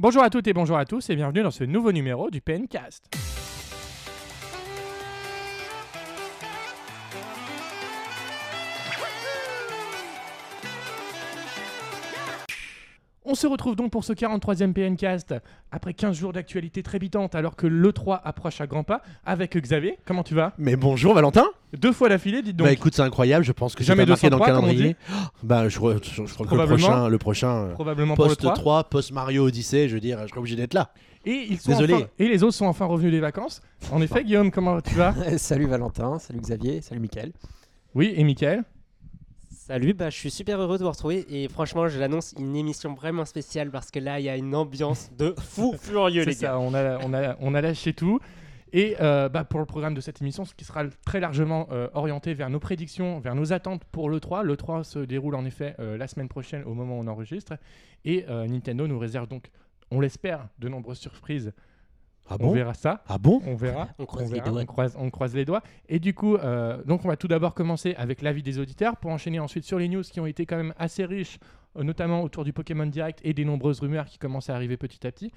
Bonjour à toutes et bonjour à tous et bienvenue dans ce nouveau numéro du PNcast. On se retrouve donc pour ce 43e PNcast après 15 jours d'actualité trépidante alors que l'E3 approche à grands pas avec Xavier. Comment tu vas? Mais bonjour Valentin Deux fois d'affilée, dites donc. Bah écoute, c'est incroyable, je pense que j'ai Jamais pas marqué dans le 203, comme on calendrier. Bah je, je- je crois que le Probablement. prochain, le prochain euh, Probablement pour le post 3. 3, post Mario Odyssey, je veux dire, je serai obligé d'être là. Et, ils sont Désolé. enfin- et les autres sont enfin revenus des vacances. En effet, Guillaume, comment tu vas? Salut Valentin, salut Xavier, salut Mickaël. Oui, et Mickaël? Salut, bah, je suis super heureux de vous retrouver et franchement, je l'annonce une émission vraiment spéciale parce que là, il y a une ambiance de fou furieux, les gars. ça, on a, on, a, on a lâché tout. Et euh, bah, pour le programme de cette émission, ce qui sera très largement euh, orienté vers nos prédictions, vers nos attentes pour l'E3. L'E3 se déroule en effet euh, la semaine prochaine au moment où on enregistre. Et Nintendo nous réserve donc, on l'espère, de nombreuses surprises. Ah on bon verra ça. Ah bon On verra. On croise les verra, doigts. On croise, on croise les doigts. Et du coup, euh, donc on va tout d'abord commencer avec l'avis des auditeurs pour enchaîner ensuite sur les news qui ont été quand même assez riches, euh, notamment autour du Pokémon Direct et des nombreuses rumeurs qui commencent à arriver petit à petit.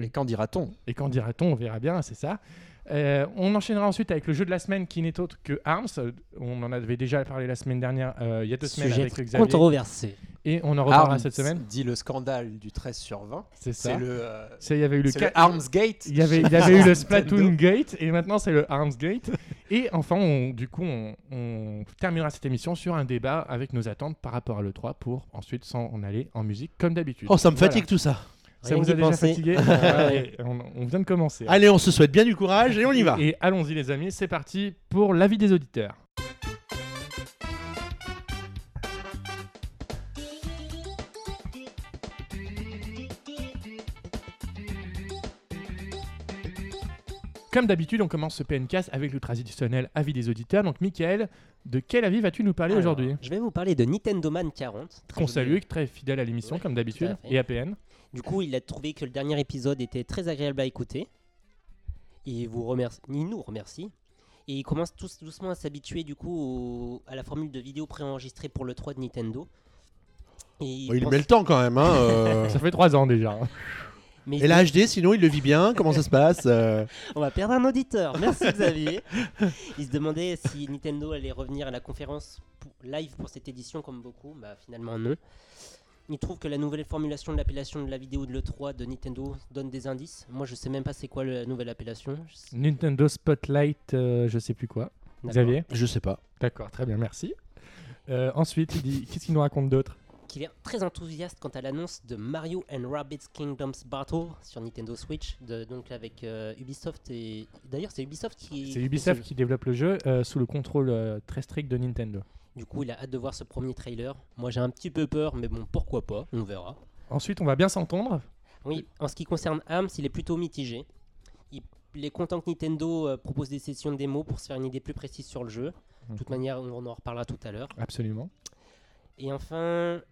Et qu'en dira-t-on Et quand dira-t-on On verra bien, c'est ça. Euh, on enchaînera ensuite avec le jeu de la semaine qui n'est autre que Arms. On en avait déjà parlé la semaine dernière, euh, il y a deux semaines Sujet avec Xavier. controversé. Et on en reparlera Arms cette semaine. dit le scandale du 13 sur 20. C'est ça. C'est le, euh, Il y avait eu le, le Arms Gate. Il y avait, il y avait eu le. Splatoon Gate et maintenant c'est le Arms Gate. Et enfin, on- du coup, on, on terminera cette émission sur un débat avec nos attentes par rapport à l'E3 pour ensuite s'en en aller en musique comme d'habitude. Oh, ça me Voilà. fatigue tout ça. Ça vous a déjà penser. fatigué on, on vient de commencer. Allez, on se souhaite bien du courage et on y va. Et allons-y les amis, c'est parti pour l'avis des auditeurs. Comme d'habitude, on commence ce PNcast avec le traditionnel avis des auditeurs. Donc, Michael, de quel avis vas-tu nous parler Alors, aujourd'hui? Je vais vous parler de Nintendo Man 40. très Qu'on salue, très fidèle à l'émission, Ouais, comme d'habitude, et APN. Du coup, il a trouvé que le dernier épisode était très agréable à écouter. Il, vous remercie, il nous remercie. Et il commence tous doucement à s'habituer du coup au- à la formule de vidéo préenregistrée pour le 3 de Nintendo. Et il Bon, il pense- met le temps quand même. Hein, euh. Ça fait trois ans déjà. mais et la HD, sinon il le vit bien. Comment ça se passe euh On va perdre un auditeur. Merci Xavier. Il se demandait si Nintendo allait revenir à la conférence pour- live pour cette édition comme beaucoup. Bah finalement non. Il trouve que la nouvelle formulation de l'appellation de la vidéo de l'E3 de Nintendo donne des indices. Moi je sais même pas c'est quoi la nouvelle appellation. Nintendo Spotlight, euh, je sais plus quoi. D'accord. Xavier? Je sais pas. D'accord, très bien, merci. Euh, ensuite, il dit qu'est-ce qu'il nous raconte d'autre? Qu'il est très enthousiaste quant à l'annonce de Mario and Rabbids Kingdoms Battle sur Nintendo Switch, de- donc avec euh, Ubisoft et d'ailleurs c'est Ubisoft qui. C'est Ubisoft qui développe le jeu euh, sous le contrôle euh, très strict de Nintendo. Du coup il a hâte de voir ce premier trailer. Moi j'ai un petit peu peur, mais bon pourquoi pas, on verra. Ensuite, on va bien s'entendre. Oui, en ce qui concerne Arms, il est plutôt mitigé. Il, est content que Nintendo euh, propose des sessions de démo pour se faire une idée plus précise sur le jeu. De toute manière, on en reparlera tout à l'heure. Absolument. Et enfin,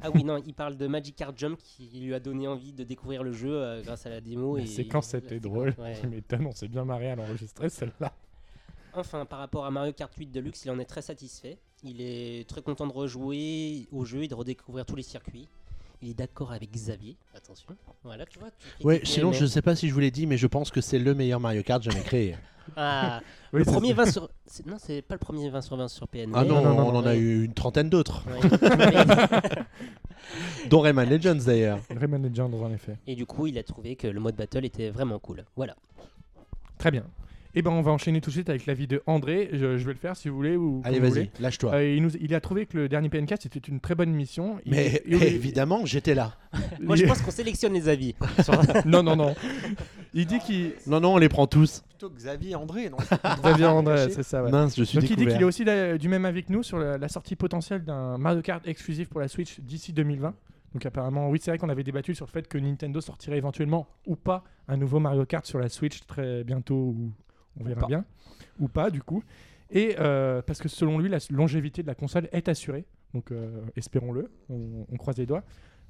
ah oui, non, il parle de Magic Card Jump qui lui a donné envie de découvrir le jeu euh, grâce à la démo. La et séquence la était séquence, drôle. ouais. Tu m'étonnes, on s'est bien marré à l'enregistrer celle-là. Enfin, par rapport à Mario Kart 8 Deluxe, il en est très satisfait. Il est très content de rejouer au jeu et de redécouvrir tous les circuits. Il est d'accord avec Xavier. Attention. Voilà, tu vois. tu Ouais, sinon je sais pas si je vous l'ai dit, mais je pense que c'est le meilleur Mario Kart jamais créé. Ah, Oui, le premier ça. 20 sur. Non, c'est pas le premier 20 sur 20 sur PN. Ah non, non, non, on en a eu une trentaine d'autres, Ouais. dont Rayman Legends d'ailleurs. Rayman Legends, en effet. et du coup, il a trouvé que le mode battle était vraiment cool. Voilà. Très bien. Et ben, on va enchaîner tout de suite avec l'avis de André. Je, je vais le faire si vous voulez. Ou Allez, vas-y, voulez. lâche-toi. Euh, il, nous- il a trouvé que le dernier PNK c'était une très bonne émission. Il- mais il- évidemment, j'étais là. Moi, je pense qu'on sélectionne les avis. Non, non, non. Il dit qu'il. Non, non, on les prend tous. Plutôt Xavier André, non Très bien, André, c'est ça. ouais. Mince, je suis Donc il dit qu'il est aussi da- du même avis que nous sur la, la sortie potentielle d'un Mario Kart exclusif pour la Switch d'ici 2020. Donc apparemment, oui, c'est vrai qu'on avait débattu sur le fait que Nintendo sortirait éventuellement ou pas un nouveau Mario Kart sur la Switch très bientôt, ou on verra bien, ou pas du coup. Et euh, parce que selon lui, la longévité de la console est assurée. Donc euh, espérons-le, on, on croise les doigts.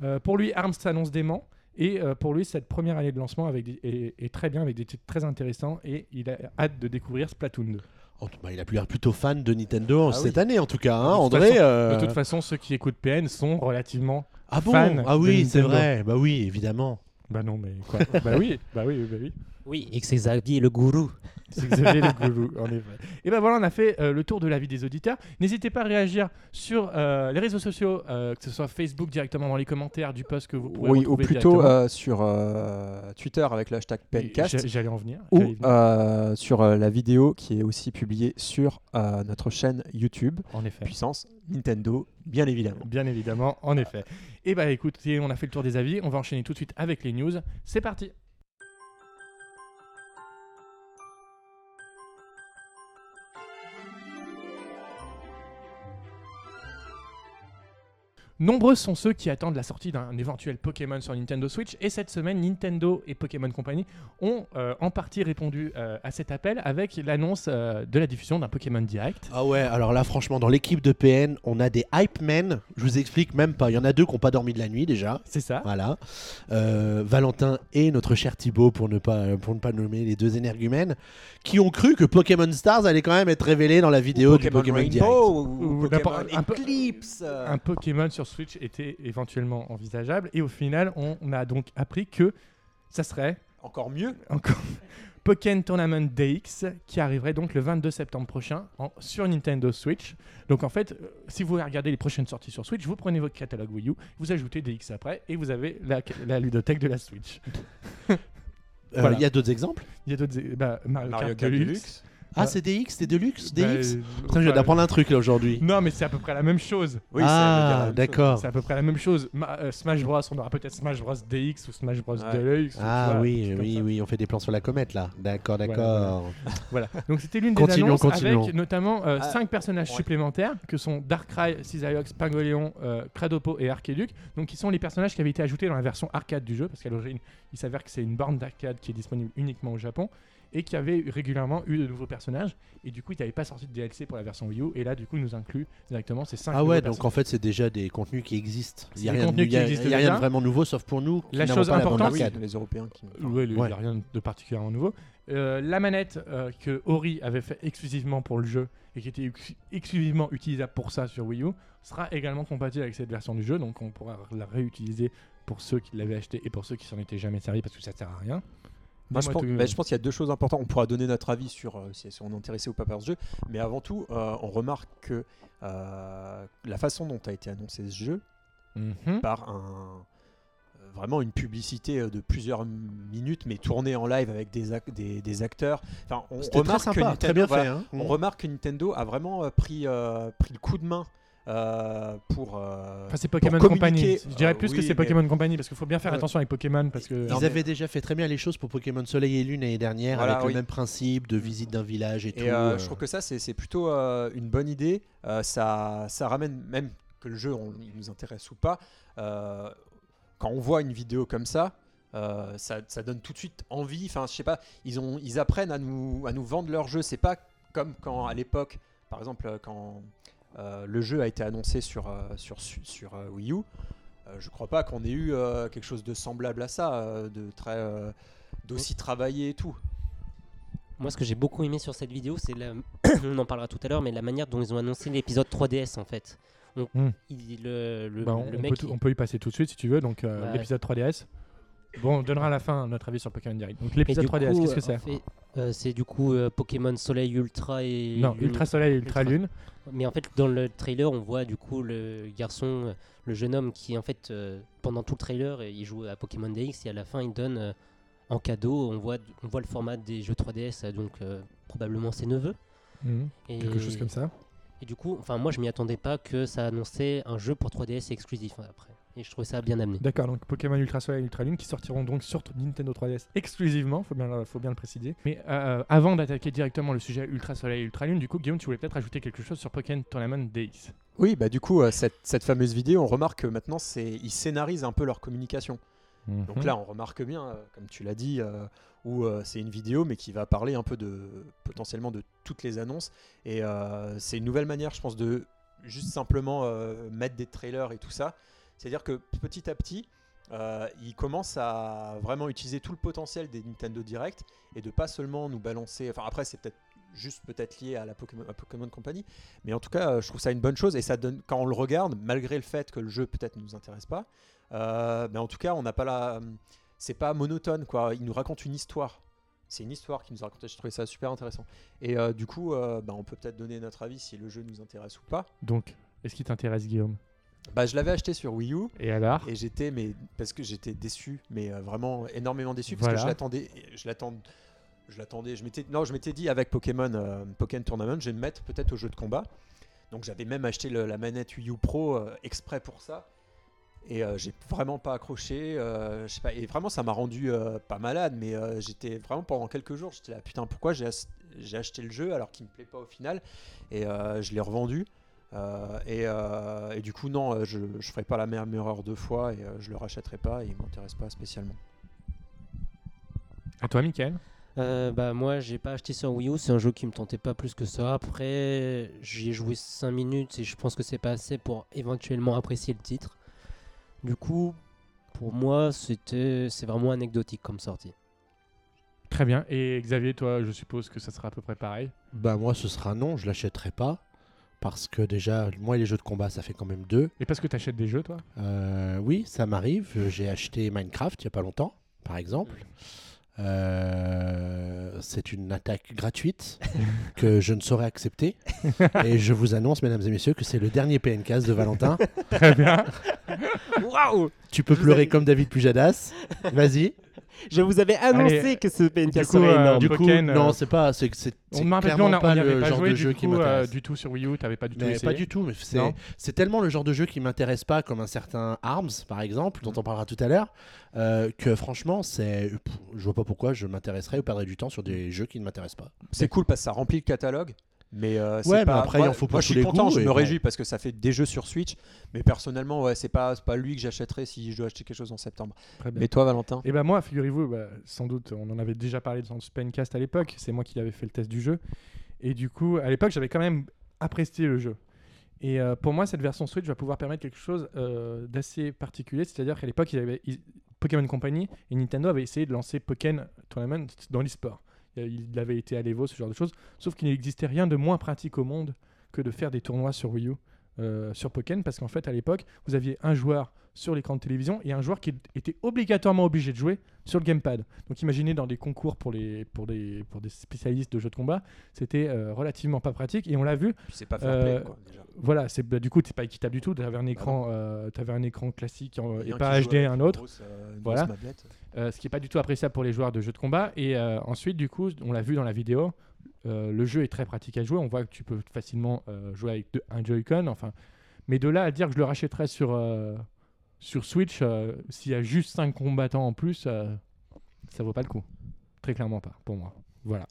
Euh, pour lui, ARMS s'annonce dément. Et euh, pour lui, cette première année de lancement avec des- est, est très bien, avec des titres très intéressants. Et il a hâte de découvrir Splatoon 2. Oh, bah, il a pu l'air plutôt fan de Nintendo Ah cette oui. année en tout cas, hein, De toute André. façon- euh, De toute façon, ceux qui écoutent PN sont relativement Ah bon? fan Ah oui, c'est vrai. Bah oui, évidemment. Bah non, mais quoi? Bah oui, bah oui, bah oui. Oui, et que c'est Xavier le gourou. C'est Xavier le gourou, en effet. Et ben voilà, on a fait euh, le tour de la vie des auditeurs. N'hésitez pas à réagir sur euh, les réseaux sociaux, euh, que ce soit Facebook directement dans les commentaires du post que vous pourrez Oui, ou plutôt euh, sur euh, Twitter avec le hashtag j'a- J'allais en venir. ou venir. euh, sur euh, la vidéo qui est aussi publiée sur euh, notre chaîne YouTube en effet. Puissance Nintendo, bien évidemment. Bien évidemment, en effet. Et bah écoutez, on a fait le tour des avis. On va enchaîner tout de suite avec les news. C'est parti. Nombreux sont ceux qui attendent la sortie d'un éventuel Pokémon sur Nintendo Switch et cette semaine Nintendo et Pokémon Company ont euh, en partie répondu euh, à cet appel avec l'annonce euh, de la diffusion d'un Pokémon Direct. Ah ouais, alors là, franchement, dans l'équipe de PN, on a des hype men. Je vous explique même pas. Il y en a deux qui n'ont pas dormi de la nuit déjà. C'est ça Voilà. Euh, Valentin et notre cher Thibaut, pour ne, pas, pour ne pas nommer les deux énergumènes, qui ont cru que Pokémon Stars allait quand même être révélé dans la vidéo du Pokémon Direct. ou, Ou Pokémon un Eclipse. un Pokémon sur Switch était éventuellement envisageable. Et au final, on a donc appris que ça serait Encore mieux. encore Pokémon Tournament DX qui arriverait donc le 22 septembre prochain en- sur Nintendo Switch. Donc en fait, euh, si vous regardez les prochaines sorties sur Switch, vous prenez votre catalogue Wii U, vous ajoutez DX après et vous avez la, la ludothèque de la Switch. Euh, Il Voilà. y a d'autres exemples? Il y a d'autres. bah, Mario, Mario Kart Kart Deluxe. Deluxe. Ah, c'est DX, c'est Deluxe DX euh, Putain, je viens d'apprendre un truc là aujourd'hui. Non, mais c'est à peu près la même chose. Oui, ah, d'accord. C'est à peu près la même chose. Ma- euh, Smash Bros, on aura peut-être Smash Bros DX ou Smash Bros Ouais. Deluxe. ou tu Ah vois, oui, comme oui, ça. oui, on fait des plans sur la comète là. D'accord, Voilà, d'accord. Voilà. Donc c'était l'une des Continuons, annonces continuons. avec notamment Ah, 5 personnages ouais. supplémentaires que sont Darkrai, Cisaiox, Pingoléon, euh, Cradopo et Archeduc. Donc qui sont les personnages qui avaient été ajoutés dans la version arcade du jeu parce qu'à l'origine, il s'avère que c'est une borne d'arcade qui est disponible uniquement au Japon et qui avait régulièrement eu de nouveaux personnages et du coup, il n'avait pas sorti de DLC pour la version Wii U et là du coup, il nous inclut directement ces 5 Ah ouais, donc en fait, c'est déjà des contenus qui existent. Il n'y a, rien, de- contenus il y a- qui existent il y a rien déjà. de vraiment nouveau sauf pour nous. La chose importante, Oui, les Européens qui. Ouais, il n'y a rien de particulièrement nouveau. Euh, la manette euh, que Ori avait fait exclusivement pour le jeu et qui était ex- exclusivement utilisable pour ça sur Wii U sera également compatible avec cette version du jeu, donc on pourra la réutiliser pour ceux qui l'avaient acheté et pour ceux qui s'en étaient jamais servis parce que ça sert à rien. Moi, je pense, tout- je pense qu'il y a deux choses importantes. On pourra donner notre avis sur euh, si on est intéressé ou pas par ce jeu. Mais avant tout, euh, on remarque que euh, la façon dont a été annoncé ce jeu Mhm. par un, vraiment une publicité de plusieurs minutes, mais tournée en live avec des, ac- des, des acteurs. Enfin, on très remarque que sympa, Nintendo, très bien voilà, fait. hein. on remarque que Nintendo a vraiment pris, pris le coup de main euh, pour. euh, Enfin, c'est Pokémon pour Company. Je dirais euh, plus que c'est mais- Pokémon Company parce qu'il faut bien faire attention avec Pokémon parce que. Ils Non, mais- avaient déjà fait très bien les choses pour Pokémon Soleil et Lune l'année dernière Voilà, avec oui. le même principe de visite d'un village et, Et tout. euh, euh. je trouve que ça, c'est c'est plutôt euh, une bonne idée. Euh, ça, ça ramène, même que le jeu on- il nous intéresse ou pas, euh, quand on voit une vidéo comme ça, euh, ça, ça donne tout de suite envie. Enfin, je sais pas, ils, ont, ils apprennent à nous, à nous vendre leur jeu. C'est pas comme quand à l'époque, par exemple, quand le jeu a été annoncé sur, euh, sur, sur, sur, euh, Wii U. euh, je crois pas qu'on ait eu euh, quelque chose de semblable à ça, euh, de très euh, d'aussi travaillé et tout. Moi, ce que j'ai beaucoup aimé sur cette vidéo, c'est la... on en parlera tout à l'heure, mais la manière dont ils ont annoncé l'épisode 3DS en fait. On- il- le, le- Bah, on, le on mec, peut tout- on peut y passer tout de suite si tu veux. Donc euh, Ouais. l'épisode 3DS. Bon, on donnera à la fin notre avis sur Pokémon Direct. Donc l'épisode du 3DS, coup, qu'est-ce que c'est fait, euh, C'est du coup euh, Pokémon Soleil Ultra et Non. Ultra Soleil et Ultra Ultra. Lune. Mais en fait, dans le trailer, on voit du coup le garçon, euh, le jeune homme qui, en fait, euh, pendant tout le trailer, euh, il joue à Pokémon DX et à la fin, il donne euh, en cadeau, on voit, on voit le format des jeux 3DS, euh, donc euh, probablement ses neveux. Mhm. Et, Quelque chose comme ça. Et du coup, enfin, moi, je m'y attendais pas que ça annonçait un jeu pour 3DS exclusif hein, après. Et je trouvais ça bien amené. D'accord, donc Pokémon Ultra Soleil et Ultra Lune qui sortiront donc sur Nintendo 3DS exclusivement, faut bien, faut bien le préciser. Mais euh, avant d'attaquer directement le sujet Ultra Soleil et Ultra Lune, du coup, Guillaume, tu voulais peut-être ajouter quelque chose sur Pokémon Tournament DX. Oui, bah du coup, euh, cette, cette fameuse vidéo, on remarque que maintenant, c'est ils scénarisent un peu leur communication. Donc Mhm. là, on remarque bien, euh, comme tu l'as dit, euh, où euh, c'est une vidéo, mais qui va parler un peu de potentiellement de toutes les annonces. Et euh, c'est une nouvelle manière, je pense, de juste simplement euh, mettre des trailers et tout ça. C'est-à-dire que petit à petit, euh, ils commencent à vraiment utiliser tout le potentiel des Nintendo Direct et de pas seulement nous balancer. Enfin, après, c'est peut-être juste peut-être lié à la Pokémon, Company. Mais en tout cas, euh, je trouve ça une bonne chose et ça donne, quand on le regarde, malgré le fait que le jeu peut-être ne nous intéresse pas, euh, mais en tout cas, on n'a pas la. C'est pas monotone, quoi. Il nous raconte une histoire. C'est une histoire qui nous a raconté. J'ai trouvé ça super intéressant. Et euh, du coup, euh, bah, on peut peut-être donner notre avis si le jeu nous intéresse ou pas. Donc, est-ce qu'il t'intéresse, Guillaume? Bah, je l'avais acheté sur Wii U. Et alors Et j'étais, mais parce que j'étais déçu, mais euh, vraiment énormément déçu Voilà. parce que je l'attendais, je l'attendais, je l'attendais. Je m'étais, non, je m'étais dit avec Pokémon, euh, Pokémon Tournament, je vais me mettre peut-être au jeu de combat. Donc j'avais même acheté le- la manette Wii U Pro euh, exprès pour ça. Et j'ai vraiment pas accroché. je sais pas. Et vraiment, ça m'a rendu pas malade, mais j'étais vraiment pendant quelques jours, j'étais là, putain, pourquoi j'ai, acheté le jeu alors qu'il me plaît pas au final? Et je l'ai revendu. Euh, et, euh, et du coup, non, euh, je ne ferai pas la même erreur deux fois et euh, je le rachèterai pas et il m'intéresse pas spécialement. À toi, Michael? Euh, bah moi j'ai pas acheté sur Wii U, c'est un jeu qui me tentait pas plus que ça. Après j'y ai joué 5 minutes et je pense que c'est pas assez pour éventuellement apprécier le titre. Du coup pour moi c'était c'est vraiment anecdotique comme sortie. Très bien. Et Xavier, toi, je suppose que ça sera à peu près pareil? Bah moi ce sera non, je l'achèterai pas. Parce que déjà, moi les jeux de combat ça fait quand même deux. Et parce que tu achètes des jeux, toi? Euh, oui, ça m'arrive. J'ai acheté Minecraft il y a pas longtemps, par exemple. Euh, c'est une attaque gratuite que je ne saurais accepter. et je vous annonce, mesdames et messieurs, que c'est le dernier PNCast de Valentin. Très bien. Waouh Tu peux pleurer avez- comme David Pujadas. Vas-y. Je vous avais annoncé Allez, que ce PNK serait euh, énorme. Du coup, Pokken, euh, non, c'est pas. C'est On clairement on a- on pas le pas genre joué de du jeu qui euh, m'intéresse. du tout sur Wii U, t'avais pas du tout Mais essayé. pas du tout, mais c'est Non. c'est tellement le genre de jeu qui m'intéresse pas, comme un certain Arms par exemple, dont on parlera tout à l'heure, euh, que franchement, c'est, je vois pas pourquoi je m'intéresserais ou perdrais du temps sur des jeux qui ne m'intéressent pas. C'est cool parce que ça remplit le catalogue. Mais euh, c'est Ouais, mais pas- après, il en faut pour moi, je suis les content, goûts, je me bon. réjouis parce que ça fait des jeux sur Switch. Mais personnellement, ouais, c'est pas, pas lui que j'achèterais si je dois acheter quelque chose en septembre. Mais toi, Valentin Et ben moi, figurez-vous, bah, sans doute, on en avait déjà parlé dans ce Pencast à l'époque. C'est moi qui avais fait le test du jeu. Et du coup, à l'époque, j'avais quand même apprécié le jeu. Et euh, pour moi, cette version Switch va pouvoir permettre quelque chose euh, d'assez particulier. C'est-à-dire qu'à l'époque, ils- Pokémon Company et Nintendo avait essayé de lancer Pokémon Tournament dans l'e-sport. Il il avait été à l'Evo, ce genre de choses. Sauf qu'il n'existait rien de moins pratique au monde que de faire des tournois sur Wii U, euh, sur Pokémon, parce qu'en fait, à l'époque, vous aviez un joueur sur l'écran de télévision et un joueur qui était obligatoirement obligé de jouer sur le gamepad. Donc imaginez dans des concours pour, les, pour, des, pour des spécialistes de jeux de combat, c'était euh, relativement pas pratique et on l'a vu. C'est pas fair Euh, play, quoi, déjà. Voilà, c'est bah, du coup c'est pas équitable du tout. Tu avais un écran, euh, t'avais un écran classique et pas HD un autre. grosse, euh, Voilà. Euh, ce qui est pas du tout appréciable pour les joueurs de jeux de combat. Et euh, ensuite, du coup, on l'a vu dans la vidéo, euh, le jeu est très pratique à jouer. On voit que tu peux facilement euh, jouer avec deux- un Joy-Con. Enfin, mais de là à dire que je le rachèterais sur euh, sur Switch, euh, s'il y a juste 5 combattants en plus, euh, ça vaut pas le coup. Très clairement pas, pour moi. Voilà.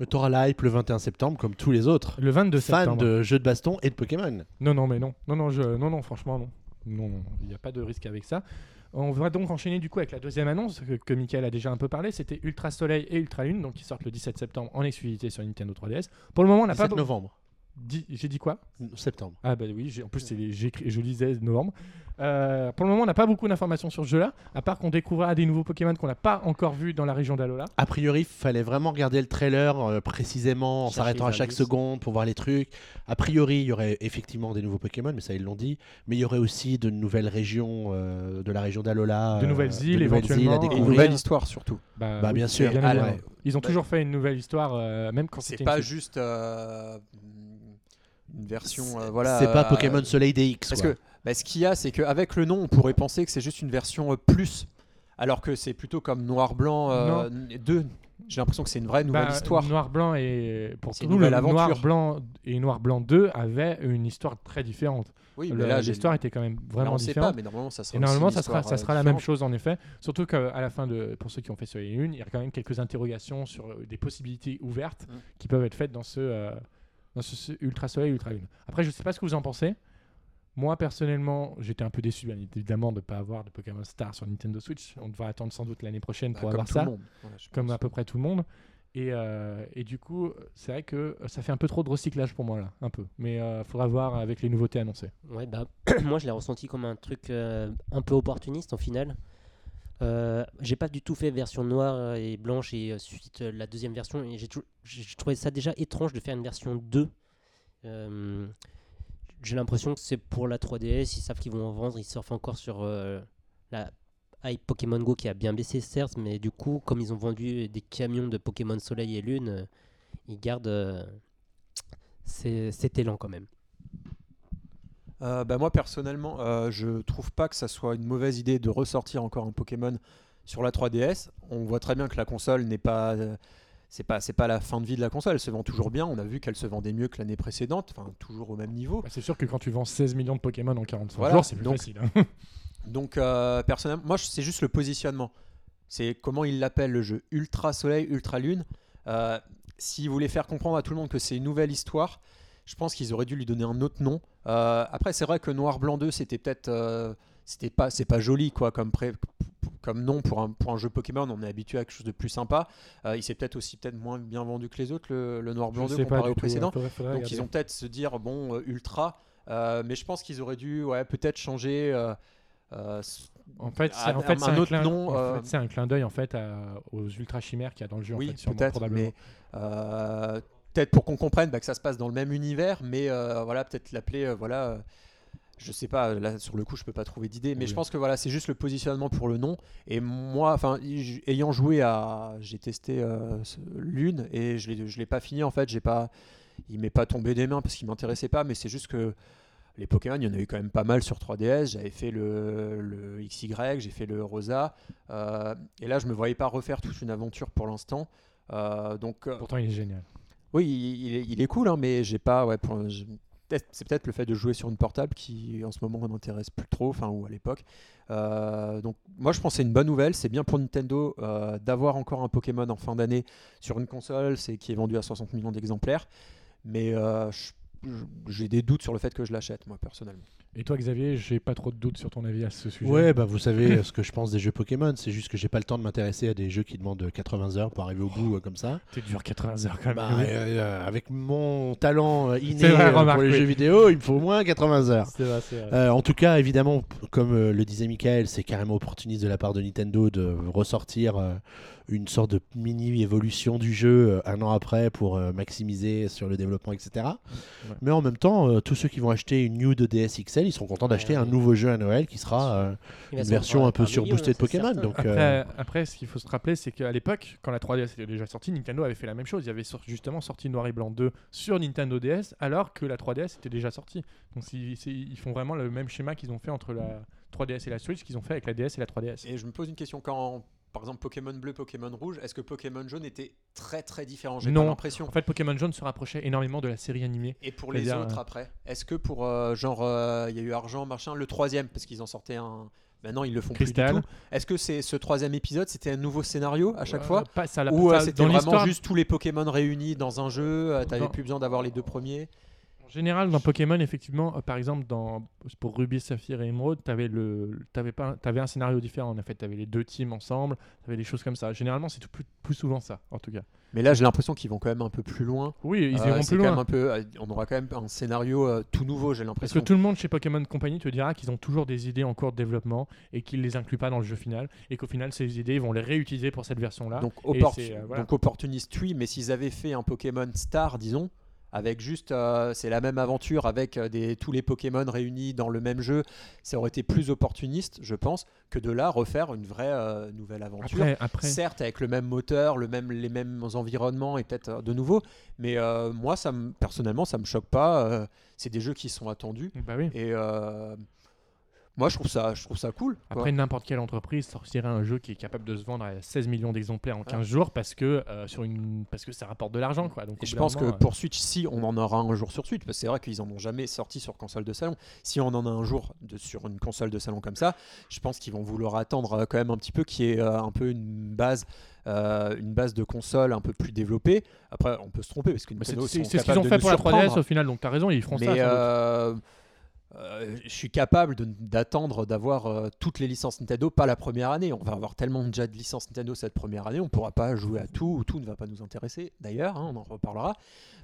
Mais t'auras la hype le 21 septembre, comme tous les autres Le 22 fans septembre. de jeux de baston et de Pokémon. Non, non, mais non. Non, non, je... non, non, franchement, non. Non, non, il n'y a pas de risque avec ça. On va donc enchaîner du coup avec la deuxième annonce que, que Michael a déjà un peu parlé. C'était Ultra Soleil et Ultra Lune, donc qui sortent le 17 septembre en exclusivité sur Nintendo 3DS. Pour le moment, on n'a pas. 17 beau- novembre. J'ai dit quoi? Septembre. Ah bah oui, en plus j'écris- je lisais novembre. Euh, pour le moment, on n'a pas beaucoup d'informations sur ce jeu-là, à part qu'on découvrira des nouveaux Pokémon qu'on n'a pas encore vus dans la région d'Alola. A priori, il fallait vraiment regarder le trailer euh, précisément en s'arrêtant à chaque indices. seconde pour voir les trucs. A priori, il y aurait effectivement des nouveaux Pokémon, mais ça ils l'ont dit. Mais il y aurait aussi de nouvelles régions euh, de la région d'Alola. De euh, nouvelles îles, de nouvelles éventuellement. îles à Et une découvrir. nouvelle histoire surtout. Bah, Bah, oui, bien sûr. bien Ah, évidemment. ouais. Ils ont Bah, toujours fait une nouvelle histoire, euh, même quand C'est pas une- juste euh, une version. euh, voilà. C'est pas euh, Pokémon Soleil DX. Parce quoi. que bah, ce qu'il y a, c'est qu'avec le nom, on pourrait penser que c'est juste une version euh, plus, alors que c'est plutôt comme Noir-Blanc euh, 2. J'ai l'impression que c'est une vraie nouvelle Bah, histoire. Noir blanc et pour C'est tout une le nouvelle aventure. Noir blanc et Noir blanc 2 avaient une histoire très différente. Oui, Le- mais là, j'ai- l'histoire était quand même là, vraiment on sait pas, différente. mais normalement, ça sera. Et normalement, aussi ça une sera, histoire, ça euh, sera la même différente. chose en effet. Surtout qu'à la fin de, pour ceux qui ont fait Soleil et Lune, il y a quand même quelques interrogations sur euh, des possibilités ouvertes Mm. qui peuvent être faites dans ce, euh, dans ce, Ultra Soleil Ultra Lune. Après, je sais pas ce que vous en pensez. Moi, personnellement, j'étais un peu déçu, bien évidemment, de ne pas avoir de Pokémon Star sur Nintendo Switch. On devra attendre sans doute l'année prochaine Bah, pour comme avoir ça comme à peu près tout le monde. Et, euh, et du coup, c'est vrai que ça fait un peu trop de recyclage pour moi là, un peu. Mais il faudra voir avec les nouveautés annoncées. Ouais, bah, moi je l'ai ressenti comme un truc euh, un peu opportuniste au final. Euh, j'ai pas du tout fait version noire et blanche et euh, suite euh, la deuxième version et j'ai trou- j'ai j'ai trouvé ça déjà étrange de faire une version 2. Euh, j'ai l'impression que c'est pour la 3DS, ils savent qu'ils vont en vendre, ils surfent encore sur euh, la hype Pokémon Go qui a bien baissé certes, mais du coup comme ils ont vendu des camions de Pokémon Soleil et Lune, euh, ils gardent euh, cet élan quand même. Euh, bah, moi personnellement, euh, je trouve pas que ça soit une mauvaise idée de ressortir encore un Pokémon sur la 3DS. On voit très bien que la console n'est pas, euh, c'est pas, c'est pas la fin de vie de la console. Elle se vend toujours bien. On a vu qu'elle se vendait mieux que l'année précédente, enfin toujours au même niveau. Bah, c'est sûr que quand tu vends 16 millions de Pokémon en 45 Voilà, jours, c'est plus donc- facile. hein. Donc euh, personnellement, moi c'est juste le positionnement. C'est comment il l'appelle le jeu Ultra Soleil, Ultra Lune. S'ils voulaient faire comprendre à tout le monde que c'est une nouvelle histoire, je pense qu'ils auraient dû lui donner un autre nom. Euh, après, c'est vrai que Noir Blanc 2, c'était peut-être, euh, c'était pas, c'est pas joli quoi comme pré- comme nom pour un, pour un jeu Pokémon. On est habitué à quelque chose de plus sympa. Euh, il s'est peut-être aussi peut-être moins bien vendu que les autres le, le Noir Blanc Je 2 sais pas comparé au tout, précédent. faudrait- faudrait Donc regarder. ils ont peut-être se dire bon ultra, mais je pense qu'ils auraient dû ouais peut-être changer. En fait, c'est un- en fait, un un, autre clin, nom, en fait, c'est un clin d'œil en fait à- aux ultra chimères qu'il y a dans le jeu. en oui fait, sûrement, peut-être, mais peut-être pour qu'on comprenne bah, que ça se passe dans le même univers, mais euh, voilà peut-être l'appeler euh, voilà. euh, je sais pas, là sur le coup je peux pas trouver d'idée, mais Oui. je pense que voilà c'est juste le positionnement pour le nom. Et moi, enfin ayant joué à, j'ai testé euh, Lune et je l'ai, je l'ai pas fini en fait, j'ai pas, il m'est pas tombé des mains parce qu'il m'intéressait pas, mais c'est juste que les Pokémon, il y en a eu quand même pas mal sur 3DS. J'avais fait le, le XY, j'ai fait le Rosa. euh, et là, je me voyais pas refaire toute une aventure pour l'instant. Euh, donc, Pourtant, il est génial. Oui, il, est, cool, hein, mais j'ai pas. Ouais, c'est peut-être le fait de jouer sur une portable qui, en ce moment, m'intéresse plus trop, enfin, ou à l'époque. Euh, donc, moi, je pense que c'est une bonne nouvelle. C'est bien pour Nintendo euh, d'avoir encore un Pokémon en fin d'année sur une console, c'est qui est vendu à 60 millions d'exemplaires. Mais euh, j'ai des doutes sur le fait que je l'achète, moi, personnellement. Et toi, Xavier, j'ai pas trop de doutes sur ton avis à ce sujet. Ouais, bah vous savez euh, ce que je pense des jeux Pokémon, c'est juste que j'ai pas le temps de m'intéresser à des jeux qui demandent 80 heures pour arriver au bout euh, comme ça. T'es dur 80 heures quand même. Bah, oui. euh, euh, avec mon talent euh, inné C'est vrai, euh, remarque, pour les oui. jeux vidéo, il me faut au moins 80 heures. Vrai, vrai. Euh, en tout cas, évidemment, comme euh, le disait Michael, c'est carrément opportuniste de la part de Nintendo de ressortir euh, une sorte de mini évolution du jeu euh, un an après pour euh, maximiser sur le développement, etc. Ouais. Mais en même temps, euh, tous ceux qui vont acheter une New de DS XL, ils seront contents d'acheter Ouais, un nouveau jeu à Noël qui sera euh, une version un peu surboostée de Pokémon. certain. Donc, Après, euh, après, ce qu'il faut se rappeler, c'est qu'à l'époque, quand la 3DS était déjà sortie, Nintendo avait fait la même chose. Il avait justement sorti Noir et Blanc 2 sur Nintendo DS, alors que la 3DS était déjà sortie. Donc ils font vraiment le même schéma qu'ils ont fait entre la 3DS et la Switch, qu'ils ont fait avec la DS et la 3DS. Et je me pose une question quand, par exemple, Pokémon bleu, Pokémon rouge, est-ce que Pokémon jaune était très très différent? J'ai pas Non. l'impression. En fait, Pokémon Jaune se rapprochait énormément de la série animée. Et pour les autres euh, après Est-ce que pour euh, genre euh, il y a eu argent machin le troisième parce qu'ils en sortaient un maintenant ils le font plus du tout. Est-ce que c'est ce troisième épisode c'était un nouveau scénario à chaque fois? pas, ça, l'a- ou ça- c'était dans vraiment l'histoire- juste tous les Pokémon réunis dans un jeu T'avais plus besoin d'avoir les deux premiers? Général, dans Pokémon, effectivement, euh, par exemple, dans, pour Ruby, Saphir et Emerald, tu avais, le, t'avais pas, t'avais un scénario différent. En fait, tu avais les deux teams ensemble, tu avais des choses comme ça. Généralement, c'est tout- plus, plus souvent ça, en tout cas. Mais là j'ai l'impression qu'ils vont quand même un peu plus loin. Oui, ils Euh, iront plus quand même loin. un peu, euh, on aura quand même un scénario tout nouveau j'ai Parce l'impression. que tout le monde chez Pokémon Company te dira qu'ils ont toujours des idées en cours de développement et qu'ils les incluent pas dans le jeu final et qu'au final ces idées ils vont les réutiliser pour cette version là. Donc, Et oppor- c'est, voilà. donc opportuniste, oui, mais s'ils avaient fait un Pokémon Star, disons, avec juste, euh, c'est la même aventure avec euh, des, tous les Pokémon réunis dans le même jeu, ça aurait été plus opportuniste, je pense, que de là refaire une vraie euh, nouvelle aventure. Après, après Certes, avec le même moteur, le même, les mêmes environnements et peut-être de nouveau, mais moi, ça personnellement, ça me choque pas. c'est des jeux qui sont attendus bah oui. et moi, je trouve ça, je trouve ça cool. quoi. Après, n'importe quelle entreprise sortirait un jeu qui est capable de se vendre à 16 millions d'exemplaires en 15 jours parce que, euh, sur une... parce que ça rapporte de l'argent. Quoi. Donc, Et je pense que euh, pour Switch, si on en aura un jour sur Switch, parce que c'est vrai qu'ils en ont jamais sorti sur console de salon, si on en a un jour de, sur une console de salon comme ça, je pense qu'ils vont vouloir attendre euh, quand même un petit peu qu'il y ait euh, un peu une base, euh, une base de console un peu plus développée. Après, on peut se tromper parce que c'est ce qu'ils ont fait pour la 3DS surprendre. au final. Donc, tu as raison, ils feront Mais ça. Euh, je suis capable d'attendre d'avoir euh, toutes les licences Nintendo, pas la première année. On va avoir tellement déjà de licences Nintendo cette première année, on pourra pas jouer à tout, ou tout ne va pas nous intéresser. D'ailleurs, hein, on en reparlera.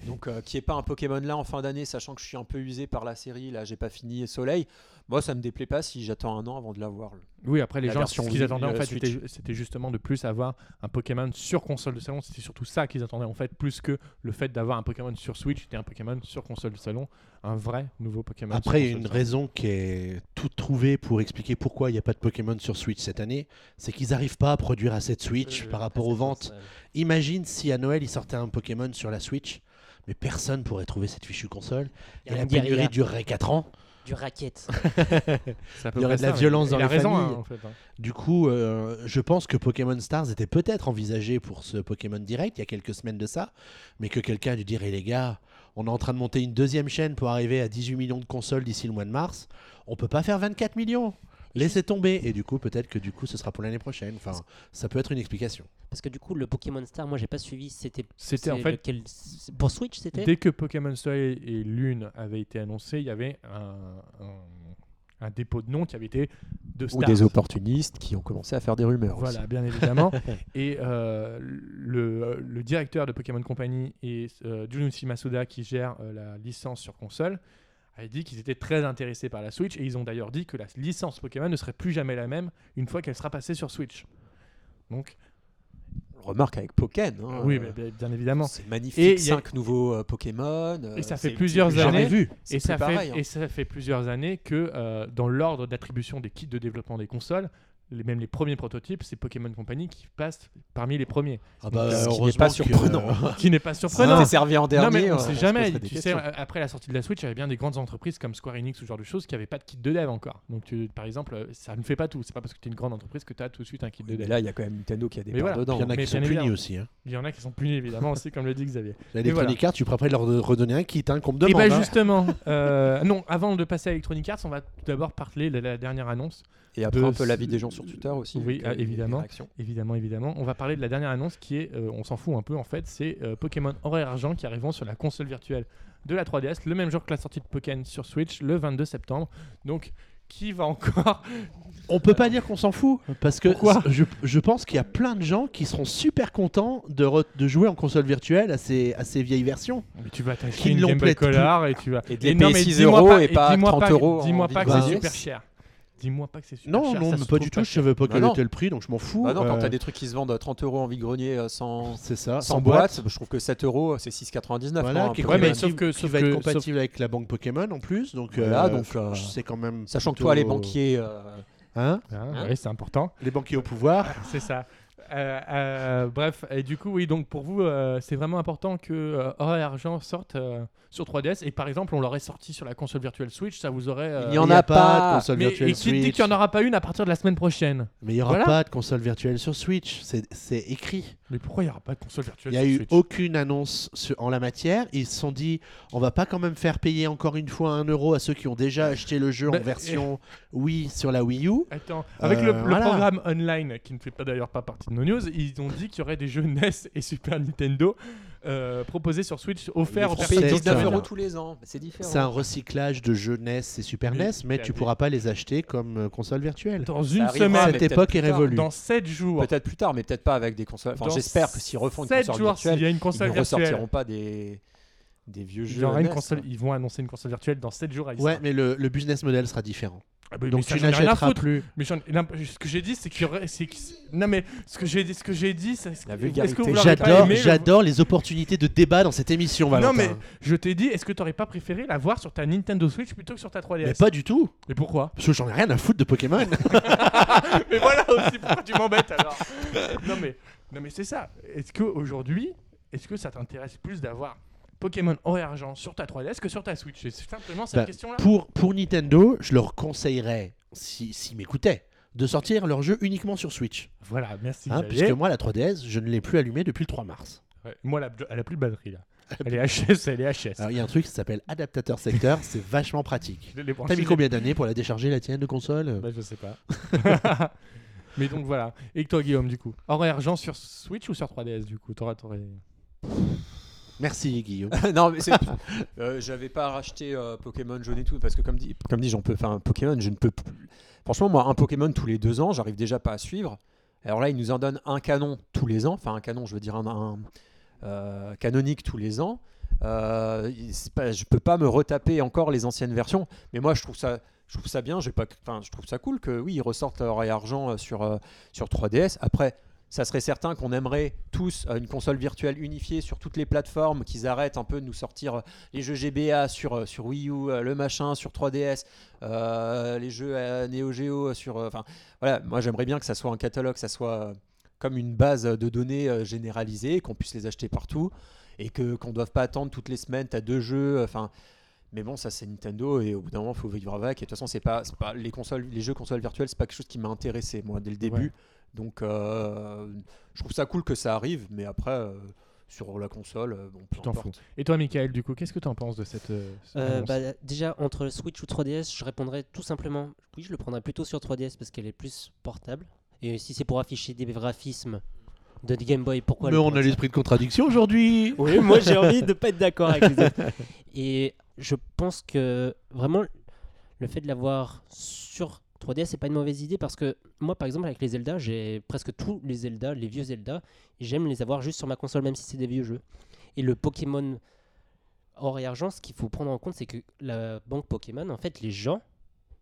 Donc, euh, qui est pas un Pokémon là en fin d'année, sachant que je suis un peu usé par la série, là, j'ai pas fini Soleil. Moi, ça me déplaît pas si j'attends un an avant de l'avoir. Oui, après les La gens, ce qu'ils attendaient en fait, c'était c'était justement de plus avoir un Pokémon sur console de salon. C'était surtout ça qu'ils attendaient en fait, plus que le fait d'avoir un Pokémon sur Switch et un Pokémon sur console de salon, un vrai nouveau Pokémon. Après, il y a une raison qui est toute trouvée pour expliquer pourquoi il n'y a pas de Pokémon sur Switch cette année. C'est qu'ils n'arrivent pas à produire assez de Switch Euh, par rapport aux ventes. Imagine si à Noël, ils sortaient un Pokémon sur la Switch, mais personne pourrait trouver cette fichue console. Et la pénurie durerait 4 ans. Du racket. Il y aurait de la ça, violence dans il a les raison, familles. hein, en fait, hein. Du coup, euh, je pense que Pokémon Stars était peut-être envisagé pour ce Pokémon Direct il y a quelques semaines de ça, mais que quelqu'un a dû dire, Eh, les gars, on est en train de monter une deuxième chaîne pour arriver à 18 millions de consoles d'ici le mois de mars. On peut pas faire 24 millions. Laissez tomber. Et du coup, peut-être que du coup, ce sera pour l'année prochaine. Enfin, ça peut être une explication. Parce que du coup, le Pokémon Star, moi j'ai pas suivi. C'était. C'était en fait lequel- Pour Switch, c'était Dès que Pokémon Soleil et Lune avaient été annoncés, il y avait un, un- un dépôt de nom qui avait été de Ou des opportunistes qui ont commencé à faire des rumeurs. aussi. Voilà, bien évidemment. et euh, le, le directeur de Pokémon Company et euh, Junichi Masuda, qui gère euh, la licence sur console, a dit qu'ils étaient très intéressés par la Switch et ils ont d'ailleurs dit que la licence Pokémon ne serait plus jamais la même une fois qu'elle sera passée sur Switch. Donc, On remarque avec Pokken. hein, oui, mais bien- bien évidemment. C'est magnifique. a- 5 nouveaux euh, Pokémon. euh, Et ça fait plusieurs années. Vu. Et ça, fait, hein. et ça fait plusieurs années que euh, dans l'ordre d'attribution des kits de développement des consoles, les, même les premiers prototypes, c'est Pokémon Company qui passe parmi les premiers. Ah bah, Ce qui n'est pas que- surprenant. Qui n'est pas surprenant. t'es servi en Non, dernier. mais on euh, sait jamais. Tu sais, après la sortie de la Switch, il y avait bien des grandes entreprises comme Square Enix ou ce genre de choses qui n'avaient pas de kit de dev encore. Donc, tu- par exemple, ça ne fait pas tout. C'est pas parce que tu es une grande entreprise que tu as tout de suite un kit de mais dev. là, il y a quand même Nintendo qui a des Mais parts voilà. dedans. Il y en a Mais qui sont punis évidemment. aussi. Hein. Il y en a qui sont punis, évidemment, aussi, comme le dit Xavier. Et Electronic voilà. Arts, tu pourrais après leur redonner un kit hein, qu'on me Et demande. bah hein. justement, euh, non, avant de passer à Electronic Arts, on va tout d'abord parler de la dernière annonce. Et après, un peu l'avis des gens sur Twitter aussi. Oui, avec, ah, euh, les évidemment. Évidemment, évidemment. On va parler de la dernière annonce qui est, euh, on s'en fout un peu en fait, c'est euh, Pokémon Or et Argent qui arriveront sur la console virtuelle de la 3DS le même jour que la sortie de Pokémon sur Switch le 22 septembre. Donc, qui va encore On peut pas dire qu'on s'en fout parce que Pourquoi je, je pense qu'il y a plein de gens qui seront super contents de, re- de jouer en console virtuelle à ces, à ces vieilles versions. Mais tu vas t'acheter ne une Game Boy. Color et tu vas. Et de les non, payer mais 6 dis-moi euros et pas dis-moi 30 euros Dis-moi pas que c'est super cher. Dis-moi pas que c'est super Non, cher. non, ça pas du tout. Je veux pas Bah quel était le prix, donc je m'en fous. Bah non, quand Euh, t'as des trucs qui se vendent à 30 euros en vide-grenier euh, sans, C'est ça, sans boîte, je trouve que 7 euros, c'est 6,99. Voilà, qui. Ouais, mais sauf que- qui sauf va que- être compatible avec la banque Pokémon en plus. Donc, Voilà, euh, donc, euh, c'est quand même. Sachant que plutôt- toi, les banquiers, euh, Hein Ah, Hein oui, c'est important. les banquiers au pouvoir. C'est ça. Euh, euh, bref, et du coup, oui, donc pour vous, euh, c'est vraiment important que euh, Or et Argent sortent euh, sur 3DS. Et par exemple, on l'aurait sorti sur la console virtuelle Switch, ça vous aurait. euh, Il y en Il a a pas. de console mais, virtuelle et qui dit Switch. qu'il n'y en aura pas une à partir de la semaine prochaine Mais il y aura Voilà. pas de console virtuelle sur Switch. C'est écrit. Mais pourquoi il n'y aura pas de console Il virtuelle n'y a sur eu Switch? aucune annonce sur- en la matière. Ils se sont dit, on va pas quand même faire payer encore une fois un euro à ceux qui ont déjà acheté le jeu Bah, en version Wii sur la Wii U. Attends, avec le, le voilà. programme online, qui ne fait pas d'ailleurs pas partie de nos news, ils ont dit qu'il y aurait des jeux NES et Super Nintendo euh, proposés sur Switch offerts aux personnes c'est 19 ça. euros tous les ans. C'est différent. C'est un recyclage de jeux NES et Super NES, mais tu pourras pas les acheter comme euh, console virtuelle. Dans une arrivera, semaine, Cette époque est révolue. dans 7 jours, Peut-être plus tard, mais peut-être pas avec des consoles. Enfin, j'espère que s'ils refont une 7 console jours, virtuelle, y a une ils ne virtuelle, ressortiront pas des, des vieux il jeux. y aura une NES, console, hein. ils vont annoncer une console virtuelle dans 7 jours à Ouais, mais le, le business model sera différent. Ah bah, Donc mais tu n'achèteras foutre. plus. Mais ce que j'ai dit, c'est qu'il y aurait. Non, mais ce que j'ai dit, ce que j'ai dit, c'est. J'adore, j'adore les opportunités de débat dans cette émission, Valentin. Non, mais je t'ai dit, est-ce que t'aurais pas préféré la voir sur ta Nintendo Switch plutôt que sur ta 3DS Mais pas du tout, Mais pourquoi? Parce que j'en ai rien à foutre de Pokémon. Mais voilà aussi pourquoi tu m'embêtes alors. non mais, non mais c'est ça. Est-ce que aujourd'hui, est-ce que ça t'intéresse plus d'avoir Pokémon Or et Argent sur ta 3DS que sur ta Switch? C'est simplement cette Bah, question-là. pour, pour Nintendo, je leur conseillerais, s'ils si, m'écoutaient, de sortir leur jeu uniquement sur Switch. Voilà, merci. Hein, puisque moi, la 3DS, je ne l'ai plus allumée depuis le 3 mars. Ouais, moi, elle a, elle a plus de batterie là. Elle est HS, elle est HS. Alors, il y a un truc qui s'appelle adaptateur secteur, c'est vachement pratique. T'as mis combien d'années pour la décharger, la tienne de console? Bah, je sais pas. mais donc voilà. Et toi, Guillaume, du coup? Or et Argent sur Switch ou sur 3DS du coup? T'aurais- Merci, Guillaume. non, mais c'est. euh, J'avais pas racheté euh, Pokémon jaune et tout, parce que comme dit, comme dit j'en peux faire un Pokémon, je ne peux plus. Franchement, moi, un Pokémon tous les deux ans, j'arrive déjà pas à suivre. Alors là, ils nous en donnent un canon tous les ans, enfin un canon, je veux dire un, un, euh, canonique tous les ans. Euh, pas, je peux pas me retaper encore les anciennes versions, mais moi, je trouve ça je trouve ça bien. J'ai pas, enfin, je trouve ça cool que oui, ils ressortent or et argent euh, sur euh, sur 3DS. Après, ça serait certain qu'on aimerait tous euh, une console virtuelle unifiée sur toutes les plateformes, qu'ils arrêtent un peu de nous sortir euh, les jeux GBA sur, euh, sur Wii U, le machin sur 3DS, euh, les jeux Neo Geo sur. Enfin, voilà, moi j'aimerais bien que ça soit un catalogue, ça soit comme une base de données généralisée, qu'on puisse les acheter partout et que qu'on ne doive pas attendre toutes les semaines, tu as deux jeux. Enfin. Mais bon, ça c'est Nintendo et au bout d'un moment, il faut vivre avec. Et de toute façon, pas, les consoles, les jeux consoles virtuelles, c'est pas quelque chose qui m'a intéressé moi dès le début. Donc, euh, je trouve ça cool que ça arrive, mais après, euh, sur la console, euh, bon, peu Tu t'en importe. fous. Et toi, Michael, du coup, qu'est-ce que tu en penses de cette. euh, Euh, bah, déjà, entre Switch ou 3DS, je répondrais tout simplement oui, je le prendrais plutôt sur 3DS parce qu'elle est plus portable. Et si c'est pour afficher des graphismes de Game Boy, pourquoi Mais on a l'esprit de contradiction aujourd'hui. Oui, moi j'ai envie de pas être d'accord avec les autres. Et je pense que vraiment, le fait de l'avoir sur 3DS, c'est pas une mauvaise idée parce que moi, par exemple, avec les Zelda, j'ai presque tous les Zelda, les vieux Zelda, j'aime les avoir juste sur ma console, même si c'est des vieux jeux. Et le Pokémon or et argent, ce qu'il faut prendre en compte, c'est que la banque Pokémon, en fait, les gens,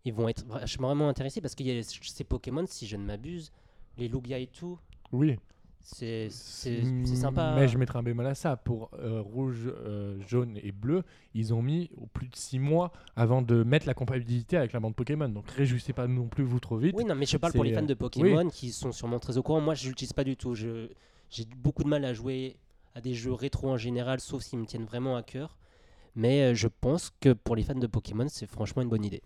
ils vont être vachement intéressés parce qu'il y a ces Pokémon, si je ne m'abuse, les Lugia et tout, Oui. C'est sympa. Mais je mettrai un bémol à ça. Pour euh, rouge, euh, jaune et bleu, ils ont mis plus de 6 mois avant de mettre la compatibilité avec la bande Pokémon. Donc réjouissez pas non plus vous trop vite. Oui, non, mais je parle pour les fans euh, de Pokémon qui sont sûrement très au courant. Moi, je l'utilise pas du tout. J'ai beaucoup de mal à jouer à des jeux rétro en général, sauf s'ils me tiennent vraiment à cœur. Mais je pense que pour les fans de Pokémon, c'est franchement une bonne idée.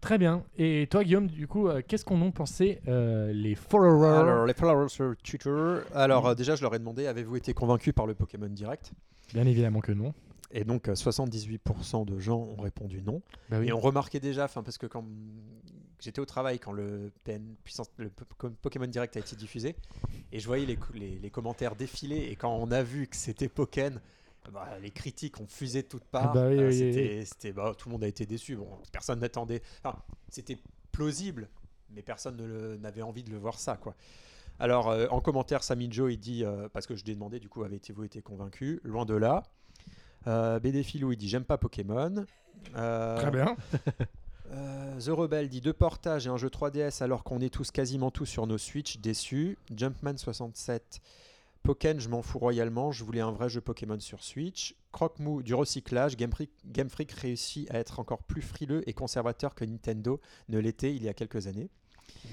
Très bien. Et toi, Guillaume, du coup, euh, qu'est-ce qu'on en pensé euh, les followers Alors, les followers sur Twitter. Alors, euh, déjà, je leur ai demandé avez-vous été convaincu par le Pokémon Direct? Bien évidemment que non. Et donc, euh, 78% de gens ont répondu non. Bah oui. Et on remarquait déjà, enfin, parce que quand j'étais au travail, quand le, PN, puissance, le Po- Pokémon Direct a été diffusé, et je voyais les, les, les commentaires défiler, et quand on a vu que c'était Pokken, bah, les critiques ont fusé de toutes parts. Ah bah oui, Euh, oui, bah, tout le monde a été déçu. Bon, personne n'attendait. Enfin, c'était plausible, mais personne n'avait envie de le voir ça, quoi. Alors, euh, en commentaire, Sami Joe, il dit, euh, parce que je lui ai demandé, du coup, avez-vous été convaincu? Loin de là. Euh, BD Philou, il dit, j'aime pas Pokémon. Très bien. The Rebel dit deux portages et un jeu 3DS alors qu'on est tous quasiment tous sur nos Switch, déçus. Jumpman67, Pokken, je m'en fous royalement, je voulais un vrai jeu Pokémon sur Switch. Croque-mou, du recyclage, Game Freak, Game Freak réussit à être encore plus frileux et conservateur que Nintendo ne l'était il y a quelques années.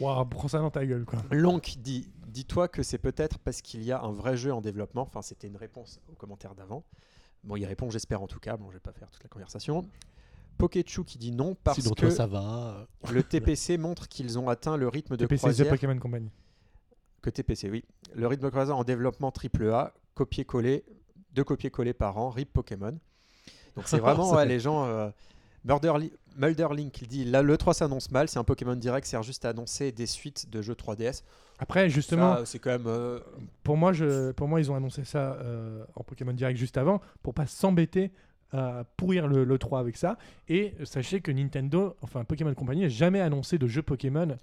Waouh, prends ça dans ta gueule, quoi. Lonk dit Dis-toi que c'est peut-être parce qu'il y a un vrai jeu en développement. Enfin, c'était une réponse au commentaire d'avant. Bon, il répond J'espère en tout cas. Bon, je vais pas faire toute la conversation. Pokechu qui dit non parce que toi, ça va. le TPC montre qu'ils ont atteint le rythme de TPC The croisière Pokémon Company. Que TPC, oui. Le rythme croisière en développement AAA, copier-coller, deux copier-coller par an, RIP Pokémon. Donc c'est vraiment ouais, les gens. Euh, Mulderlink il dit là le 3 s'annonce mal, c'est un Pokémon direct, sert juste à annoncer des suites de jeux 3DS. Après, justement, c'est quand même. euh, pour moi, je, pour moi, ils ont annoncé ça euh, en Pokémon Direct juste avant pour pas s'embêter à pourrir le, le 3 avec ça. Et sachez que Nintendo, enfin Pokémon Company, n'a jamais annoncé de jeu Pokémon,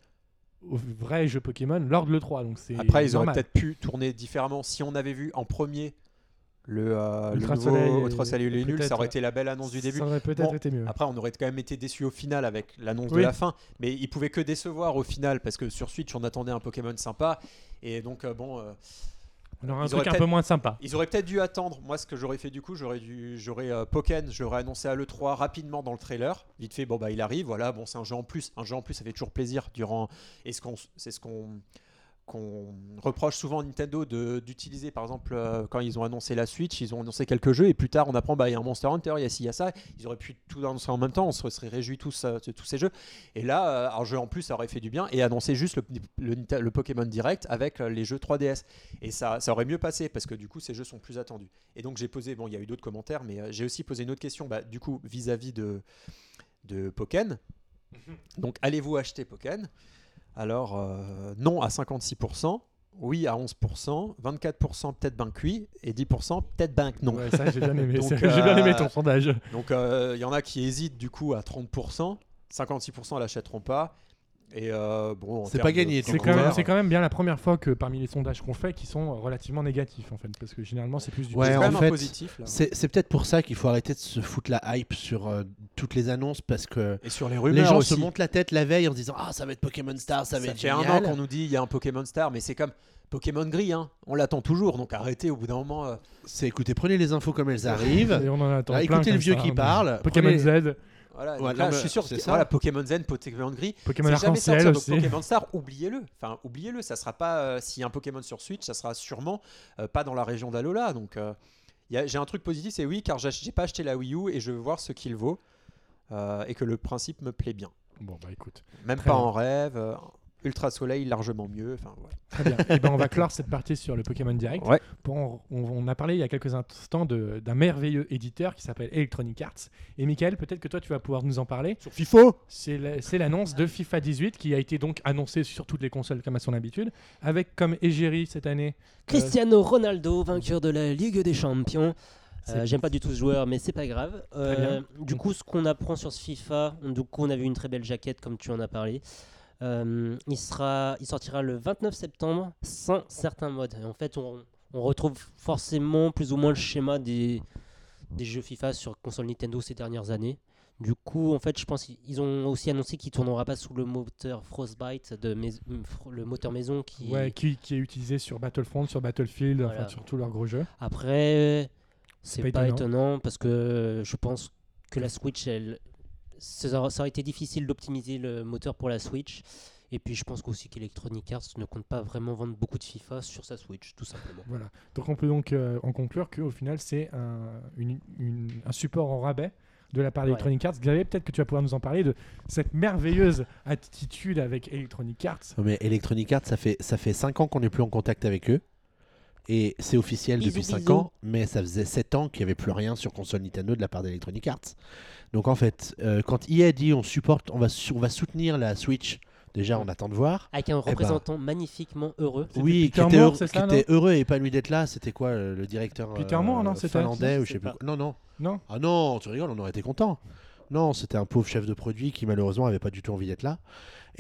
au vrai jeu Pokémon, lors de l'E3. Donc c'est Après, ils auraient peut-être pu tourner différemment. Si on avait vu en premier le, euh, le nouveau et- Ultra Soleil et les nuls, peut-être, ça aurait été la belle annonce du début. Ça aurait peut-être Bon, été mieux. Après, on aurait quand même été déçus au final avec l'annonce de la fin, mais ils pouvaient que décevoir au final parce que sur Switch, on attendait un Pokémon sympa et donc euh, bon, euh, On aura un ils truc auraient un peu moins sympa. ils auraient peut-être dû attendre. Moi, ce que j'aurais fait du coup, j'aurais dû, j'aurais euh, Pokken, l'aurais annoncé à le 3 rapidement dans le trailer, vite fait. Bon bah il arrive, voilà. Bon, c'est un jeu en plus, un jeu en plus, ça fait toujours plaisir durant. Et ce qu'on, c'est ce qu'on qu'on reproche souvent à Nintendo d'utiliser par exemple euh, quand ils ont annoncé la Switch ils ont annoncé quelques jeux et plus tard on apprend bah il y a un Monster Hunter il y a ci il y a ça. Ils auraient pu tout annoncer en même temps on se serait réjouis tous euh, de tous ces jeux. Et là euh, un jeu en plus ça aurait fait du bien et annoncer juste le, le, Pokémon Direct avec les jeux 3DS et ça, ça aurait mieux passé parce que du coup ces jeux sont plus attendus. Et donc j'ai posé bon il y a eu d'autres commentaires mais j'ai aussi posé une autre question bah, du coup vis-à-vis de de Pokken donc allez-vous acheter Pokken alors, euh, non à 56%, oui à 11%, 24% peut-être ben cuit et 10% peut-être que non. Ouais, ça, j'ai bien aimé. J'ai bien aimé euh, ton sondage. Donc, euh, il y en a qui hésitent du coup à 30%, 56% l'achèteront pas. Et euh, bon, C'est pas gagné, C'est quand, même- quand bien la première fois que parmi les sondages qu'on fait qui sont relativement négatifs en fait parce que généralement c'est plus du Ouais, en fait, positif. C'est peut-être pour ça qu'il faut arrêter de se foutre la hype sur euh, toutes les annonces parce que Et sur les gens aussi. se montent la tête la veille en se disant Ah, ça va être Pokémon Star, ça va Ça être fait un an qu'on nous dit il y a un Pokémon Star, mais c'est comme Pokémon gris, hein. on l'attend toujours, donc arrêtez au bout d'un moment. euh, C'est écoutez, prenez les infos comme elles arrivent. Et on en attend Là, plein écoutez le vieux ça, qui hein. parle. Pokémon prenez- Z, Voilà, Ouais, donc non, là, je suis sûr c'est que ça. voilà, Pokémon Zen, Pokémon gris, Pokémon Arc-en-Ciel un aussi. Pokémon Star, oubliez-le. Enfin, oubliez-le, ça sera pas euh, si un Pokémon sur Switch, ça sera sûrement euh, pas dans la région d'Alola. Donc, euh, il y a- j'ai un truc positif, c'est oui, car j'ai pas acheté la Wii U et je veux voir ce qu'il vaut euh, et que le principe me plaît bien. Bon bah écoute, Même Très pas bien. en rêve. Euh, Ultra Soleil largement mieux. Enfin, voilà. très bien. Et ben on va clore cette partie sur le Pokémon Direct. Ouais. Pour- on, on a parlé il y a quelques instants de- d'un merveilleux éditeur qui s'appelle Electronic Arts. Et Michael, peut-être que toi tu vas pouvoir nous en parler. Sur FIFO C'est la- c'est l'annonce de FIFA 18 qui a été donc annoncée sur toutes les consoles comme à son habitude, avec comme égérie cette année. Cristiano Ronaldo, vainqueur de la Ligue des Champions. Euh, J'aime pas du tout ce joueur, mais c'est pas grave. Euh, du coup, ce qu'on apprend sur ce FIFA, du coup, on a vu une très belle jaquette, comme tu en as parlé. Euh, il, sera, il sortira le 29 septembre sans certains modes. Et en fait, on, on retrouve forcément plus ou moins le schéma des, des jeux FIFA sur console Nintendo ces dernières années. Du coup, en fait, je pense qu'ils ont aussi annoncé qu'il tournera pas sous le moteur Frostbite, de mais- le moteur maison qui, Ouais, qui, qui est utilisé sur Battlefront, sur Battlefield, Voilà. enfin sur tous leurs gros jeux. Après, c'est pas pas, étonnant. étonnant. parce que je pense que la Switch, elle, ça, aurait- ça aurait été difficile d'optimiser le moteur pour la Switch. Et puis je pense aussi qu'Electronic Arts ne compte pas vraiment vendre beaucoup de FIFA sur sa Switch, tout simplement. Voilà. Donc on peut donc euh, en conclure qu'au final c'est un, une- une- un support en rabais de la part Ouais. d'Electronic Arts. Xavier, peut-être que tu vas pouvoir nous en parler de cette merveilleuse attitude avec Electronic Arts. Non, mais Electronic Arts, ça fait, ça fait 5 ans qu'on n'est plus en contact avec eux. Et c'est officiel Bisous, depuis 5 bisous. ans, mais ça faisait 7 ans qu'il n'y avait plus rien sur console Nintendo de la part d'Electronic Arts. Donc en fait, euh, quand EA dit on supporte, on va, on va soutenir la Switch, déjà on attend de voir. Avec un ben. représentant magnifiquement heureux. Oui, Peter qui était, Moore, heureux, c'est qui ça, était heureux et épanoui d'être là. C'était quoi euh, le directeur Peter Moore, non, finlandais ou je sais sais plus pas. Non, non. Non Ah non, tu rigoles, on aurait été content. Non, c'était un pauvre chef de produit qui malheureusement avait pas du tout envie d'être là.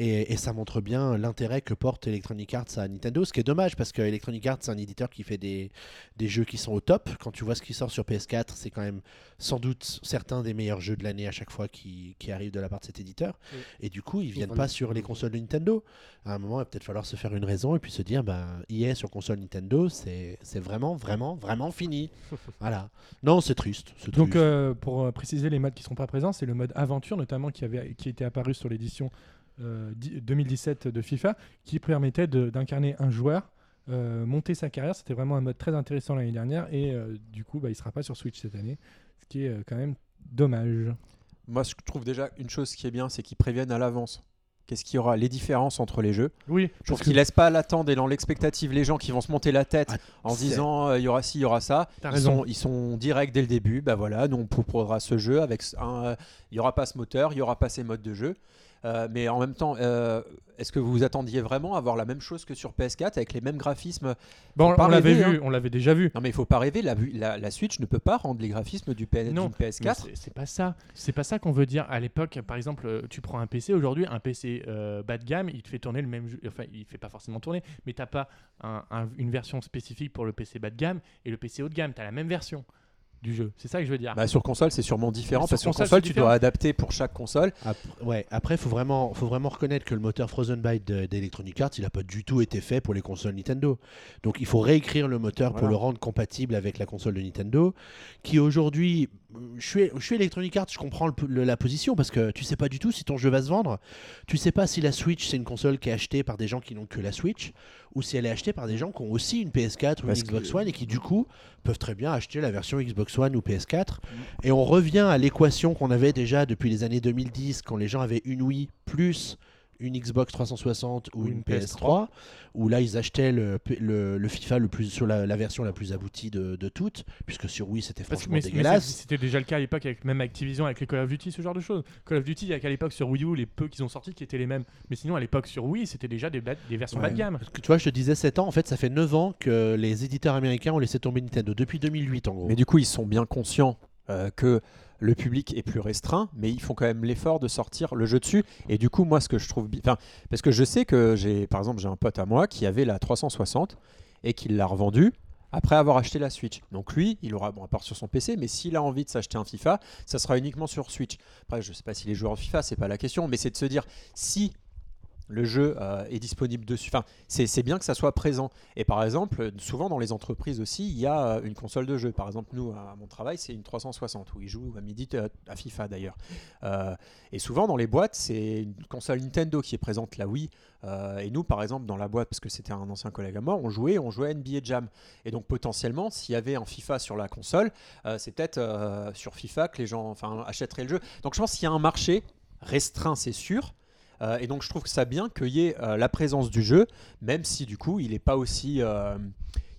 Et, et ça montre bien l'intérêt que porte Electronic Arts à Nintendo, ce qui est dommage parce que Electronic Arts c'est un éditeur qui fait des, des jeux qui sont au top. Quand tu vois ce qui sort sur PS4, c'est quand même sans doute certains des meilleurs jeux de l'année à chaque fois qui, qui arrivent de la part de cet éditeur. Oui. Et du coup, ils viennent pas sur les consoles de Nintendo. À un moment, il va peut-être falloir se faire une raison et puis se dire, bah, EA sur console Nintendo, c'est c'est vraiment, vraiment, vraiment fini. voilà. Non, c'est triste. Donc triste. euh, pour euh, préciser les modes qui ne seront pas présents, c'est le mode aventure notamment qui, avait, qui était apparu sur l'édition di- 2017 de FIFA, qui permettait d'incarner un joueur, euh, monter sa carrière. C'était vraiment un mode très intéressant l'année dernière et euh, du coup bah, il ne sera pas sur Switch cette année, ce qui est euh, quand même dommage. Moi, je trouve déjà une chose qui est bien, c'est qu'ils préviennent à l'avance. Qu'est-ce qu'il y aura Les différences entre les jeux. Oui, Je trouve qu'ils que laissent pas l'attendre et dans l'expectative les gens qui vont se monter la tête Ah, en se disant euh, il y aura ci, il y aura ça. Ils raison. sont, ils sont directs dès le début. Bah voilà, nous on proposera ce jeu avec un. euh, il y aura pas ce moteur, il y aura pas ces modes de jeu. Euh, mais en même temps, euh, est-ce que vous vous attendiez vraiment à avoir la même chose que sur PS4 avec les mêmes graphismes bon, on l'avait vu, on l'avait déjà vu. Non mais il faut pas rêver. La, la, la Switch ne peut pas rendre les graphismes du PS, Non, d'une Mais PS4. c'est- pas ça. C'est pas ça qu'on veut dire. À l'époque, par exemple, euh, tu prends un PC aujourd'hui, un PC euh, bas de gamme, il te fait tourner le même jeu. Enfin, il fait pas forcément tourner, mais t'as pas un- un- une version spécifique pour le PC bas de gamme et le PC haut de gamme. T'as la même version du jeu. C'est ça que je veux dire. Bah, sur console, c'est sûrement différent Sur parce que sur console, tu différent. dois adapter pour chaque console. Après, ouais, après, faut vraiment, faut vraiment reconnaître que le moteur Frozen Byte de- d'Electronic Arts, il n'a pas du tout été fait pour les consoles Nintendo. Donc, il faut réécrire le moteur pour le rendre compatible avec la console de Nintendo, qui aujourd'hui, je suis, je suis Electronic Arts, je comprends le- le- la position parce que tu sais pas du tout si ton jeu va se vendre. Tu sais pas si la Switch c'est une console qui est achetée par des gens qui n'ont que la Switch ou si elle est achetée par des gens qui ont aussi une PS4 ou Parce une que- Xbox One et qui du coup peuvent très bien acheter la version Xbox Ou PS4. Et on revient à l'équation qu'on avait déjà depuis les années 2010 quand les gens avaient une Wii plus une Xbox 360 ou Ou une, une PS3, où là ils achetaient le, P- le, le FIFA le plus sur la, la version la plus aboutie de, de toutes, puisque sur Wii c'était franchement mais- dégueulasse. c'était déjà le cas à l'époque avec même Activision avec les Call of Duty ce genre de choses. Call of Duty il y a qu'à l'époque sur Wii U les peu qu'ils ont sortis qui étaient les mêmes. Mais sinon à l'époque sur Wii c'était déjà des, versions bas de Ouais. gamme. Parce que tu vois, je te disais 7 ans, en fait ça fait 9 ans que les éditeurs américains ont laissé tomber Nintendo, depuis 2008 en gros. Mais du coup, ils sont bien conscients euh, que le public est plus restreint, mais ils font quand même l'effort de sortir le jeu dessus. Et du coup, moi, ce que je trouve, parce que je sais que j'ai, par exemple, j'ai un pote à moi qui avait la 360 et qui l'a revendue après avoir acheté la Switch. Donc lui, il aura, bon, à part sur son PC, mais s'il a envie de s'acheter un FIFA, ça sera uniquement sur Switch. Après, je sais pas s'il est joueur de FIFA, c'est pas la question, mais c'est de se dire si le jeu euh, est disponible dessus. Enfin, c'est bien que ça soit présent. Et par exemple, souvent dans les entreprises aussi, il y a euh, une console de jeu. Par exemple, nous, à mon travail, c'est une 360 où ils jouent à midi euh, à FIFA d'ailleurs. Et souvent dans les boîtes, c'est une console Nintendo qui est présente, la Wii. Et nous, par exemple, dans la boîte, parce que c'était un ancien collègue à moi, on jouait, on jouait à NBA Jam. Et donc potentiellement, s'il y avait un FIFA sur la console, c'est peut-être sur FIFA que les gens enfin, achèteraient le jeu. Donc je pense qu'il y a un marché restreint, c'est sûr. Euh, et donc je trouve que ça bien qu'il y ait euh, la présence du jeu, même si du coup il n'est pas aussi, euh,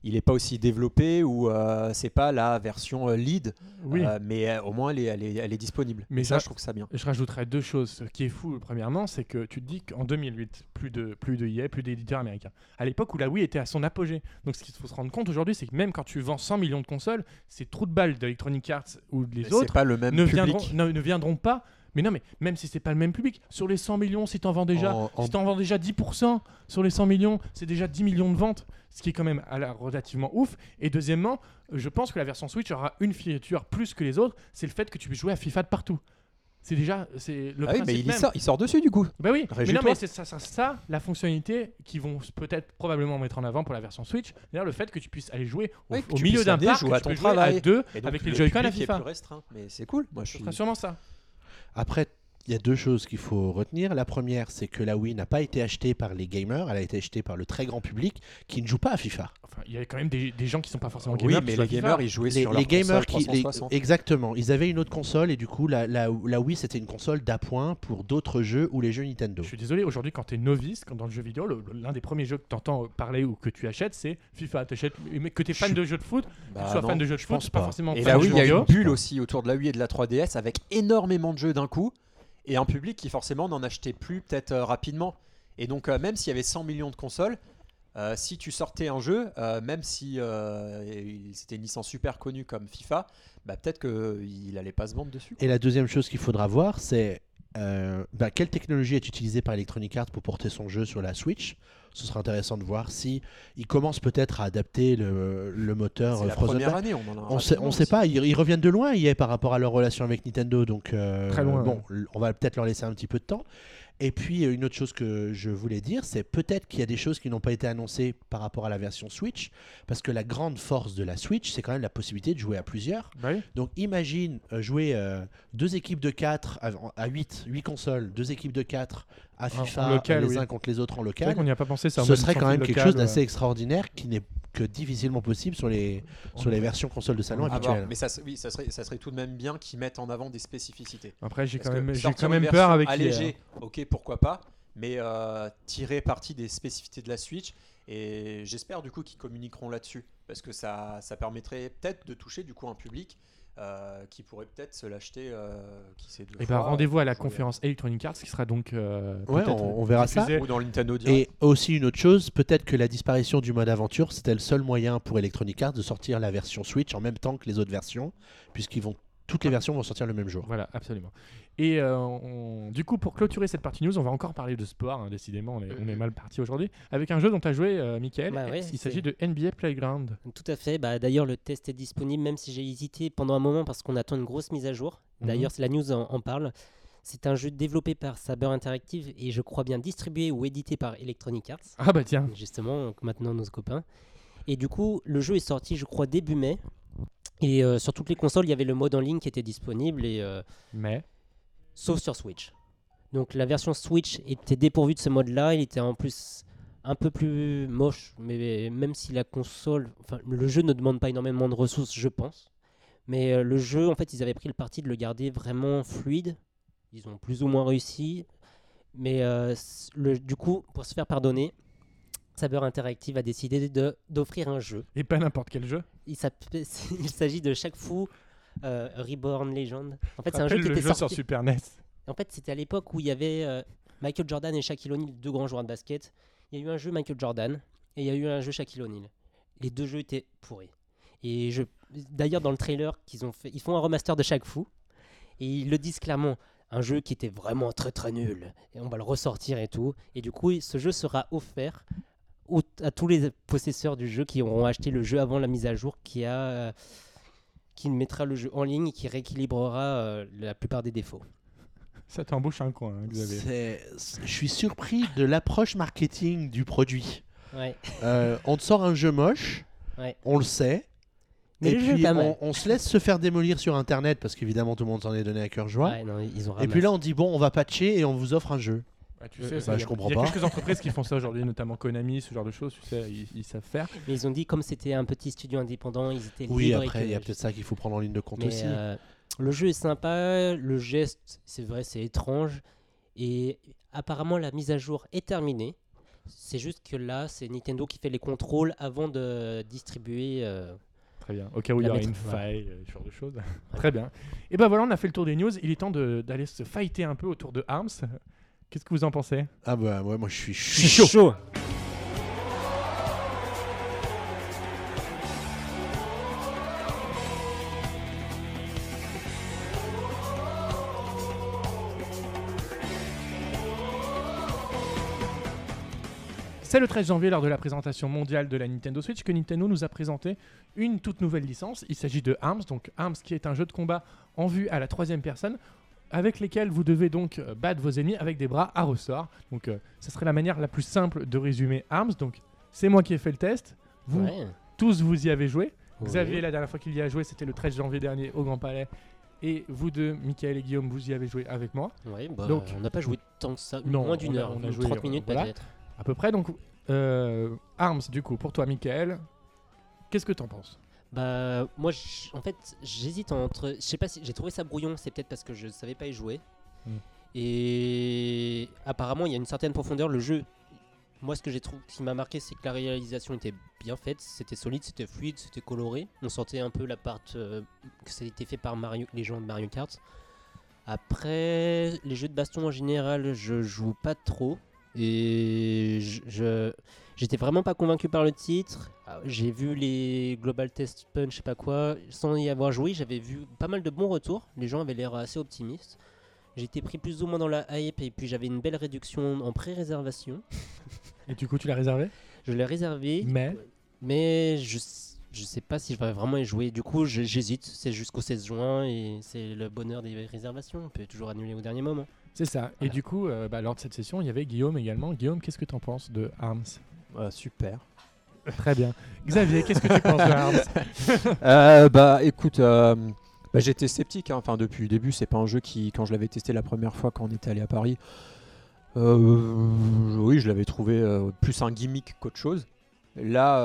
il est pas aussi développé ou euh, c'est pas la version lead, Oui. euh, mais euh, au moins elle est, elle est, elle est disponible. Mais ça, ça- je trouve que ça bien. Je rajouterais deux choses. Ce qui est fou, premièrement, c'est que tu te dis qu'en 2008, plus de, plus de EA, plus d'éditeurs américains. À l'époque où la Wii était à son apogée. Donc ce qu'il faut se rendre compte aujourd'hui, c'est que même quand tu vends 100 millions de consoles, ces trous de balles d'Electronic Arts ou les Mais autres C'est pas le même ne public. viendront, ne, ne viendront pas. Mais non, mais même si c'est pas le même public, sur les 100 millions, si t'en vends déjà, En- en- si t'en vends déjà 10% sur les 100 millions, c'est déjà 10 millions de ventes, ce qui est quand même à la- relativement ouf. Et deuxièmement, je pense que la version Switch aura une feature plus que les autres, c'est le fait que tu puisses jouer à FIFA de partout. C'est déjà c'est le Ah oui, mais il, même. sort, il sort dessus du coup. Bah oui, mais non, mais c'est ça, ça, ça, la fonctionnalité qu'ils vont peut-être probablement mettre en avant pour la version Switch, c'est-à-dire le fait que tu puisses aller jouer au, Oui, milieu d'un parc, jouer à tu ton peux jouer à travail. deux Et donc, avec les le Joy-Con à public est FIFA. plus restreint. Mais c'est cool. Moi, je suis. sûrement ça. Après, il y a deux choses qu'il faut retenir. La première, c'est que la Wii n'a pas été achetée par les gamers, elle a été achetée par le très grand public qui ne joue pas à FIFA. Enfin, il y a quand même des, des gens qui sont pas forcément Oui, gamers. qui mais les gamers, ils jouaient Les, sur les leur gamers console qui. les- 360. exactement, ils avaient une autre console et du coup, la, la, la Wii c'était une console d'appoint pour d'autres jeux ou les jeux Nintendo. Je suis désolé, aujourd'hui, quand tu es novice, quand dans le jeu vidéo, l'un des premiers jeux que tu entends parler ou que tu achètes, c'est FIFA. T'achètes- mais que tu es fan Je- de jeux de foot, que Bah, tu sois non. fan de jeux de je foot, pense pas pas. forcément Et fan là, oui, il y a une bulle aussi autour de la Wii et de la 3DS avec énormément de jeux d'un coup et un public qui forcément n'en achetait plus peut-être euh, rapidement. Et donc, euh, même s'il y avait 100 millions de consoles, euh, si tu sortais un jeu, même si c'était une licence super connue comme FIFA, bah, peut-être qu'il allait pas se vendre dessus. Et la deuxième chose qu'il faudra voir, c'est bah, quelle technologie est utilisée par Electronic Arts pour porter son jeu sur la Switch? Ce sera intéressant de voir si ils commencent peut-être à adapter le, le moteur C'est euh, la Frozen première année, on en a On sait, on sait pas, ils, ils reviennent de loin hier par rapport à leur relation avec Nintendo, donc euh, Très loin, bon, on va peut-être leur laisser un petit peu de temps. Et puis euh, une autre chose que je voulais dire, c'est peut-être qu'il y a des choses qui n'ont pas été annoncées par rapport à la version Switch, parce que la grande force de la Switch, c'est quand même la possibilité de jouer à plusieurs. Bah oui. Donc imagine jouer euh, deux équipes de 4 à, à 8, 8 consoles, deux équipes de 4 à en FIFA, local, les oui. uns contre les autres en local. qu'on n'y a pas pensé. ça, Ce serait quand même quelque chose euh, d'assez extraordinaire qui n'est que difficilement possible sur les, sur les versions consoles de salon Ah, habituelles. Mais ça, oui, ça serait, ça serait tout de même bien qu'ils mettent en avant des spécificités. Après, j'ai quand même, quand même peur avec les- allégée, ok, pourquoi pas, mais euh, tirer parti des spécificités de la Switch. Et j'espère du coup qu'ils communiqueront là-dessus, parce que ça, ça permettrait peut-être de toucher du coup un public euh, qui pourrait peut-être se l'acheter. euh, qui Et ben fois, rendez-vous à la jouer- conférence Electronic Arts qui sera donc euh, Ouais, on- on verra ça. ou dans le Nintendo Direct. Et aussi une autre chose, peut-être que la disparition du mode aventure, c'était le seul moyen pour Electronic Arts de sortir la version Switch en même temps que les autres versions, puisqu'ils vont toutes les versions vont sortir le même jour. Voilà, absolument. Et euh, on- du coup, pour clôturer cette partie news, on va encore parler de sport. hein, décidément, on est, on est mal parti aujourd'hui. Avec un jeu dont tu as joué, euh, Michael. Bah ouais, Il s'agit de NBA Playground. Tout à fait. Bah, D'ailleurs, le test est disponible, même si j'ai hésité pendant un moment parce qu'on attend une grosse mise à jour. Mhm. D'ailleurs, c'est la news en, en parle. C'est un jeu développé par Saber Interactive et je crois bien distribué ou édité par Electronic Arts. Ah bah tiens. Justement, donc maintenant nos copains. Et du coup, le jeu est sorti, je crois, début mai. Et euh, sur toutes les consoles, il y avait le mode en ligne qui était disponible, et, euh, Mais. sauf sur Switch. Donc la version Switch était dépourvue de ce mode-là. Il était en plus un peu plus moche, mais même si la console, enfin le jeu ne demande pas énormément de ressources, je pense. Mais euh, le jeu, en fait, ils avaient pris le parti de le garder vraiment fluide. Ils ont plus ou moins réussi. Mais euh, le, du coup, pour se faire pardonner, Saber Interactive a décidé de- d'offrir un jeu. Et pas n'importe quel jeu. Il s'agit de chaque fou euh, Reborn Legend. En fait, c'est un jeu Rappelle qui le était jeu sur. Super NES. En fait, c'était à l'époque où il y avait euh, Michael Jordan et Shaquille O'Neal, deux grands joueurs de basket. Il y a eu un jeu Michael Jordan et il y a eu un jeu Shaquille O'Neal. Les deux jeux étaient pourris. Et je, d'ailleurs, dans le trailer qu'ils ont fait, ils font un remaster de chaque fou. Et ils le disent clairement. Un jeu qui était vraiment très très nul. Et on va le ressortir et tout. Et du coup, ce jeu sera offert au- à tous les possesseurs du jeu qui auront acheté le jeu avant la mise à jour qui a euh, qui mettra le jeu en ligne et qui rééquilibrera euh, la plupart des défauts. Ça t'embauche un coin, hein, Xavier. Je suis surpris de l'approche marketing du produit. Ouais. Euh, on te sort un jeu moche, Ouais. on le sait. Mais et puis on, se laisse se faire démolir sur internet parce qu'évidemment tout le monde s'en est donné à cœur joie. Ouais, non, ils ont et puis là on dit bon on va patcher et on vous offre un jeu. Ouais, tu Euh, sais, bah, ça, il y je a- comprends Il y a pas. quelques entreprises qui font ça aujourd'hui, notamment Konami, ce genre de choses, tu sais, ils, ils savent faire. Mais ils ont dit comme c'était un petit studio indépendant, ils étaient Oui libres. et après il y a peut-être ça qu'il faut prendre en ligne de compte Mais aussi. euh, le jeu est sympa, le geste, c'est vrai, c'est étrange. Et apparemment, la mise à jour est terminée. C'est juste que là, c'est Nintendo qui fait les contrôles avant de distribuer. euh, Très bien. Au cas où il y mettre- une faille, ce genre de choses. Très bien. Et ben voilà, on a fait le tour des news. Il est temps d'aller se fighter un peu autour de Arms. Qu'est-ce que vous en pensez? Ah bah ouais moi je suis, je suis chaud. chaud. C'est le 13 janvier, lors de la présentation mondiale de la Nintendo Switch, que Nintendo nous a présenté une toute nouvelle licence. Il s'agit de Arms, donc Arms qui est un jeu de combat en vue à la troisième personne, avec lesquels vous devez donc euh, battre vos ennemis avec des bras à ressort. Donc, euh, ce serait la manière la plus simple de résumer Arms. Donc, c'est moi qui ai fait le test. Vous Ouais. tous, vous y avez joué. Xavier, la dernière fois qu'il y a joué, c'était le 13 janvier dernier au Grand Palais. Et vous deux, Michael et Guillaume, vous y avez joué avec moi. Ouais, bah, Donc- on n'a pas joué tant que ça, Non, moins d'une heure, on a ou joué, 30 euh, minutes voilà. peut-être. À peu près. Donc, euh, Arms, du coup, pour toi, Michael, qu'est-ce que t'en penses? Bah, moi, en fait, j'hésite entre. Je sais pas si j'ai trouvé ça brouillon, c'est peut-être parce que je savais pas y jouer. Hmm. Et apparemment, il y a une certaine profondeur. Le jeu, moi, ce que j'ai trouvé qui m'a marqué, c'est que la réalisation était bien faite, c'était solide, c'était fluide, c'était coloré. On sentait un peu la part euh, que ça a été fait par Mario, les gens de Mario Kart. Après, les jeux de baston en général, je joue pas trop. Et je- je, J'étais vraiment pas convaincu par le titre. Ah, J'ai vu les Global Test Punch, je sais pas quoi. Sans y avoir joué, j'avais vu pas mal de bons retours. Les gens avaient l'air assez optimistes. J'étais pris plus ou moins dans la hype et puis j'avais une belle réduction en pré-réservation. Et du coup, tu l'as réservé? Je l'ai réservé, Mais mais je, je sais pas si je vais vraiment y jouer. Du coup, j'hésite. C'est jusqu'au 16 juin et c'est le bonheur des réservations. On peut toujours annuler au dernier moment. c'est ça. Et du coup, euh, bah, lors de cette session, il y avait Guillaume également. Guillaume, qu'est-ce que t'en penses de Arms? Euh, super. Très bien. Xavier, qu'est-ce que tu penses de Arms? Euh, bah écoute, euh, bah, j'étais sceptique. hein. Enfin, depuis le début, c'est pas un jeu qui, quand je l'avais testé la première fois quand on était allé à Paris, euh, oui, je l'avais trouvé plus un gimmick qu'autre chose. Là,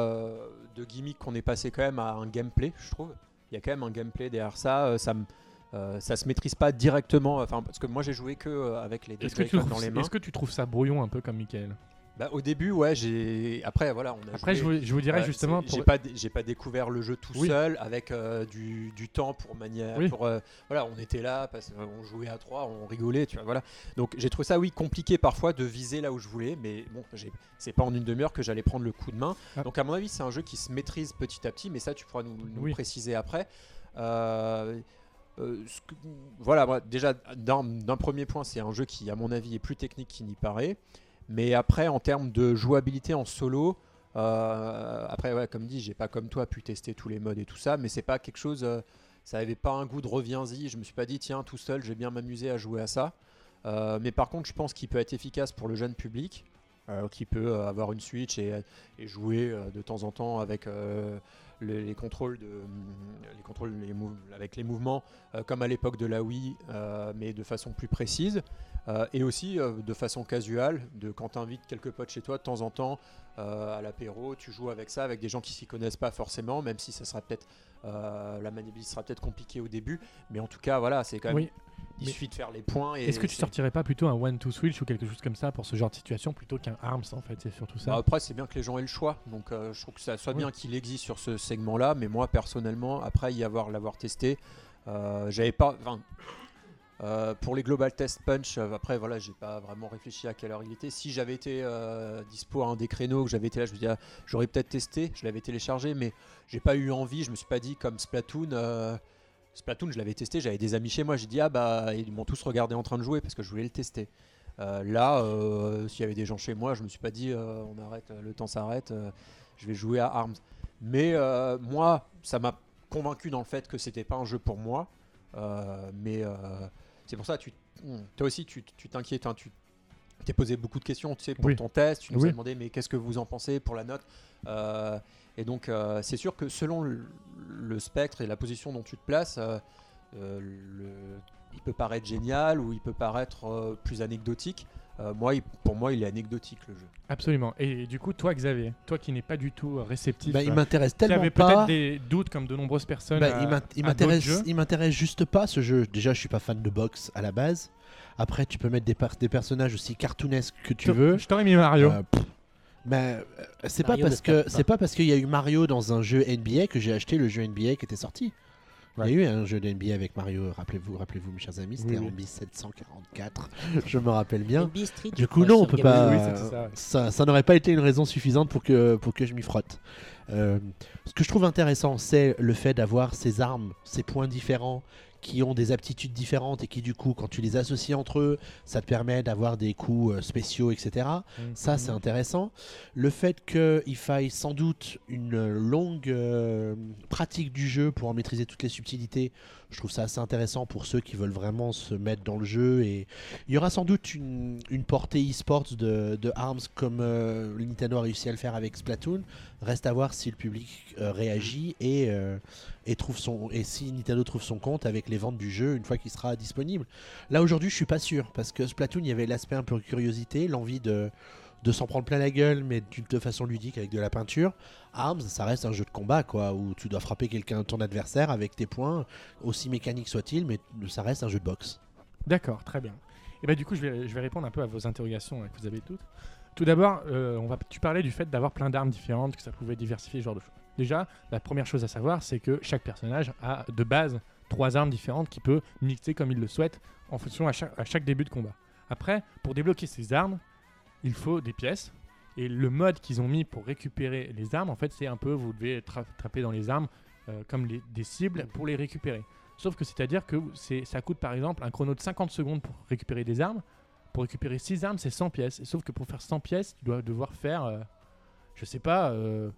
de gimmick, on est passé quand même à un gameplay, je trouve. Il y a quand même un gameplay derrière ça. ça me- euh, ça se maîtrise pas directement, enfin parce que moi j'ai joué que euh, avec les deux dans les mains. est-ce que tu trouves ça brouillon un peu comme Michael? Bah, au début, ouais, j'ai. Après, voilà, on a Après, joué- je vous, je vous dirais Ouais, justement. pour- j'ai pas dé- j'ai pas découvert le jeu tout Oui. seul avec euh, du, du temps pour manier Oui. pour euh, voilà on était là parce qu'on jouait à trois on rigolait tu vois voilà donc j'ai trouvé ça oui compliqué parfois de viser là où je voulais mais bon c'est pas en une demi-heure que j'allais prendre le coup de main Ah. donc à mon avis c'est un jeu qui se maîtrise petit à petit mais ça tu pourras nous, nous Oui. préciser après Euh, euh, ce que- voilà déjà d'un d'un premier point c'est un jeu qui à mon avis est plus technique qu'il n'y paraît mais après, en termes de jouabilité en solo, euh, après, comme dit, j'ai pas comme toi pu tester tous les modes et tout ça, mais c'est pas quelque chose. euh, ça avait pas un goût de reviens-y. Je me suis pas dit, tiens, tout seul, je vais bien m'amuser à jouer à ça. Euh, mais par contre, je pense qu'il peut être efficace pour le jeune public, qui peut avoir une Switch et, jouer de temps en temps avec les, les contrôles, de, les contrôles avec les mouvements, comme à l'époque de la Wii, mais de façon plus précise. Euh, et aussi euh, de façon casuale, de quand tu invites quelques potes chez toi de temps en temps euh, à l'apéro, tu joues avec ça, avec des gens qui s'y connaissent pas forcément, même si ça sera peut-être la maniabilité sera peut-être compliquée au début, mais en tout cas voilà, c'est quand même Oui. il mais- suffit de faire les points. Est-ce que tu c'est- sortirais pas plutôt un One to Switch ou quelque chose comme ça pour ce genre de situation plutôt qu'un Arms en fait C'est surtout ça. Bah, après, c'est bien que les gens aient le choix. Donc, je trouve que ça soit Oui. bien qu'il existe sur ce segment-là. Mais moi, personnellement, après y avoir l'avoir testé, j'avais pas. enfin, euh, pour les Global Test Punch, euh, après, voilà, j'ai pas vraiment réfléchi à quelle heure il était. Si j'avais été euh, dispo à un des créneaux, que j'avais été là, je me dis, ah, j'aurais peut-être testé. Je l'avais téléchargé, mais j'ai pas eu envie. Je me suis pas dit, comme Splatoon, Splatoon, je l'avais testé, j'avais des amis chez moi, j'ai dit ah bah ils m'ont tous regardé en train de jouer parce que je voulais le tester. Là, s'il y avait des gens chez moi, je me suis pas dit on arrête, le temps s'arrête, je vais jouer à Arms. Mais moi, ça m'a convaincu dans le fait que c'était pas un jeu pour moi. Mais c'est pour ça, tu, toi aussi, tu tu t'inquiètes, hein, tu t'es posé beaucoup de questions, tu sais, pour Oui. ton test, tu nous Oui. as demandé mais qu'est-ce que vous en pensez pour la note Euh, Et donc, euh, c'est sûr que selon le, le spectre et la position dont tu te places, euh, le- il peut paraître génial ou il peut paraître euh, plus anecdotique. Euh, moi, il- pour moi, il est anecdotique le jeu. Absolument. Et du coup, toi, Xavier, toi qui n'es pas du tout euh, réceptif, Bah, il euh, m'intéresse tellement pas. peut-être des doutes comme de nombreuses personnes. Bah, à- il m'intéresse, juste pas ce jeu. Déjà, je suis pas fan de boxe à la base. Après, tu peux mettre des, personnages aussi cartoonesques que tu Je- veux. Je t'aurais mis Mario. Euh, mais euh, c'est pas parce que c'est pas parce qu'il y a eu Mario dans un jeu NBA que j'ai acheté le jeu NBA qui était sorti. Il y a eu un jeu de NBA avec Mario, rappelez-vous, rappelez-vous mes chers amis, c'était Oui, oui. en 1744, je me rappelle bien. NBA Street, Du je coup, non, on peut Game pas. Boy. Oui, c'était ça, ouais. ça ça n'aurait pas été une raison suffisante pour que, pour que je m'y frotte. Euh, ce que je trouve intéressant, c'est le fait d'avoir ces armes, ces points différents qui ont des aptitudes différentes et qui, du coup, quand tu les associes entre eux, ça te permet d'avoir des coups euh, spéciaux, etc. Ça, c'est intéressant. Le fait qu'il faille sans doute une longue euh, pratique du jeu pour en maîtriser toutes les subtilités, je trouve ça assez intéressant pour ceux qui veulent vraiment se mettre dans le jeu. Et il y aura sans doute une, une portée e-sports de, de ARMS comme euh, Nintendo a réussi à le faire avec Splatoon. Reste à voir si le public euh, réagit et, euh, et, trouve son, et si Nintendo trouve son compte avec les ventes du jeu une fois qu'il sera disponible. Là aujourd'hui, je suis pas sûr parce que Splatoon, il y avait l'aspect un peu curiosité, l'envie de de s'en prendre plein la gueule, mais de façon ludique avec de la peinture. Arms, ça reste un jeu de combat, quoi, où tu dois frapper quelqu'un, ton adversaire, avec tes points, aussi mécanique soit-il, mais ça reste un jeu de boxe. D'accord, très bien. Et bah du coup, je vais, je vais répondre un peu à vos interrogations euh, que vous avez toutes. Tout d'abord, euh, tu parlais du fait d'avoir plein d'armes différentes, que ça pouvait diversifier ce genre de choses. Déjà, la première chose à savoir, c'est que chaque personnage a de base trois armes différentes qu'il peut mixer comme il le souhaite en fonction à chaque, début de combat. Après, pour débloquer ces armes, il faut des pièces. Et le mode qu'ils ont mis pour récupérer les armes, en fait, c'est un peu, vous devez tra- trapper dans les armes euh, comme des cibles pour les récupérer. Sauf que c'est-à-dire que ça coûte par exemple un chrono de 50 secondes pour récupérer des armes. Pour récupérer 6 armes, c'est 100 pièces. Sauf que pour faire 100 pièces, tu dois devoir faire, euh, je sais pas, euh,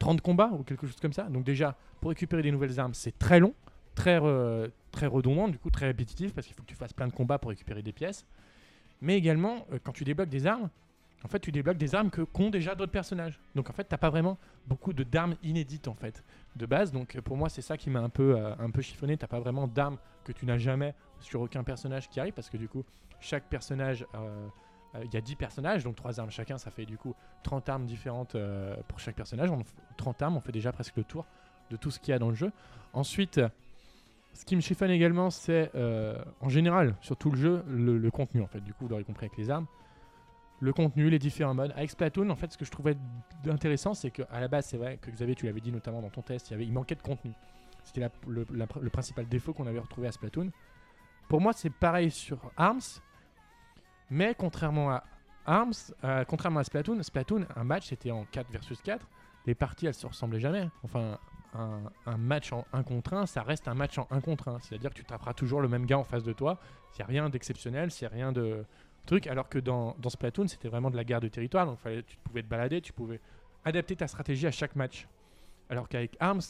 30 combats ou quelque chose comme ça. Donc déjà, pour récupérer des nouvelles armes, c'est très long, très, re- très redondant, du coup très répétitif, parce qu'il faut que tu fasses plein de combats pour récupérer des pièces. Mais également, euh, quand tu débloques des armes, en fait, tu débloques des armes que qu'ont déjà d'autres personnages. Donc en fait, t'as pas vraiment beaucoup de d'armes inédites en fait de base. Donc euh, pour moi, c'est ça qui m'a un peu euh, un peu chiffonné. T'as pas vraiment d'armes que tu n'as jamais sur aucun personnage qui arrive parce que du coup, chaque personnage, euh, euh, il y a 10 personnages, donc 3 armes chacun, ça fait du coup 30 armes différentes euh, pour chaque personnage. On, f- 30 armes, on fait déjà presque le tour de tout ce qu'il y a dans le jeu. Ensuite, ce qui me chiffonne également, c'est en général sur tout le jeu le, contenu en fait. Du coup, vous l'aurez compris avec les armes le contenu, les différents modes. Avec Splatoon, en fait, ce que je trouvais intéressant, c'est qu'à la base, c'est vrai que Xavier, tu l'avais dit notamment dans ton test, il, y avait, il manquait de contenu. C'était le principal défaut qu'on avait retrouvé à Splatoon. Pour moi, c'est pareil sur ARMS, mais contrairement à ARMS, euh, contrairement à Splatoon, Splatoon, un match, c'était en 4 versus 4. Les parties, elles se ressemblaient jamais. Enfin, un, match en 1 contre 1, ça reste un match en 1 contre 1. C'est-à-dire que tu taperas toujours le même gars en face de toi. A rien d'exceptionnel, c'est rien de truc, alors que dans, dans Splatoon, c'était vraiment de la guerre de territoire, donc fallait, tu pouvais te balader, tu pouvais adapter ta stratégie à chaque match. Alors qu'avec ARMS,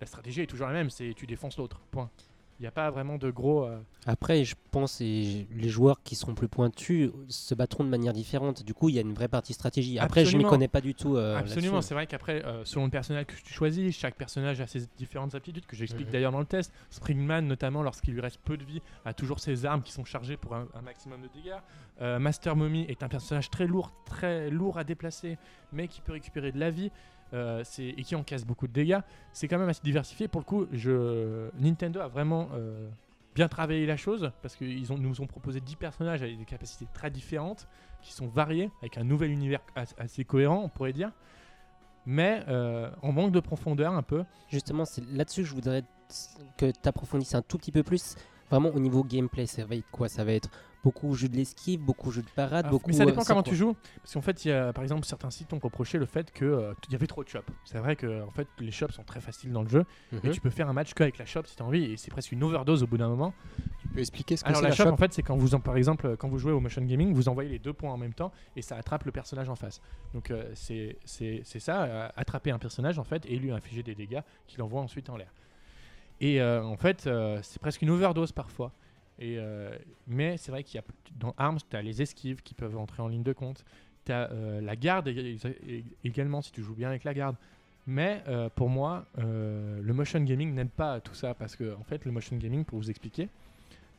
la stratégie est toujours la même, c'est tu défonces l'autre, point. Il n'y a pas vraiment de gros... euh, Après, je pense que les joueurs qui seront plus pointus se battront de manière différente. Du coup, il y a une vraie partie stratégie. Après, je Absolument. m'y connais pas du tout. euh, Absolument, c'est vrai qu'après, euh, selon le personnage que tu choisis, chaque personnage a ses différentes aptitudes que j'explique d'ailleurs dans le test. Springman, notamment, lorsqu'il lui reste peu de vie, a toujours ses armes qui sont chargées pour un, un maximum de dégâts. Euh, Master Mommy est un personnage très lourd, très lourd à déplacer, mais qui peut récupérer de la vie. Euh, et qui encaisse beaucoup de dégâts. C'est quand même assez diversifié. Pour le coup, je... Nintendo a vraiment euh, bien travaillé la chose parce qu'ils ont, nous ont proposé 10 personnages avec des capacités très différentes, qui sont variés, avec un nouvel univers as- assez cohérent, on pourrait dire mais euh, en manque de profondeur un peu. Justement, c'est là-dessus que je voudrais que tu approfondisses un tout petit peu plus. Vraiment, au niveau gameplay, ça va être quoi? Ça va être Beaucoup jeu de l'esquive, beaucoup jeu de parade, Ah, beaucoup. mais ça euh, dépend comment quoi. tu joues. Parce qu'en fait, il y a, par exemple, certains sites ont reproché le fait qu'il y avait trop de shops. C'est vrai que en fait, les shops sont très faciles dans le jeu. Et Mhm. tu peux faire un match qu'avec la shop si tu as envie. Et c'est presque une overdose au bout d'un moment. Tu peux expliquer ce que c'est la la shop, shop en fait, c'est quand vous, en, par exemple, quand vous jouez au motion gaming, vous envoyez les deux points en même temps et ça attrape le personnage en face. Donc euh, c'est c'est c'est ça, euh, attraper un personnage en fait et lui infliger des dégâts qu'il envoie ensuite en l'air. Et euh, en fait, euh, c'est presque une overdose parfois. Euh, mais c'est vrai qu'il y a dans Arms, tu as les esquives qui peuvent entrer en ligne de compte. Tu as la garde ég- ég- également si tu joues bien avec la garde. Mais euh, pour moi, euh, le motion gaming n'aide pas à tout ça parce que en fait, le motion gaming, pour vous expliquer,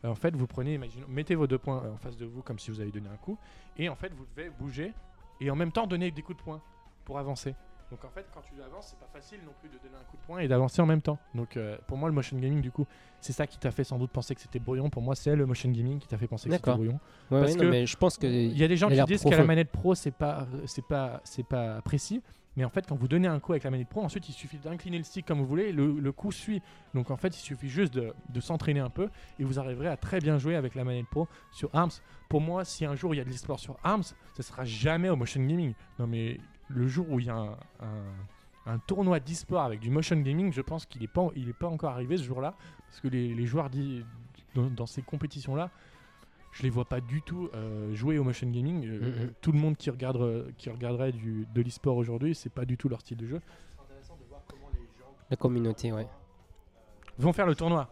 euh, en fait, vous prenez, mettez vos deux points euh, en face de vous comme si vous avez donné un coup, et en fait, vous devez bouger et en même temps donner des coups de poing pour avancer. Donc en fait, quand tu avances, c'est pas facile non plus de donner un coup de poing et d'avancer en même temps. Donc euh, pour moi, le motion gaming, du coup, c'est ça qui t'a fait sans doute penser que c'était brouillon. Pour moi, c'est le motion gaming qui t'a fait penser que c'était brouillon. Ouais, parce non, que mais je pense que. Il y a des gens qui disent qu'à la manette pro, c'est pas, c'est pas, c'est pas précis. Mais en fait, quand vous donnez un coup avec la manette pro, ensuite il suffit d'incliner le stick comme vous voulez, le, le coup suit. Donc en fait, il suffit juste de, de s'entraîner un peu et vous arriverez à très bien jouer avec la manette pro sur ARMS. Pour moi, si un jour il y a de l'e-sport sur ARMS, ce sera jamais au motion gaming. Non mais le jour où il y a un, un- un tournoi d'e-sport avec du motion gaming, je pense qu'il n'est pas, il est pas encore arrivé ce jour-là. Parce que les, les joueurs dans, dans ces compétitions-là, je les vois pas du tout euh, jouer au motion gaming. Euh, Mhm. Tout le monde qui, regarde, euh, qui regarderait du, de l'e-sport aujourd'hui, c'est pas du tout leur style de jeu. La communauté, ouais. Ils vont faire le tournoi.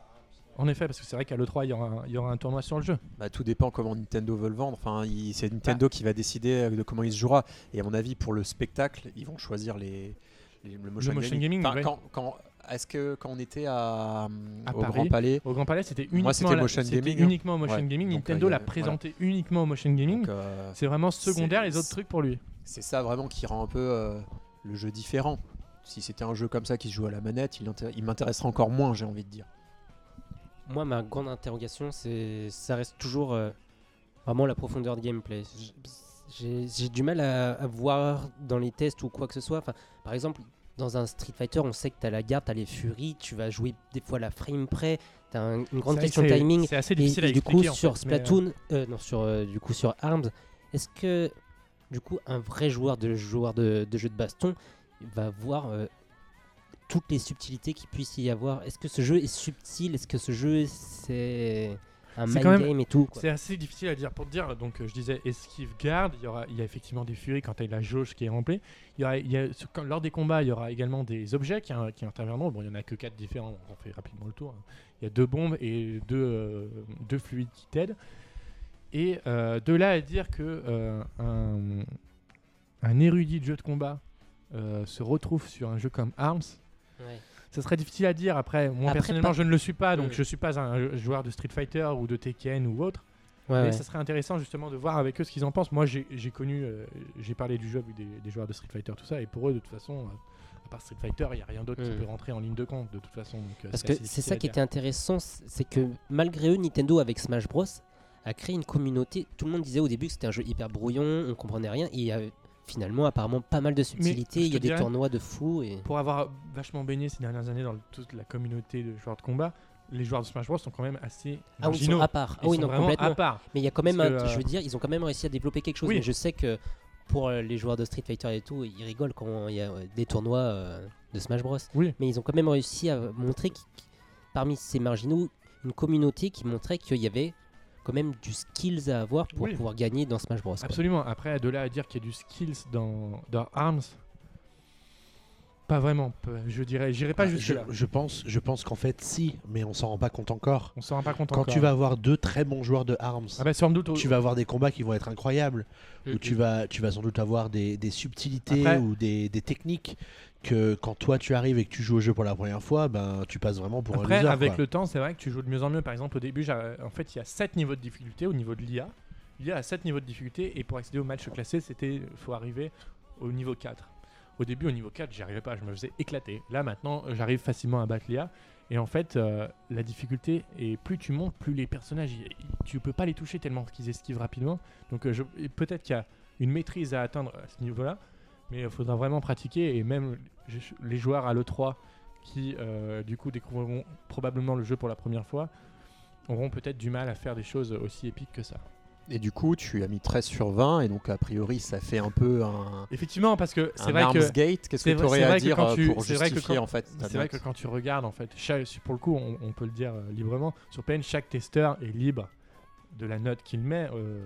En effet, parce que c'est vrai qu'à l'E3, il y, aura un- il y aura un tournoi sur le jeu. Bah, tout dépend comment Nintendo veut le vendre. Enfin, c'est Ah. Nintendo qui va décider euh, de comment il se jouera. Et à mon avis, pour le spectacle, ils vont choisir les, les- le motion, motion gaming, Enfin, ouais. quand, quand- est-ce que quand on était à, À au Paris, Grand Palais, Au Grand Palais, c'était Moi, uniquement, c'était la- motion c'était gaming, hein. uniquement au motion Ouais, gaming. Nintendo euh, l'a voilà. présenté uniquement au motion gaming. euh, C'est vraiment secondaire les autres trucs pour lui. c'est ça vraiment qui rend un peu euh, le jeu différent. Si c'était un jeu comme ça qui se joue à la manette, il m'intéresserait encore moins, j'ai envie de dire. Moi, ma grande interrogation, c'est, ça reste toujours euh, vraiment la profondeur de gameplay. J'ai, du mal à, à voir dans les tests ou quoi que ce soit. Enfin, par exemple, dans un Street Fighter, on sait que tu as la garde, tu as les furies, tu vas jouer des fois la frame près, tu as une grande question de timing. C'est assez Et, difficile à et du coup, sur fait, euh, Splatoon, euh, non, sur, euh, du coup, sur ARMS, est-ce que du coup, un vrai joueur de, joueur de, de jeu de baston va voir toutes les subtilités qu'il puisse y avoir Est-ce que ce jeu est subtil? Est-ce que ce jeu c'est un mind même- game et tout C'est assez difficile à dire pour te dire. Donc, euh, je disais esquive garde. Il y aura, il y a effectivement des furies quand tu as la jauge qui est remplie. Il y aura, il y a, sur- quand- lors des combats, il y aura également des objets qui, in- qui interviendront. Bon, il y en a que quatre différents. On fait rapidement le tour. hein. Il y a deux bombes et deux, euh, deux fluides qui t'aident. Et euh, de là à dire que euh, un, un érudit de jeu de combat euh, se retrouve sur un jeu comme Arms, Ouais. ça serait difficile à dire. Après, moi Après, personnellement, pas- je ne le suis pas, donc Mm. je suis pas un joueur de Street Fighter ou de Tekken ou autre. Ouais, Mais ouais. ça serait intéressant justement de voir avec eux ce qu'ils en pensent. Moi, j'ai connu, euh, j'ai parlé du jeu avec des, des joueurs de Street Fighter, tout ça, et pour eux, de toute façon, euh, à part Street Fighter, il n'y a rien d'autre qui Mm. peut rentrer en ligne de compte, de toute façon. donc, euh, Parce que c'est ça qui dire. était intéressant, c'est que malgré eux, Nintendo avec Smash Bros a créé une communauté. Tout le monde disait au début que c'était un jeu hyper brouillon, on comprenait rien, et il y a finalement apparemment pas mal de subtilités. je Il y a des tournois de fous et Pour avoir vachement baigné ces dernières années dans toute la communauté de joueurs de combat, les joueurs de Smash Bros sont quand même assez ah oui, ils sont à part. Ah oui, sont non, vraiment complètement. à part. Mais il y a quand même, un- que, euh, je veux dire, ils ont quand même réussi à développer quelque chose. Oui. Mais je sais que pour euh, les joueurs de Street Fighter et tout, ils rigolent quand il y a euh, des tournois de Smash Bros. Oui. Mais ils ont quand même réussi à montrer, parmi ces marginaux, une communauté qui montrait qu'il y avait quand même du skills à avoir pour Oui. pouvoir gagner dans Smash Bros. quoi. Absolument. Après, de là à dire qu'il y a du skills dans, dans Arms, pas vraiment. Je dirais, j'irai pas je, jusque là. je pense, je pense qu'en fait, si, mais on s'en rend pas compte encore. On s'en rend pas compte Quand encore. tu vas avoir deux très bons joueurs de Arms, ah bah sans doute. au- tu vas avoir des combats qui vont être incroyables, où Mhm. tu vas, tu vas sans doute avoir des, des subtilités Après- ou des, des techniques que quand toi tu arrives et que tu joues au jeu pour la première fois, ben tu passes vraiment pour Après, un loser. avec quoi. le temps, c'est vrai que tu joues de mieux en mieux. Par exemple, au début, en fait, il y a 7 niveaux de difficulté au niveau de l'IA. L'IA a 7 niveaux de difficulté et pour accéder au match classé, c'était faut arriver au niveau 4. Au début, au niveau 4, j'y arrivais pas, je me faisais éclater. Là, maintenant, j'arrive facilement à battre l'IA. Et en fait, euh, la difficulté, et plus tu montes, plus les personnages, tu peux pas les toucher tellement qu'ils esquivent rapidement. Donc, euh, peut-être qu'il y a une maîtrise à atteindre à ce niveau-là, mais il faudra vraiment pratiquer. Et même les joueurs à l'E3 qui, euh, du coup, découvriront probablement le jeu pour la première fois, auront peut-être du mal à faire des choses aussi épiques que ça. Et du coup, tu as mis 13 sur 20, et donc a priori, ça fait un peu un, Effectivement, parce que c'est vrai arms que gate. Qu'est-ce c'est que tu vrai- aurais à vrai que dire quand euh, tu- pour vrai justifier quand- en fait C'est vrai que quand tu regardes, en fait, chaque- pour le coup, on, on peut le dire euh, librement, sur PN, chaque testeur est libre de la note qu'il met, euh,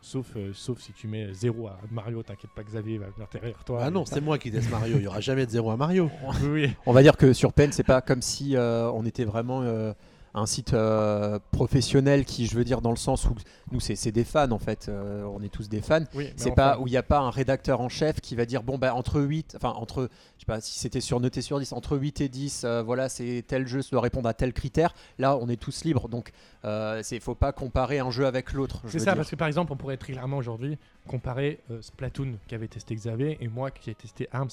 sauf, euh, sauf si tu mets 0 à Mario, t'inquiète pas, Xavier va venir derrière toi. Ah non, c'est moi qui teste Mario. Il y aura jamais de 0 à Mario. Oui, oui. On va dire que sur Pen, c'est pas comme si euh, on était vraiment euh, un site euh, professionnel qui, je veux dire, dans le sens où nous, c'est des fans en fait. euh, on est tous des fans. oui, C'est enfin, pas où il n'y a pas un rédacteur en chef qui va dire bon bah entre 8 enfin entre je sais pas si c'était sur noté sur 10 entre 8 et 10 euh, voilà c'est tel jeu ça doit répondre à tel critère là on est tous libres donc euh, c'est faut pas comparer un jeu avec l'autre C'est ça, dire. parce que par exemple, on pourrait très clairement aujourd'hui comparer Splatoon qu'avait testé Xavier et moi qui ai testé Arms.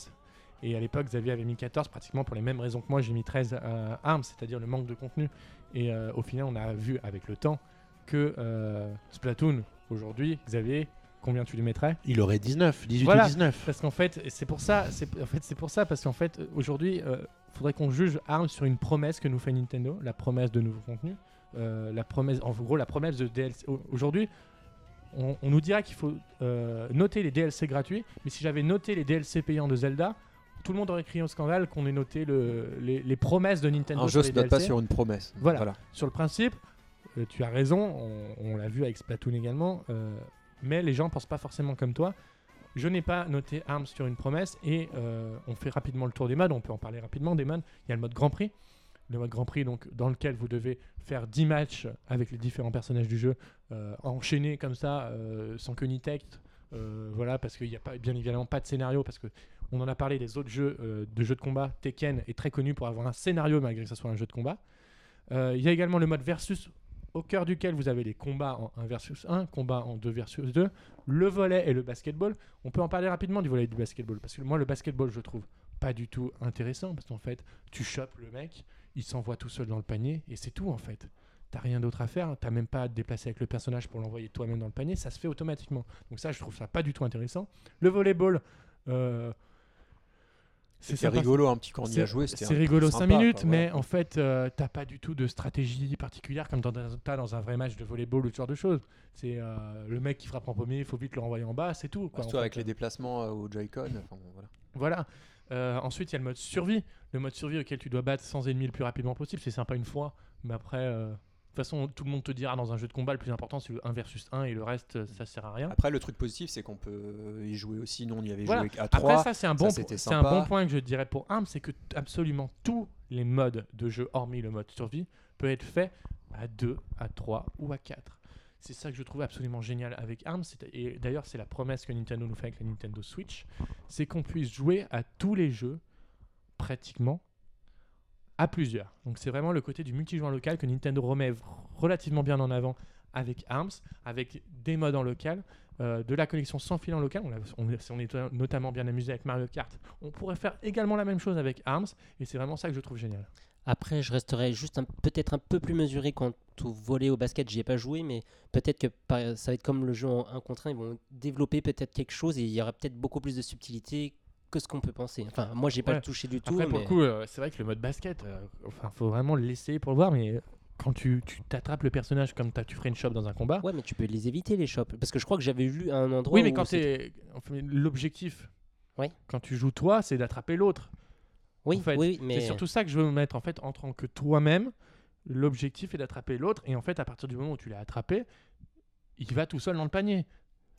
Et à l'époque, Xavier avait mis 14 pratiquement pour les mêmes raisons que moi. J'ai mis 13 à Arms, c'est-à-dire le manque de contenu. Et euh, au final, on a vu avec le temps que euh, Splatoon, aujourd'hui, Xavier, combien tu lui mettrais? Il aurait 19, 18 Voilà. ou 19. Parce qu'en fait, c'est pour ça, c'est en fait c'est pour ça parce qu'en fait aujourd'hui, il faudrait qu'on juge Arms sur une promesse que nous fait Nintendo, la promesse de nouveaux contenus, euh, la promesse, en gros la promesse de DLC. Au- Aujourd'hui, on, on nous dira qu'il faut euh, noter les DLC gratuits, mais si j'avais noté les DLC payants de Zelda, tout le monde aurait crié au scandale qu'on ait noté le- les, les promesses de Nintendo un jeu se note pas sur une promesse Voilà. Sur le principe, euh, tu as raison, on, on l'a vu avec Splatoon également, euh, mais les gens pensent pas forcément comme toi. Je n'ai pas noté Arms sur une promesse et euh, on fait rapidement le tour des modes, on peut en parler rapidement des modes. Il y a le mode Grand Prix, le mode Grand Prix donc, dans lequel vous devez faire 10 matchs avec les différents personnages du jeu, enchaînés comme ça, sans que ni texte. voilà, parce qu'il n'y a pas, bien évidemment pas de scénario, parce que on en a parlé des autres jeux euh, de jeux de combat. Tekken est très connu pour avoir un scénario malgré que ce soit un jeu de combat. Euh, Il y a également le mode versus, au cœur duquel vous avez les combats en 1 versus 1, combats en 2 versus 2, le volet et le basketball. On peut en parler rapidement du volet et du basketball, parce que moi, le basketball, je trouve pas du tout intéressant, parce qu'en fait, tu chopes le mec, il s'envoie tout seul dans le panier, et c'est tout en fait. T'as rien d'autre à faire, t'as même pas à te déplacer avec le personnage pour l'envoyer toi-même dans le panier, ça se fait automatiquement. Donc ça, je trouve ça pas du tout intéressant. Le volleyball, euh, c'est rigolo un petit quand on y a C'est- joué C'est rigolo sympa, 5 minutes, quoi, mais en fait, euh, t'as pas du tout de stratégie particulière comme dans, t'as dans un vrai match de volleyball ou ce genre de choses. C'est euh, le mec qui frappe en premier, il faut vite le renvoyer en bas, c'est tout. Quoi, Surtout avec fait. les déplacements euh, au Joy-Con voilà. Voilà. Ensuite, il y a le mode survie. Le mode survie auquel tu dois battre sans ennemis le plus rapidement possible. C'est sympa une fois, mais après, toute façon, tout le monde te dira dans un jeu de combat, le plus important c'est le 1 versus 1 et le reste, euh, ça sert à rien. après le truc positif c'est qu'on peut y jouer aussi nous on y avait Voilà. joué à Après 3 ça c'est un bon c'était c'est un sympa. bon point que je dirais pour Arms c'est que absolument tous les modes de jeu hormis le mode survie peut être fait à 2, à 3 ou à 4. C'est ça que je trouve absolument génial avec Arms c'est- et d'ailleurs c'est la promesse que Nintendo nous fait avec la Nintendo Switch, c'est qu'on puisse jouer à tous les jeux pratiquement à plusieurs. Donc c'est vraiment le côté du multijoueur local que Nintendo remet relativement bien en avant avec Arms, avec des modes en local, euh, de la collection sans fil en local. On, on est- notamment bien amusé avec Mario Kart. On pourrait faire également la même chose avec Arms, et c'est vraiment ça que je trouve génial. Après, je resterai juste peut-être un peu plus mesuré quant au volet au basket. J'y ai pas joué, mais peut-être que ça va être comme le jeu en 1 contre 1. Ils vont développer peut-être quelque chose et il y aura peut-être beaucoup plus de subtilité que ce qu'on peut penser. Enfin, moi, j'ai pas Ouais. touché du tout. Après, pour mais- le coup, euh, c'est vrai que le mode basket, euh, enfin, faut vraiment l'essayer pour le voir, mais quand tu tu t'attrapes le personnage comme tu ferais une shop dans un combat. Ouais, mais tu peux les éviter, les shops. Parce que je crois que j'avais lu un endroit. Oui, mais où quand t'es. l'objectif, Ouais. quand tu joues toi, c'est d'attraper l'autre. Oui, en fait, oui, mais. C'est surtout ça que je veux me mettre en fait en tant que toi-même. L'objectif est d'attraper l'autre, et en fait, à partir du moment où tu l'as attrapé, il va tout seul dans le panier.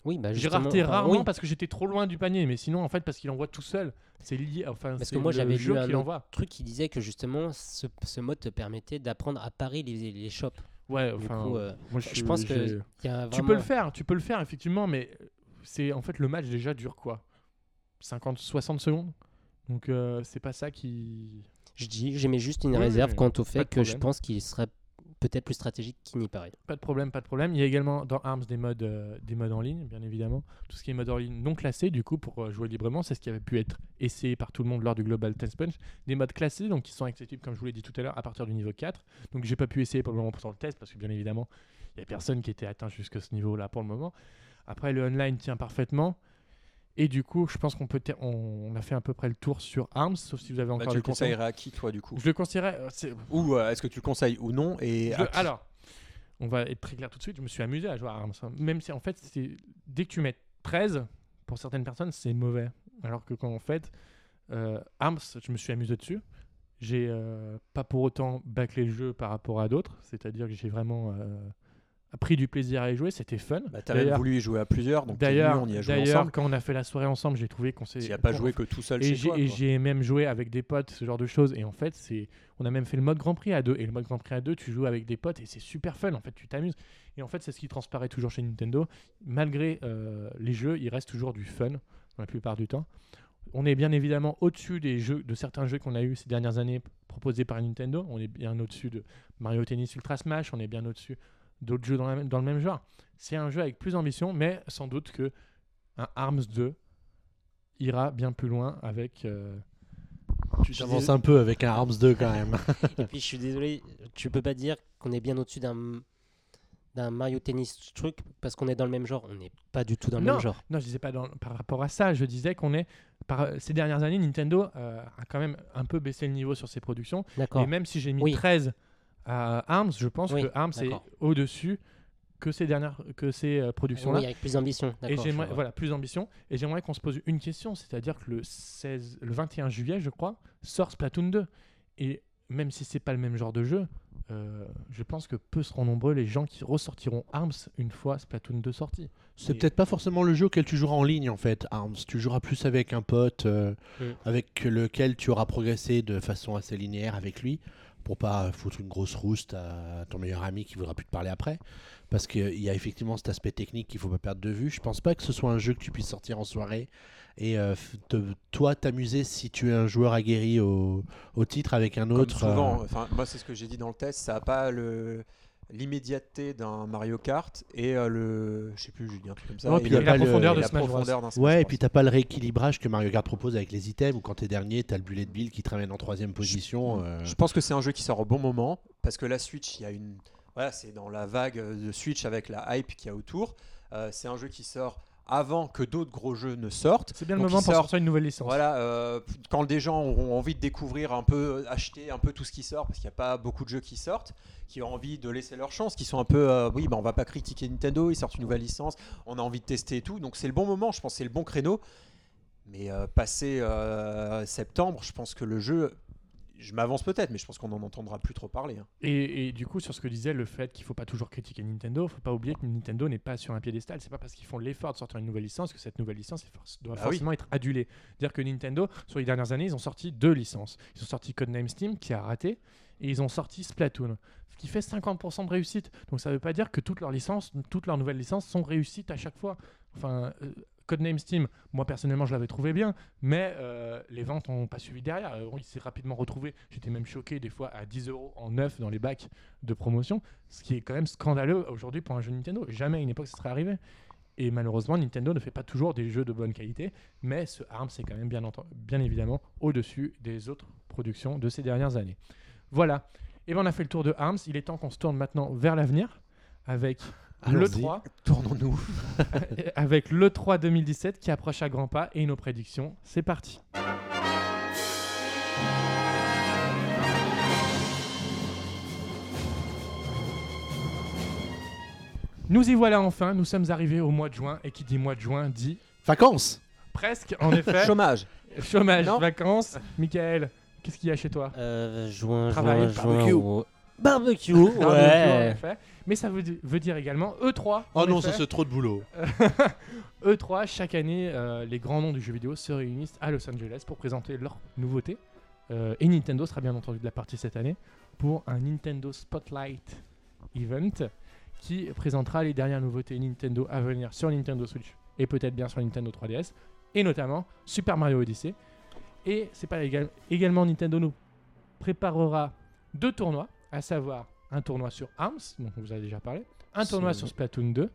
Oui, bah J'ai raté rarement oui. parce que j'étais trop loin du panier, mais sinon en fait parce qu'il envoie tout seul. C'est lié, enfin Parce que moi, j'avais lu un l'envoie. truc qui disait que justement ce, ce mode te permettait d'apprendre à parer les, les shops. Ouais, Du enfin, coup, euh, moi, je pense que j'ai- il y a tu peux le faire, tu peux le faire effectivement, mais c'est en fait le match déjà dure quoi? 50, 60 secondes? Donc euh, c'est pas ça qui. Je dis, j'aimais juste une Oui, réserve oui, quant au fait que je pense qu'il serait peut-être plus stratégique qu'il n'y paraît. Pas de problème, pas de problème. Il y a également dans Arms des modes, euh, des en ligne, bien évidemment. Tout ce qui est mode en ligne non classé, du coup, pour euh, jouer librement, c'est ce qui avait pu être essayé par tout le monde lors du Global Tennis Punch. Des modes classés, donc qui sont accessibles, comme je vous l'ai dit tout à l'heure, à partir du niveau 4. Donc j'ai pas pu essayer pour le moment pour le test, parce que bien évidemment, il y a personne qui était atteint jusqu'à ce niveau-là pour le moment. Après, le online tient parfaitement. Et du coup, je pense qu'on peut on, a fait à peu près le tour sur Arms, sauf si vous avez Bah, encore tu des le conseils. conseillerais à qui toi du coup Je le conseillerais. euh, Ou euh, est-ce que tu le conseilles ou non et je- alors, on va être très clair tout de suite, je me suis amusé à jouer à Arms. hein. Même si en fait, c'est- dès que tu mets 13, pour certaines personnes, c'est mauvais. Alors que quand en fait, euh, Arms, je me suis amusé dessus. J'ai euh, pas pour autant bâclé le jeu par rapport à d'autres, c'est-à-dire que j'ai vraiment euh, pris du plaisir à y jouer, c'était fun. Bah, T'as même D'ailleurs- voulu y jouer à plusieurs, donc D'ailleurs, on y a joué d'ailleurs, ensemble. quand on a fait la soirée ensemble, j'ai trouvé qu'on s'est. Tu n'y as pas joué que tout seul et chez toi. et j'ai même joué avec des potes, ce genre de choses. Et en fait, c'est, on a même fait le mode Grand Prix à deux. Et le mode Grand Prix à deux, tu joues avec des potes et c'est super fun. En fait, tu t'amuses. Et en fait, c'est ce qui transparaît toujours chez Nintendo. Malgré euh, les jeux, il reste toujours du fun dans la plupart du temps. On est bien évidemment au-dessus des jeux, de certains jeux qu'on a eu ces dernières années proposés par Nintendo. On est bien au-dessus de Mario Tennis Ultra Smash. On est bien au-dessus d'autres jeux dans, la même- dans le même genre. C'est un jeu avec plus d'ambition, mais sans doute que un Arms 2 ira bien plus loin avec. euh, Tu t'avances un peu avec un Arms 2 quand même. Et puis je suis désolé, tu peux pas dire qu'on est bien au-dessus d'un d'un Mario Tennis truc parce qu'on est dans le même genre. On n'est pas du tout dans le Non. même genre. Non, je disais pas dans- par rapport à ça. Je disais qu'on est. Par, ces dernières années, Nintendo euh, a quand même un peu baissé le niveau sur ses productions. D'accord. Et même si j'ai mis Oui. 13 à Arms, je pense Oui, que Arms est au-dessus que ces dernières que ces euh, productions-là. Oui, avec plus d'ambition. Et j'aimerais, voilà, plus d'ambition. Et j'aimerais qu'on se pose une question, c'est-à-dire que le 16, le 21 juillet, je crois, sort Splatoon 2. Et même si c'est pas le même genre de jeu, euh, je pense que peu seront nombreux les gens qui ressortiront Arms une fois Splatoon 2 sorti. C'est Et- peut-être pas forcément le jeu auquel tu joueras en ligne en fait, Arms. Tu joueras plus avec un pote euh, Mm. avec lequel tu auras progressé de façon assez linéaire avec lui pour pas foutre une grosse rouste à ton meilleur ami qui voudra plus te parler après. Parce qu'il y a effectivement cet aspect technique qu'il faut pas perdre de vue. Je pense pas que ce soit un jeu que tu puisses sortir en soirée et euh, te- toi t'amuser si tu es un joueur aguerri au, au titre avec un Comme autre. souvent, euh, enfin, moi c'est ce que j'ai dit dans le test, ça n'a pas le l'immédiateté d'un Mario Kart et euh, le je sais plus j'ai dit un truc comme ça Non, et puis y a pas la le- profondeur de Smash Bros. profondeur d'un Smash Ouais, et puis t'as pas le rééquilibrage que Mario Kart propose avec les items, où quand t'es dernier, t'as le bullet bill qui te ramène en troisième position. euh, Je pense que c'est un jeu qui sort au bon moment parce que la Switch, il y a une. Voilà, c'est dans la vague de Switch avec la hype qu'il y a autour. Euh, c'est un jeu qui sort avant que d'autres gros jeux ne sortent. C'est bien le Donc, moment pour sort- sortir une nouvelle licence. Voilà, euh, quand des gens auront envie de découvrir un peu, acheter un peu tout ce qui sort, parce qu'il n'y a pas beaucoup de jeux qui sortent, qui ont envie de laisser leur chance, qui sont un peu, euh, oui, bah, on va pas critiquer Nintendo, ils sortent une nouvelle licence, on a envie de tester et tout, donc c'est le bon moment, je pense c'est le bon créneau. Mais euh, passé septembre, je pense que le jeu, je m'avance peut-être, mais je pense qu'on n'en entendra plus trop parler. hein. Et, et du coup, sur ce que disait le fait qu'il faut pas toujours critiquer Nintendo, faut pas oublier que Nintendo n'est pas sur un piédestal. C'est pas parce qu'ils font l'effort de sortir une nouvelle licence que cette nouvelle licence doit Bah oui. forcément être adulée. Dire que Nintendo, sur les dernières années, ils ont sorti deux licences. Ils ont sorti Codename Steam qui a raté, et ils ont sorti Splatoon, ce qui fait 50% de réussite. Donc ça veut pas dire que toutes leurs licences, toutes leurs nouvelles licences sont réussites à chaque fois. Enfin. euh, Codename Steam, moi personnellement je l'avais trouvé bien, mais euh, les ventes n'ont pas suivi derrière. Euh, il s'est rapidement retrouvé. J'étais même choqué des fois à 10 euros en neuf dans les bacs de promotion, ce qui est quand même scandaleux aujourd'hui pour un jeu Nintendo. Jamais à une époque ça serait arrivé. Et malheureusement, Nintendo ne fait pas toujours des jeux de bonne qualité, mais ce ARM c'est quand même bien, bien évidemment au-dessus des autres productions de ces dernières années. Voilà. Et bien on a fait le tour de ARMS. Il est temps qu'on se tourne maintenant vers l'avenir avec le Allons-y. 3 Tournons-nous. avec le 3 2017 qui approche à grands pas et nos prédictions. C'est parti. Nous y voilà enfin, nous sommes arrivés au mois de juin et qui dit mois de juin dit Vacances presque en effet Chômage. chômage, Non. vacances. Michael, qu'est-ce qu'il y a chez toi? Euh, juin, Travail, juin, barbecue. juin, ouais. Barbecue, en ouais. effet. Mais ça veut, di- veut dire également E3. Oh en non, effet. ça c'est trop de boulot. E3, chaque année, euh, les grands noms du jeu vidéo se réunissent à Los Angeles pour présenter leurs nouveautés. Euh, et Nintendo sera bien entendu de la partie cette année pour un Nintendo Spotlight Event qui présentera les dernières nouveautés Nintendo à venir sur Nintendo Switch et peut-être bien sur Nintendo 3DS et notamment Super Mario Odyssey. Et c'est pas égal- également Nintendo nous préparera deux tournois, à savoir un tournoi sur ARMS, dont on vous a déjà parlé, un tournoi sur Splatoon 2,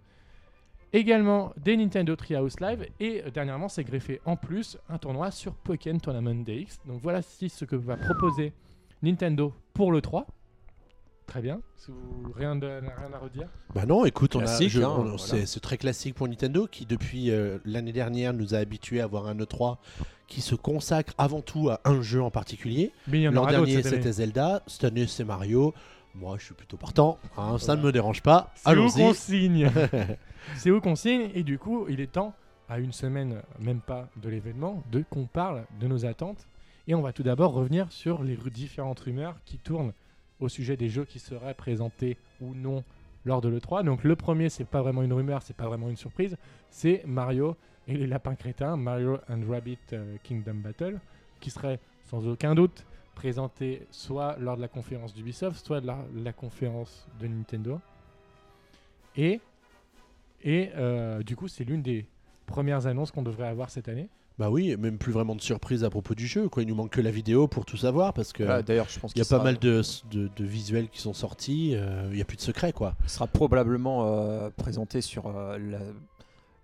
également des Nintendo Treehouse Live et euh, dernièrement c'est greffé en plus un tournoi sur Pokémon Tournament DX. Donc voilà ce que va proposer Nintendo pour le 3. Très bien, Si vous- rien, de- rien à redire. Bah non, écoute, on a, je- hein, on- voilà. c'est c'est très classique pour Nintendo qui depuis euh, l'année dernière nous a habitués à avoir un E3 qui se consacre avant tout à un jeu en particulier. Mais il y en L'an dernier c'était Zelda, cette année c'est Mario. Moi, je suis plutôt partant. hein, Ça Voilà. ne me dérange pas. C'est où qu'on Allons-y. signe C'est où qu'on signe et du coup, il est temps, à une semaine, même pas de l'événement, de qu'on parle de nos attentes. Et on va tout d'abord revenir sur les différentes rumeurs qui tournent au sujet des jeux qui seraient présentés ou non lors de l'E3. Donc le premier, c'est pas vraiment une rumeur, c'est pas vraiment une surprise, c'est Mario et les lapins crétins, Mario and Rabbit euh, Kingdom Battle, qui serait sans aucun doute présenté soit lors de la conférence d'Ubisoft, soit de la, conférence de Nintendo. Et, et euh, du coup, c'est l'une des premières annonces qu'on devrait avoir cette année. Bah oui, même plus vraiment de surprise à propos du jeu. Quoi. Il nous manque que la vidéo pour tout savoir parce que Ah, D'ailleurs, je pense il y a qu'il pas sera- mal de, de- de visuels qui sont sortis. euh, Il y a plus de secret quoi. Il sera probablement euh, présenté sur euh, la,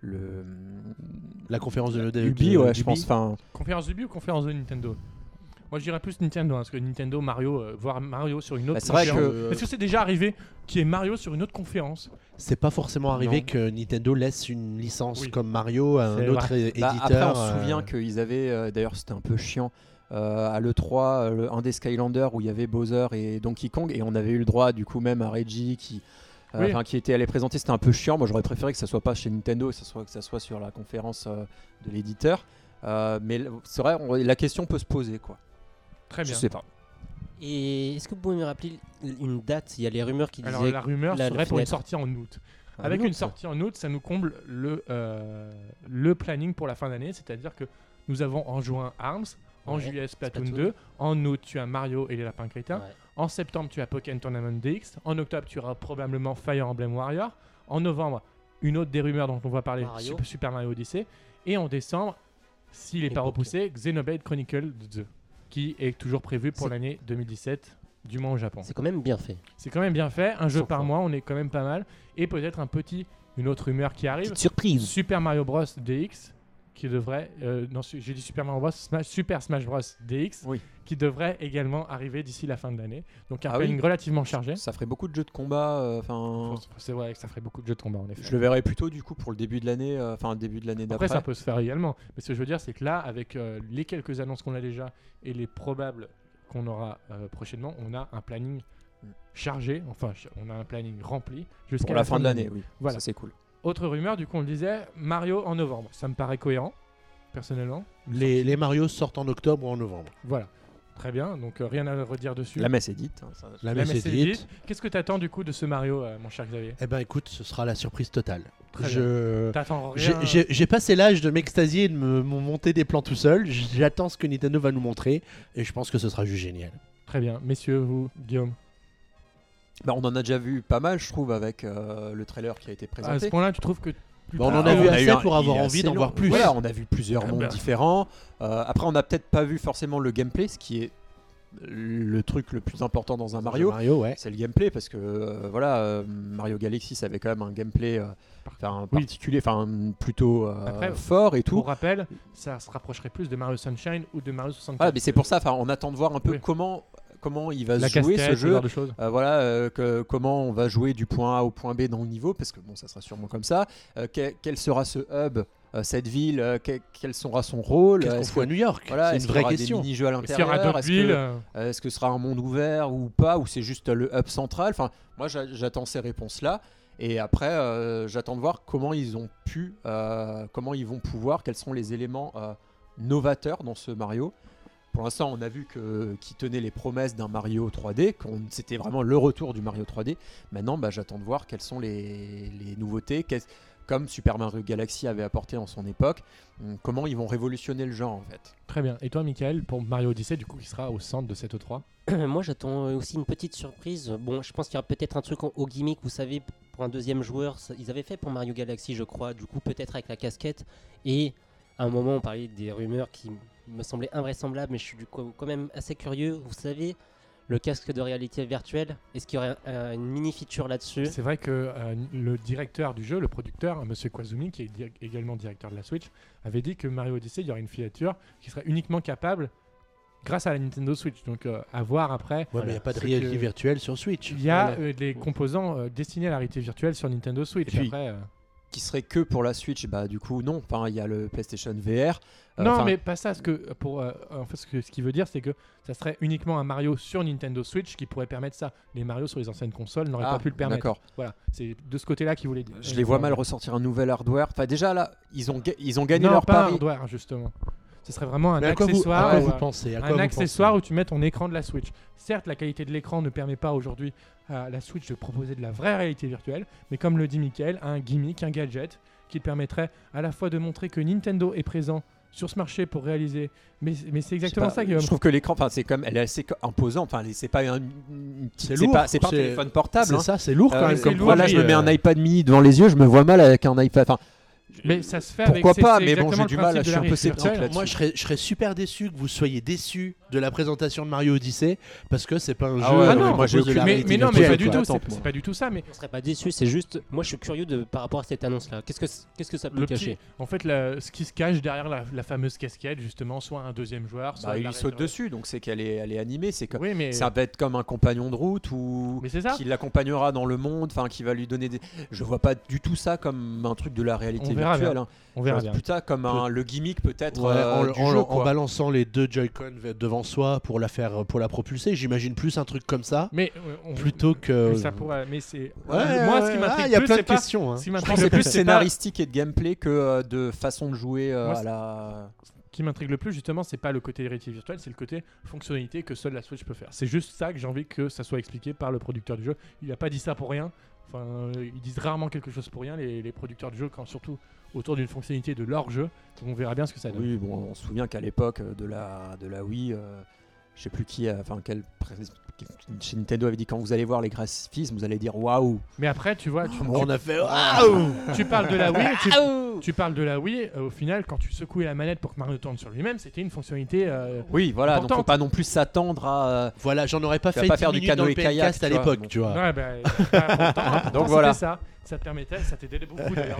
le. La conférence de, de, Ubi, de- ouais, je d'Ubi. pense. Enfin, Conférence ou conférence de Nintendo? Moi, je dirais plus Nintendo, hein, parce que Nintendo, Mario, euh, voir Mario sur une autre Bah, c'est vrai conférence. que- Est-ce que c'est déjà arrivé qu'il y ait Mario sur une autre conférence? C'est pas forcément arrivé Non. que Nintendo laisse une licence Oui. comme Mario à un C'est autre é- bah, éditeur. après, on se euh, souvient qu'ils avaient. euh, D'ailleurs, c'était un peu chiant. euh, à l'E3, euh, le- un des Skylanders où il y avait Bowser et Donkey Kong, et on avait eu le droit du coup même à Reggie qui, euh, Oui. enfin, qui était allé présenter, c'était un peu chiant. Moi j'aurais préféré que ça soit pas chez Nintendo, que ça soit, que ça soit sur la conférence euh, de l'éditeur. Euh, mais l- c'est vrai, on- la question peut se poser quoi. Très Je bien. sais pas. Et est-ce que vous pouvez me rappeler une date? Il y a les rumeurs qui Alors, disaient. la rumeur la- la serait pour une sortie en août. En Avec août, une sortie en août, ça nous comble le, euh, le planning pour la fin d'année, c'est-à-dire que nous avons en juin Arms, en Ouais, juillet Splatoon, Splatoon. 2, en août tu as Mario et les lapins crétins, Ouais. en septembre tu as Pokémon Tournament DX, en octobre tu auras probablement Fire Emblem Warrior, en novembre une autre des rumeurs dont on va parler, Mario. Super, Mario Odyssey, et en décembre, s'il n'est pas repoussé, Xenoblade Chronicle 2, qui est toujours prévu pour l'année 2017, du moins au Japon. C'est quand même bien fait. C'est quand même bien fait, un jeu par mois, on est quand même pas mal, et peut-être un petit, une autre rumeur qui arrive, surprise. Super Mario Bros DX qui devrait euh, non j'ai dit Super Mario Bros Smash, Super Smash Bros DX Oui. qui devrait également arriver d'ici la fin de l'année donc un Ah oui. planning relativement chargé Ça ferait beaucoup de jeux de combat. euh, c'est vrai que ça ferait beaucoup de jeux de combat en effet je le verrais plutôt du coup pour le début de l'année, euh, enfin début de l'année après d'après. ça peut se faire également mais ce que je veux dire c'est que là avec euh, les quelques annonces qu'on a déjà et les probables qu'on aura euh, prochainement on a un planning Mm. chargé enfin on a un planning rempli jusqu'à Pour la fin de l'année, oui. Voilà. Ça c'est cool. Autre rumeur du coup on le disait Mario en novembre ça me paraît cohérent personnellement Les, les Mario sortent en octobre ou en novembre. Voilà. Très bien, donc euh, rien à redire dessus. La messe est dite. hein, ça- La La messe est est dite. dite. Qu'est-ce que tu attends du coup de ce Mario, euh, mon cher Xavier? Eh ben écoute, ce sera la surprise totale. Très Je... T'attends J'ai- rien J'ai j'ai passé l'âge de m'extasier et de me, me monter des plans tout seul. J'attends ce que Nintendo va nous montrer et je pense que ce sera juste génial. Très bien. Messieurs, vous, Guillaume? Bah, on en a déjà vu pas mal, je trouve, avec euh, le trailer qui a été À ce présenté. point-là, tu trouves que. Bah, on en a vu eu assez pour avoir envie d'en voir plus. Voilà, on a vu plusieurs Ah mondes bah. différents. Euh, après, on n'a peut-être pas vu forcément le gameplay, ce qui est le truc le plus important dans un Mario. Mario, ouais. C'est le gameplay parce que euh, voilà, euh, Mario Galaxy, ça avait quand même un gameplay euh, enfin, Oui. particulier, enfin plutôt euh, Après, fort et tout. Pour rappel, ça se rapprocherait plus de Mario Sunshine ou de Mario 64. Voilà, mais c'est pour ça, enfin, on attend de voir un peu Oui. comment comment il va se jouer casquette, ce ce jeu. genre de choses. Euh, voilà, euh, que- comment on va jouer du point A au point B dans le niveau, parce que bon, ça sera sûrement comme ça. Euh, quel, quel sera ce hub, cette ville, quel, quel sera son rôle Qu'est-ce qu'on fout à New York? voilà, C'est une vraie question. Des mini-jeux à Est-ce qu'il y aura l'intérieur Est-ce villes que, euh, est-ce que ce sera un monde ouvert ou pas Ou c'est juste le hub central? Enfin, moi, j'a- j'attends ces réponses-là. Et après, euh, j'attends de voir comment ils ont pu, euh, comment ils vont pouvoir, quels sont les éléments euh, novateurs dans ce Mario. Pour l'instant, on a vu que qui tenait les promesses d'un Mario 3D, qu'on c'était vraiment le retour du Mario 3D. Maintenant, bah, j'attends de voir quelles sont les, les nouveautés, qu'est-ce- comme Super Mario Galaxy avait apporté en son époque. Hum, Comment ils vont révolutionner le genre en fait. Très bien. Et toi, Michael, pour Mario Odyssey, du coup, qui sera au centre de cette E3 Moi, j'attends euh, aussi une petite surprise. Bon, je pense qu'il y aura peut-être un truc en- au gimmick, vous savez, pour un deuxième joueur. ça- Ils avaient fait pour Mario Galaxy, je crois. Du coup, peut-être avec la casquette. Et à un moment, on parlait des rumeurs qui me semblaient invraisemblables, mais je suis du coup quand même assez curieux. Vous savez, le casque de réalité virtuelle, est-ce qu'il y aurait euh, une mini feature là-dessus? C'est vrai que euh, le directeur du jeu, le producteur, Monsieur Kwazumi, qui est di- également directeur de la Switch, avait dit que Mario Odyssey, il y aurait une filature qui serait uniquement capable grâce à la Nintendo Switch. Donc, euh, à voir après. Ouais, mais il n'y a pas de réalité que- virtuelle sur Switch. Il y a Voilà. euh, des composants euh, destinés à la réalité virtuelle sur Nintendo Switch. Et puis- Après, euh, qui serait que pour la Switch, bah du coup non. Enfin, il y a le PlayStation VR. Euh, non, mais pas ça. Ce, que, pour, euh, en fait, ce, que, ce qu'il veut dire, c'est que ça serait uniquement un Mario sur Nintendo Switch qui pourrait permettre ça. Les Mario sur les anciennes consoles n'auraient ah, pas pu le permettre. D'accord. Voilà, c'est de ce côté-là qu'il voulait dire. Je les vois mal ressortir un nouvel hardware. Enfin, déjà là, ils ont, ils ont gagné non, leur pas un pari. hardware, justement. Ce serait vraiment un vous, accessoire. euh, vous pensez? Un vous accessoire pensez où tu mets ton écran de la Switch. Certes, la qualité de l'écran ne permet pas aujourd'hui à la Switch de proposer de la vraie réalité virtuelle, mais comme le dit Michael, un gimmick, un gadget qui permettrait à la fois de montrer que Nintendo est présent sur ce marché pour réaliser. Mais, mais c'est exactement pas, ça, Guillaume. Je trouve que l'écran, enfin, c'est comme, elle est assez imposante. Enfin, c'est pas un, C'est pas, c'est pas un téléphone portable. C'est hein. ça, c'est lourd quand Euh, même comme lourd, Voilà, je me mets euh, un iPad mini devant les yeux, je me vois mal avec un iPad. Enfin, Mais ça se fait Pourquoi avec pas, mais bon, j'ai du mal, je suis un peu sceptique là-dessus. Moi, je serais, je serais super déçu que vous soyez déçu de la présentation de Mario Odyssey parce que c'est pas un Ah jeu ouais, Ah non, moi, j'ai aucune- mais, mais non, mais pas du tout, c'est pas du tout ça. Mais On serait pas déçu, c'est juste. Moi, je suis curieux de par rapport à cette annonce-là. Qu'est-ce que qu'est-ce que ça peut le petit- cacher en fait, la- ce qui se cache derrière la, la fameuse casquette, justement, soit un deuxième joueur, soit bah, il saute dessus, donc c'est qu'elle est, elle est animée. C'est mais, ça va être comme un compagnon de route ou mais c'est ça. qui l'accompagnera dans le monde, enfin qui va lui donner des. Je vois pas du tout ça comme un truc de la réalité verra bien. hein. On verra bien. plus ça comme un, le gimmick peut-être Ouais, euh, en, du en- jeu. en quoi. balançant les deux Joy-Con devant soi pour la faire pour la propulser, j'imagine plus un truc comme ça Mais euh, on- plutôt que mais ça pourrait. Mais c'est. Ouais, moi, ce qui m'intrigue Ah, il y a plus, plein de pas- questions. hein. Ce qui Je pense c'est le plus pas. scénaristique et de gameplay que euh, de façon de jouer euh, Moi, à la. Ce qui m'intrigue le plus, justement, c'est pas le côté réalité virtuelle, c'est le côté fonctionnalité que seule la Switch peut faire. C'est juste ça que j'ai envie que ça soit expliqué par le producteur du jeu. Il a pas dit ça pour rien. Euh, ils disent rarement quelque chose pour rien, les, producteurs du jeu, quand surtout autour d'une fonctionnalité de leur jeu. On verra bien ce que ça donne. Oui, bon, on se souvient qu'à l'époque de la, de la Wii, euh, je sais plus qui, enfin quel chez Nintendo avait dit quand vous allez voir les graphismes, vous allez dire waouh. Mais après, tu vois, tu, On a fait waouh tu parles de la Wii, tu, tu parles de la Wii. euh, au final, quand tu secouais la manette pour que Mario tourne sur lui-même, c'était une fonctionnalité. euh, Oui, voilà, donc Importante. faut pas non plus s'attendre à. euh, Voilà, j'en aurais pas fait pas 10 faire du canoë le kayak, à l'époque, donc. tu vois. Ouais, bah. Pourtant, Donc voilà. ça. Ça te permettait, ça t'aidait beaucoup d'ailleurs.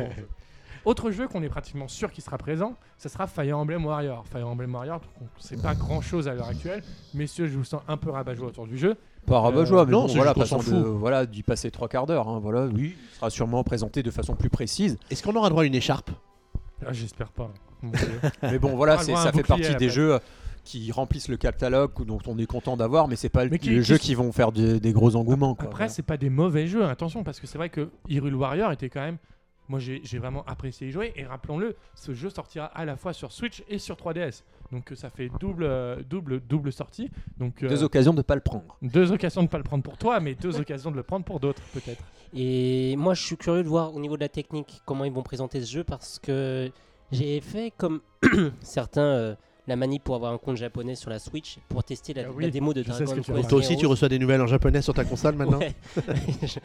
Autre jeu qu'on est pratiquement sûr qu'il sera présent, ça sera Fire Emblem Warrior. Fire Emblem Warrior, on sait pas grand chose à l'heure actuelle. Messieurs, je vous sens un peu rabat-joie autour du jeu. Pas rabat-joie, mais non, bon, voilà, de- voilà, d'y passer trois quarts d'heure. hein, voilà, oui, il sera sûrement présenté de façon plus précise. Est-ce qu'on aura droit à une écharpe? Ah, J'espère pas. Mais bon, voilà, c'est- ça fait partie des jeux euh, qui remplissent le catalogue, dont on est content d'avoir, mais c'est pas le- Mais qui- les qui jeux qui vont faire des, des gros engouements. quoi, Après, voilà. c'est pas des mauvais jeux, attention, parce que c'est vrai que Hyrule Warrior était quand même. Moi, j'ai vraiment apprécié y jouer. Et rappelons-le, ce jeu sortira à la fois sur Switch et sur 3DS. Donc, euh, ça fait double, euh, double, double sortie. Donc, euh, deux occasions de pas le prendre. deux occasions de pas le prendre pour toi, mais deux occasions de le prendre pour d'autres, peut-être. Et moi, je suis curieux de voir au niveau de la technique comment ils vont présenter ce jeu parce que j'ai fait comme certains euh, la manip pour avoir un compte japonais sur la Switch pour tester la, Ah oui, la démo de Dragon Quest. vas Toi aussi, tu Heroes. reçois des nouvelles en japonais sur ta console maintenant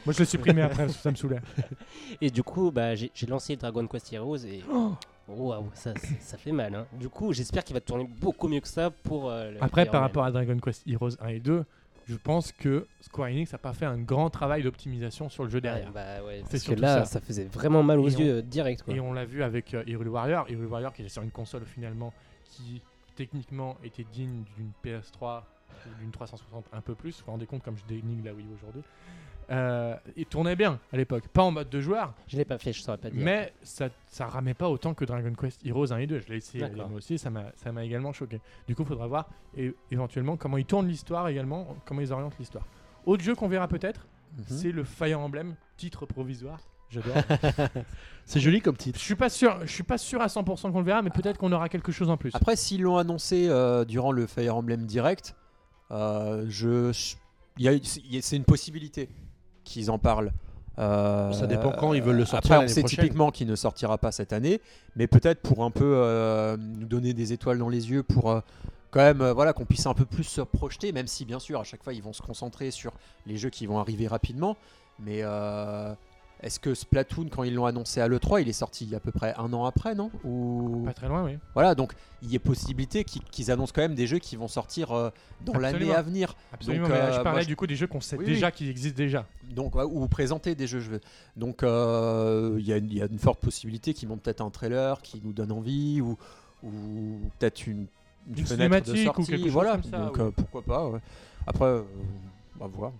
Moi, je l'ai supprimé après, parce que ça me saoulait. et du coup, bah, j'ai lancé Dragon Quest Heroes et Oh. waouh, ça, ça, ça fait mal. hein. Du coup, j'espère qu'il va tourner beaucoup mieux que ça pour. euh, le Après, par rapport à Dragon Quest Heroes 1 et 2, je pense que Square Enix n'a pas fait un grand travail d'optimisation sur le jeu derrière. Ouais, bah ouais, C'est parce que surtout ça. faisait vraiment mal aux Et on- yeux euh, direct. Quoi. Et on l'a vu avec euh, Hyrule Warrior. Hyrule Warrior qui est sur une console finalement qui techniquement était digne d'une PS3 ou d'une 360 un peu plus. Vous vous rendez compte comme je dénigre la Wii aujourd'hui. Euh, il tournait bien à l'époque, pas en mode de joueur, Je l'ai pas fait, je saurais pas dire. mais ça, ça ramait pas autant que Dragon Quest Heroes 1 et 2. Je l'ai essayé moi aussi, ça m'a ça m'a également choqué. Du coup, il faudra voir et, éventuellement comment ils tournent l'histoire également, comment ils orientent l'histoire. Autre jeu qu'on verra peut-être, Mhm. c'est le Fire Emblem, titre provisoire. J'adore. C'est joli comme Je titre. suis pas sûr, je suis pas sûr à 100% qu'on le verra, mais peut-être qu'on aura quelque chose en plus. Après, s'ils l'ont annoncé euh, durant le Fire Emblem Direct, euh, je, je- c'est une possibilité qu'ils en parlent. Euh, Ça dépend quand ils veulent le sortir Après, on sait prochaine. typiquement qu'il ne sortira pas cette année, mais peut-être pour un peu euh, nous donner des étoiles dans les yeux, pour euh, quand même euh, voilà, qu'on puisse un peu plus se projeter, même si bien sûr à chaque fois ils vont se concentrer sur les jeux qui vont arriver rapidement. Mais euh, est-ce que Splatoon, quand ils l'ont annoncé à l'E3, il est sorti à peu près un an après, non Ou... Pas très loin, oui. Voilà, donc il y a possibilité qu'ils annoncent quand même des jeux qui vont sortir euh, dans l'année à venir. Absolument. Donc, euh, je parlais du coup des jeux qu'on sait Oui, déjà qui existent déjà. Donc, ouais, ou présenter des jeux. je veux. Donc euh, il y, a une- il y a une forte possibilité qu'ils montent peut-être un trailer qui nous donne envie, ou, ou peut-être une, Une fenêtre de cinématique ou sortie. quelque chose voilà, comme ça, donc oui. pourquoi pas. ouais. Après, on va voir.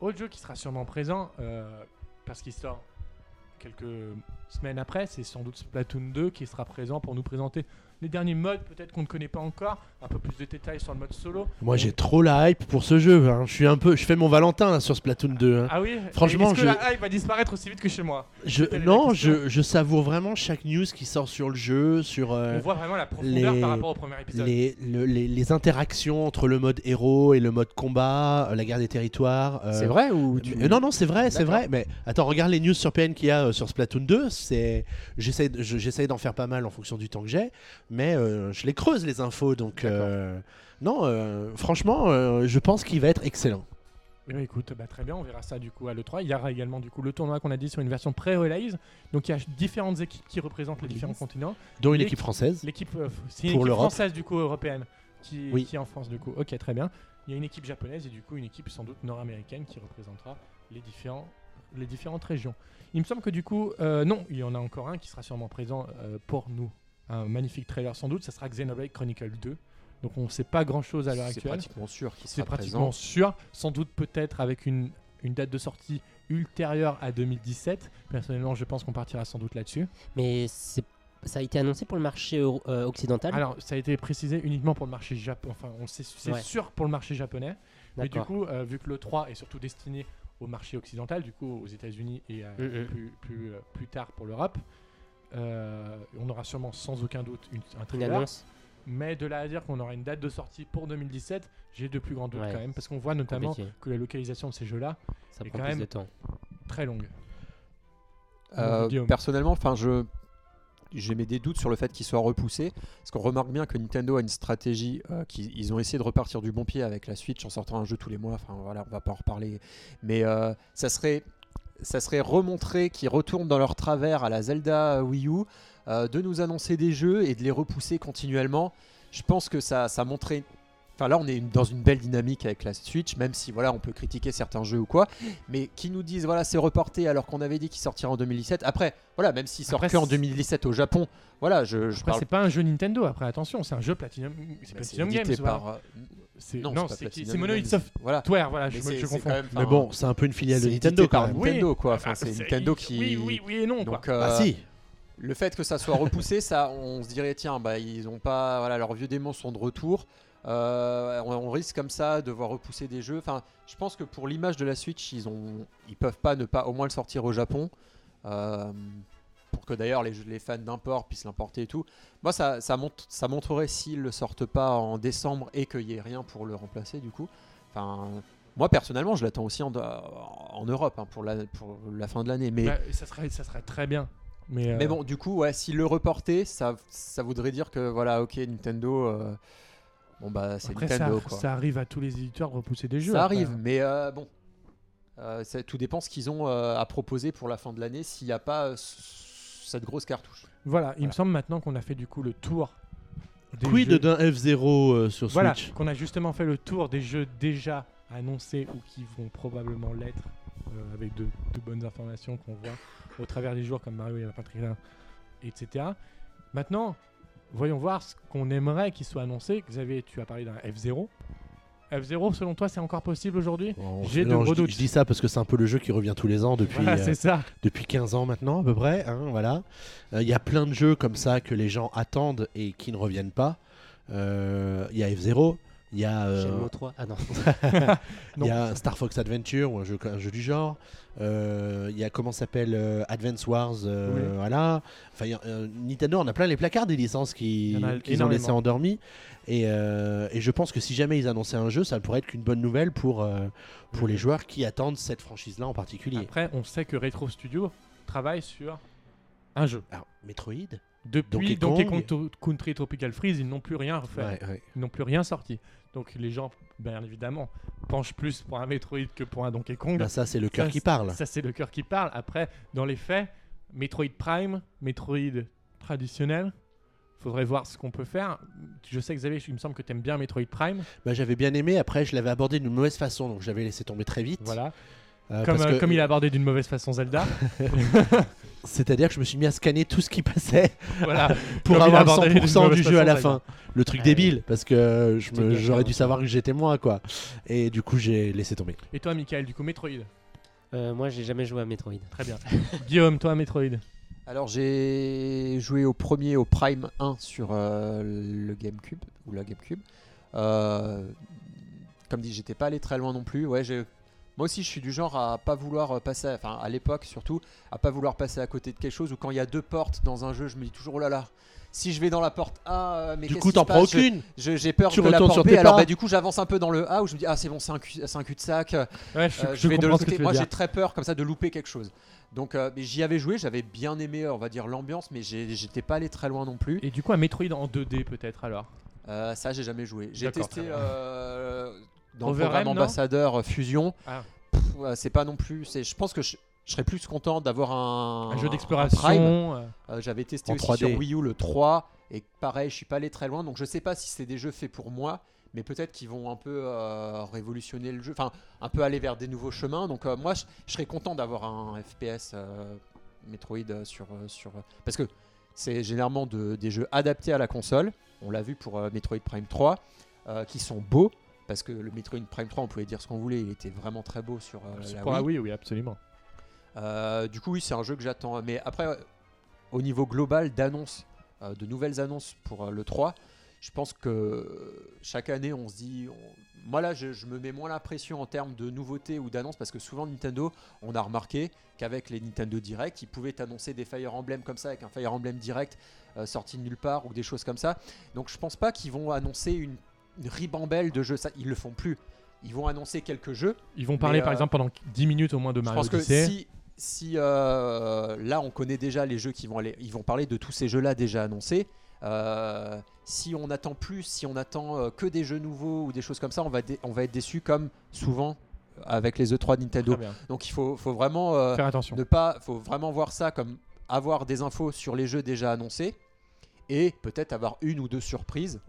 Autre jeu qui sera sûrement présent, parce qu'il sort quelques semaines après, c'est sans doute Splatoon 2 qui sera présent pour nous présenter les derniers modes, peut-être qu'on ne connaît pas encore, un peu plus de détails sur le mode solo. Moi, j'ai trop la hype pour ce jeu. hein. Je suis un peu, je fais mon Valentin là, sur Splatoon 2. hein. Ah oui Franchement, Est-ce que je- la hype va disparaître aussi vite que chez moi? Je, non, je, je savoure vraiment chaque news qui sort sur le jeu, sur euh, On voit vraiment la profondeur les- par rapport au premier épisode. les, le- les, les interactions entre le mode héros et le mode combat, euh, la guerre des territoires. euh, C'est vrai ou tu... Non, non, c'est vrai, c'est vrai. Mais attends, regarde les news sur PN qu'il y a euh, sur Splatoon 2. C'est, j'essaie, de- je- j'essaie d'en faire pas mal en fonction du temps que j'ai, mais euh, je les creuse les infos. Donc, euh, non, euh, franchement, je pense qu'il va être excellent. Eh écoute, bah, très bien, on verra ça du coup à l'E3. Il y aura également du coup le tournoi qu'on a dit sur une version pré-release. Donc il y a différentes équipes qui représentent les différents continents. Dont une équipe française. L'équipe, c'est une Pour équipe l'Europe. française du coup européenne qui, Oui. qui est en France du coup. Ok, très bien. Il y a une équipe japonaise et du coup une équipe sans doute nord-américaine qui représentera les, différents, les différentes régions. Il me semble que du coup, euh, non, il y en a encore un qui sera sûrement présent euh, pour nous. Un magnifique trailer sans doute, ça sera Xenoblade Chronicle 2. Donc on ne sait pas grand chose à l'heure C'est actuelle. pratiquement sûr qu'il C'est sera pratiquement présent. sûr. Sans doute peut-être avec une, une date de sortie ultérieure à 2017. Personnellement, je pense qu'on partira sans doute là-dessus. Mais c'est- ça a été annoncé pour le marché euh, occidental. Alors, ça a été précisé uniquement pour le marché japonais. Enfin, on sait, c'est Ouais. sûr pour le marché japonais. Mais du coup, euh, vu que le 3 est surtout destiné au marché occidental, du coup aux États-Unis et euh, plus, plus, euh, plus tard pour l'Europe, euh, on aura sûrement sans aucun doute une, un Une trailer. annonce. Mais de là à dire qu'on aura une date de sortie pour 2017, j'ai de plus grands doutes Ouais. quand même. Parce qu'on voit notamment compliqué. que la localisation de ces jeux-là prend quand plus même- de temps. très longue. Euh, personnellement, enfin, je j'ai mes des doutes sur le fait qu'il soit repoussé, parce qu'on remarque bien que Nintendo a une stratégie, euh, qu'ils ils ont essayé de repartir du bon pied avec la Switch en sortant un jeu tous les mois. Enfin voilà, on va pas en reparler, mais euh, ça serait ça serait remontrer qu'ils retournent dans leur travers à la Zelda Wii U, euh, de nous annoncer des jeux et de les repousser continuellement. Je pense que ça ça montrait Enfin là on est dans une belle dynamique avec la Switch, même si voilà on peut critiquer certains jeux ou quoi, mais qui nous disent voilà c'est reporté alors qu'on avait dit qu'il sortirait en 2017. Après voilà même s'il sort Après, que en c'est- 2017 au Japon, voilà je, je Après, parle. c'est pas un jeu Nintendo. Après, attention, c'est un jeu Platinum, c'est c'est Platinum Games. voilà. par. euh, C'est- non, Non, c'est Monolith. Software. Voilà. Voilà, Mais je, me- je confonds. même- Mais bon, c'est un peu une filiale de Nintendo par quand même. Nintendo quoi. Ah, Enfin, c'est c'est- Nintendo qui. Oui, oui, oui et non. quoi. Donc, euh, Ah si. le fait que ça soit repoussé, ça, on se dirait tiens, bah ils ont pas, voilà, leurs vieux démons sont de retour. Euh, on, risque comme ça de voir repousser des jeux. Enfin, je pense que pour l'image de la Switch, ils ont, ils peuvent pas ne pas au moins le sortir au Japon. Euh, pour que d'ailleurs les, les fans d'import puissent l'importer et tout. Moi, ça, ça, montre, ça montrerait s'ils le sortent pas en décembre et qu'il y ait rien pour le remplacer du coup. Enfin, moi personnellement, je l'attends aussi en, en Europe hein, pour, la, pour la fin de l'année. Mais Bah, ça, serait, ça serait très bien. Mais, euh, mais bon, du coup, ouais, s'il le reportait, ça, ça voudrait dire que voilà, ok, Nintendo, euh, bon bah c'est après, Nintendo ça, quoi. ça arrive à tous les éditeurs de repousser des jeux. Ça après. arrive, mais euh, bon, Euh, ça- tout dépend ce qu'ils ont euh, à proposer pour la fin de l'année. S'il n'y a pas euh, cette grosse cartouche. Voilà, il me Voilà. semble maintenant qu'on a fait du coup le tour. des Quid jeux- d'un F0 euh, sur Voilà, Switch qu'on a justement fait le tour des jeux déjà annoncés ou qui vont probablement l'être, euh, avec de, de bonnes informations qu'on voit au travers des jours comme Mario et Lapin Trélin, etc. Maintenant, voyons voir ce qu'on aimerait qu'il soit annoncé. Xavier, tu as parlé d'un F0. F0, selon toi, c'est encore possible aujourd'hui Bon, J'ai de gros je, dis- doutes. je dis ça parce que c'est un peu le jeu qui revient tous les ans depuis, euh, ça. depuis 15 ans maintenant à peu près. hein, voilà. Euh, Il y a plein de jeux comme ça que les gens attendent et qui ne reviennent pas. Euh, Il y a F0, il y a, euh, Shenmue 3. Ah non. il y a Star Fox Adventure ou un jeu, un jeu du genre. Euh, Il y a comment s'appelle euh, Advance Wars. euh, Oui. Voilà. Enfin, a- Nintendo on a plein les placards des licences qui- en qu'ils ont laissé endormies. Et, et je pense que si jamais ils annonçaient un jeu, ça pourrait être qu'une bonne nouvelle pour, pour les joueurs qui attendent cette franchise-là en particulier. Après, on sait que Retro Studio travaille sur un jeu. Alors, Metroid Depuis Donkey Donkey Kong. Kong To- Country Tropical Freeze, ils n'ont plus rien refait. Ouais, ouais. Ils n'ont plus rien sorti. Donc les gens, bien évidemment, penchent plus pour un Metroid que pour un Donkey Kong. Bah, ça, c'est le cœur qui parle. Ça, c'est le cœur qui parle. Après, dans les faits, Metroid Prime, Metroid traditionnel, faudrait voir ce qu'on peut faire. Je sais, Xavier, il me semble que tu aimes bien Metroid Prime. Bah, J'avais bien aimé, après je l'avais abordé d'une mauvaise façon, donc j'avais laissé tomber très vite. Voilà. Euh, Comme, euh, que- comme il a abordé d'une mauvaise façon Zelda. C'est-à-dire que je me suis mis à scanner tout ce qui passait voilà. pour Comme avoir abordé d'une 100% mauvaise du jeu à la fin. Le truc Ouais. débile, parce que j'aurais dû savoir que j'étais moi, quoi. Et du coup, j'ai laissé tomber. Et toi, Michael, du coup, Metroid Euh, moi, j'ai jamais joué à Metroid. Très bien. Guillaume, toi, Metroid. Alors j'ai joué au premier, au Prime 1 sur euh, le GameCube ou la GameCube. Euh, comme dit, j'étais pas allé très loin non plus. Ouais, j'ai- moi aussi je suis du genre à pas vouloir passer, à- enfin à l'époque surtout, à pas vouloir passer à côté de quelque chose ou quand il y a deux portes dans un jeu, je me dis toujours oh là là. Si je vais dans la porte A, euh, mais Du coup, t'en prends aucune. J'ai peur Tu de la porte sur B, tes alors bah, du coup j'avance un peu dans le A où je me dis ah c'est bon c'est un, cul- un cul-de-sac. Ouais, je, Euh, je je vais de l'autre que côté. Moi, j'ai très peur comme ça de louper quelque chose. Donc, euh, j'y avais joué, j'avais bien aimé, on va dire l'ambiance, mais j'étais pas allé très loin non plus. Et du coup, un Metroid en 2D peut-être alors? Euh, ça, j'ai jamais joué. J'ai testé euh, dans Overrun, le programme ambassadeur euh, Fusion. Ah. C'est pas non plus. c'est- Je pense que je, je serais plus content d'avoir un, Un jeu d'exploration. euh, Euh, J'avais testé aussi 3D. sur Wii U le 3 et pareil, je suis pas allé très loin. Donc je sais pas si c'est des jeux faits pour moi, mais peut-être qu'ils vont un peu euh, révolutionner le jeu, enfin un peu aller vers des nouveaux chemins. Donc euh, moi, je, je serais content d'avoir un FPS euh, Metroid sur sur parce que c'est généralement de- des jeux adaptés à la console. On l'a vu pour euh, Metroid Prime 3, euh, qui sont beaux. Parce que le Metroid Prime 3, on pouvait dire ce qu'on voulait, il était vraiment très beau sur euh, la Wii. Wii, oui, absolument. Euh, du coup, oui, c'est un jeu que j'attends. Mais après, au niveau global d'annonces, euh, de nouvelles annonces pour euh, le 3, je pense que chaque année, on se dit. on- Moi, là, je, je me mets moins la pression en termes de nouveautés ou d'annonces parce que souvent, Nintendo, on a remarqué qu'avec les Nintendo Direct, ils pouvaient annoncer des Fire Emblem comme ça, avec un Fire Emblem Direct sorti de nulle part ou des choses comme ça. Donc, je pense pas qu'ils vont annoncer une, une ribambelle de jeux. Ça, ils le font plus. Ils vont annoncer quelques jeux. Ils vont parler par euh, exemple pendant 10 minutes au moins de Je Mario que Odyssey. si, si euh, là on connaît déjà les jeux qui vont aller, ils vont parler de tous ces jeux-là déjà annoncés. euh, si on attend plus, si on attend euh, que des jeux nouveaux ou des choses comme ça, on va, dé- on va être déçu comme souvent avec les E3 de Nintendo. Donc il faut, faut vraiment euh, Faire attention. ne pas, faut vraiment voir ça comme avoir des infos sur les jeux déjà annoncés et peut-être avoir une ou deux surprises.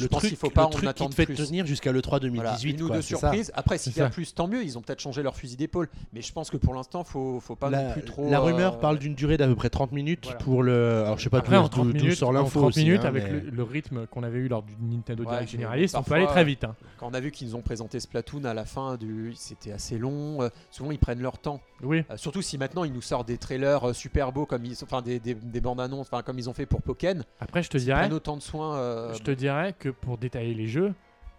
Je Le pense truc, qu'il faut pas le en truc qui attendre te fait plus. tenir jusqu'à le 3 Voilà, 2018. une ou quoi, deux ça. surprises. Après, s'il y a ça. plus, tant mieux. Ils ont peut-être changé leur fusil d'épaule. Mais je pense que pour l'instant, faut, faut pas non plus trop. la euh, rumeur parle d'une durée d'à peu près 30 minutes Voilà. pour le. Alors je sais pas Après, en d'où- 30 d'où d'où minutes, sort en l'info 30 aussi, minutes hein, avec mais- le, le rythme qu'on avait eu lors du Nintendo Ouais, Direct généraliste, on peut aller très vite. hein. Quand on a vu qu'ils nous ont présenté Splatoon à la fin du, c'était assez long. euh, souvent, ils prennent leur temps. Oui, Euh, surtout si maintenant ils nous sortent des trailers euh, super beaux comme ils, enfin des, des, des bandes annonces, enfin comme ils ont fait pour Pokken. après je te Ils dirais, prennent autant de soins. euh, je te dirais que pour détailler les jeux,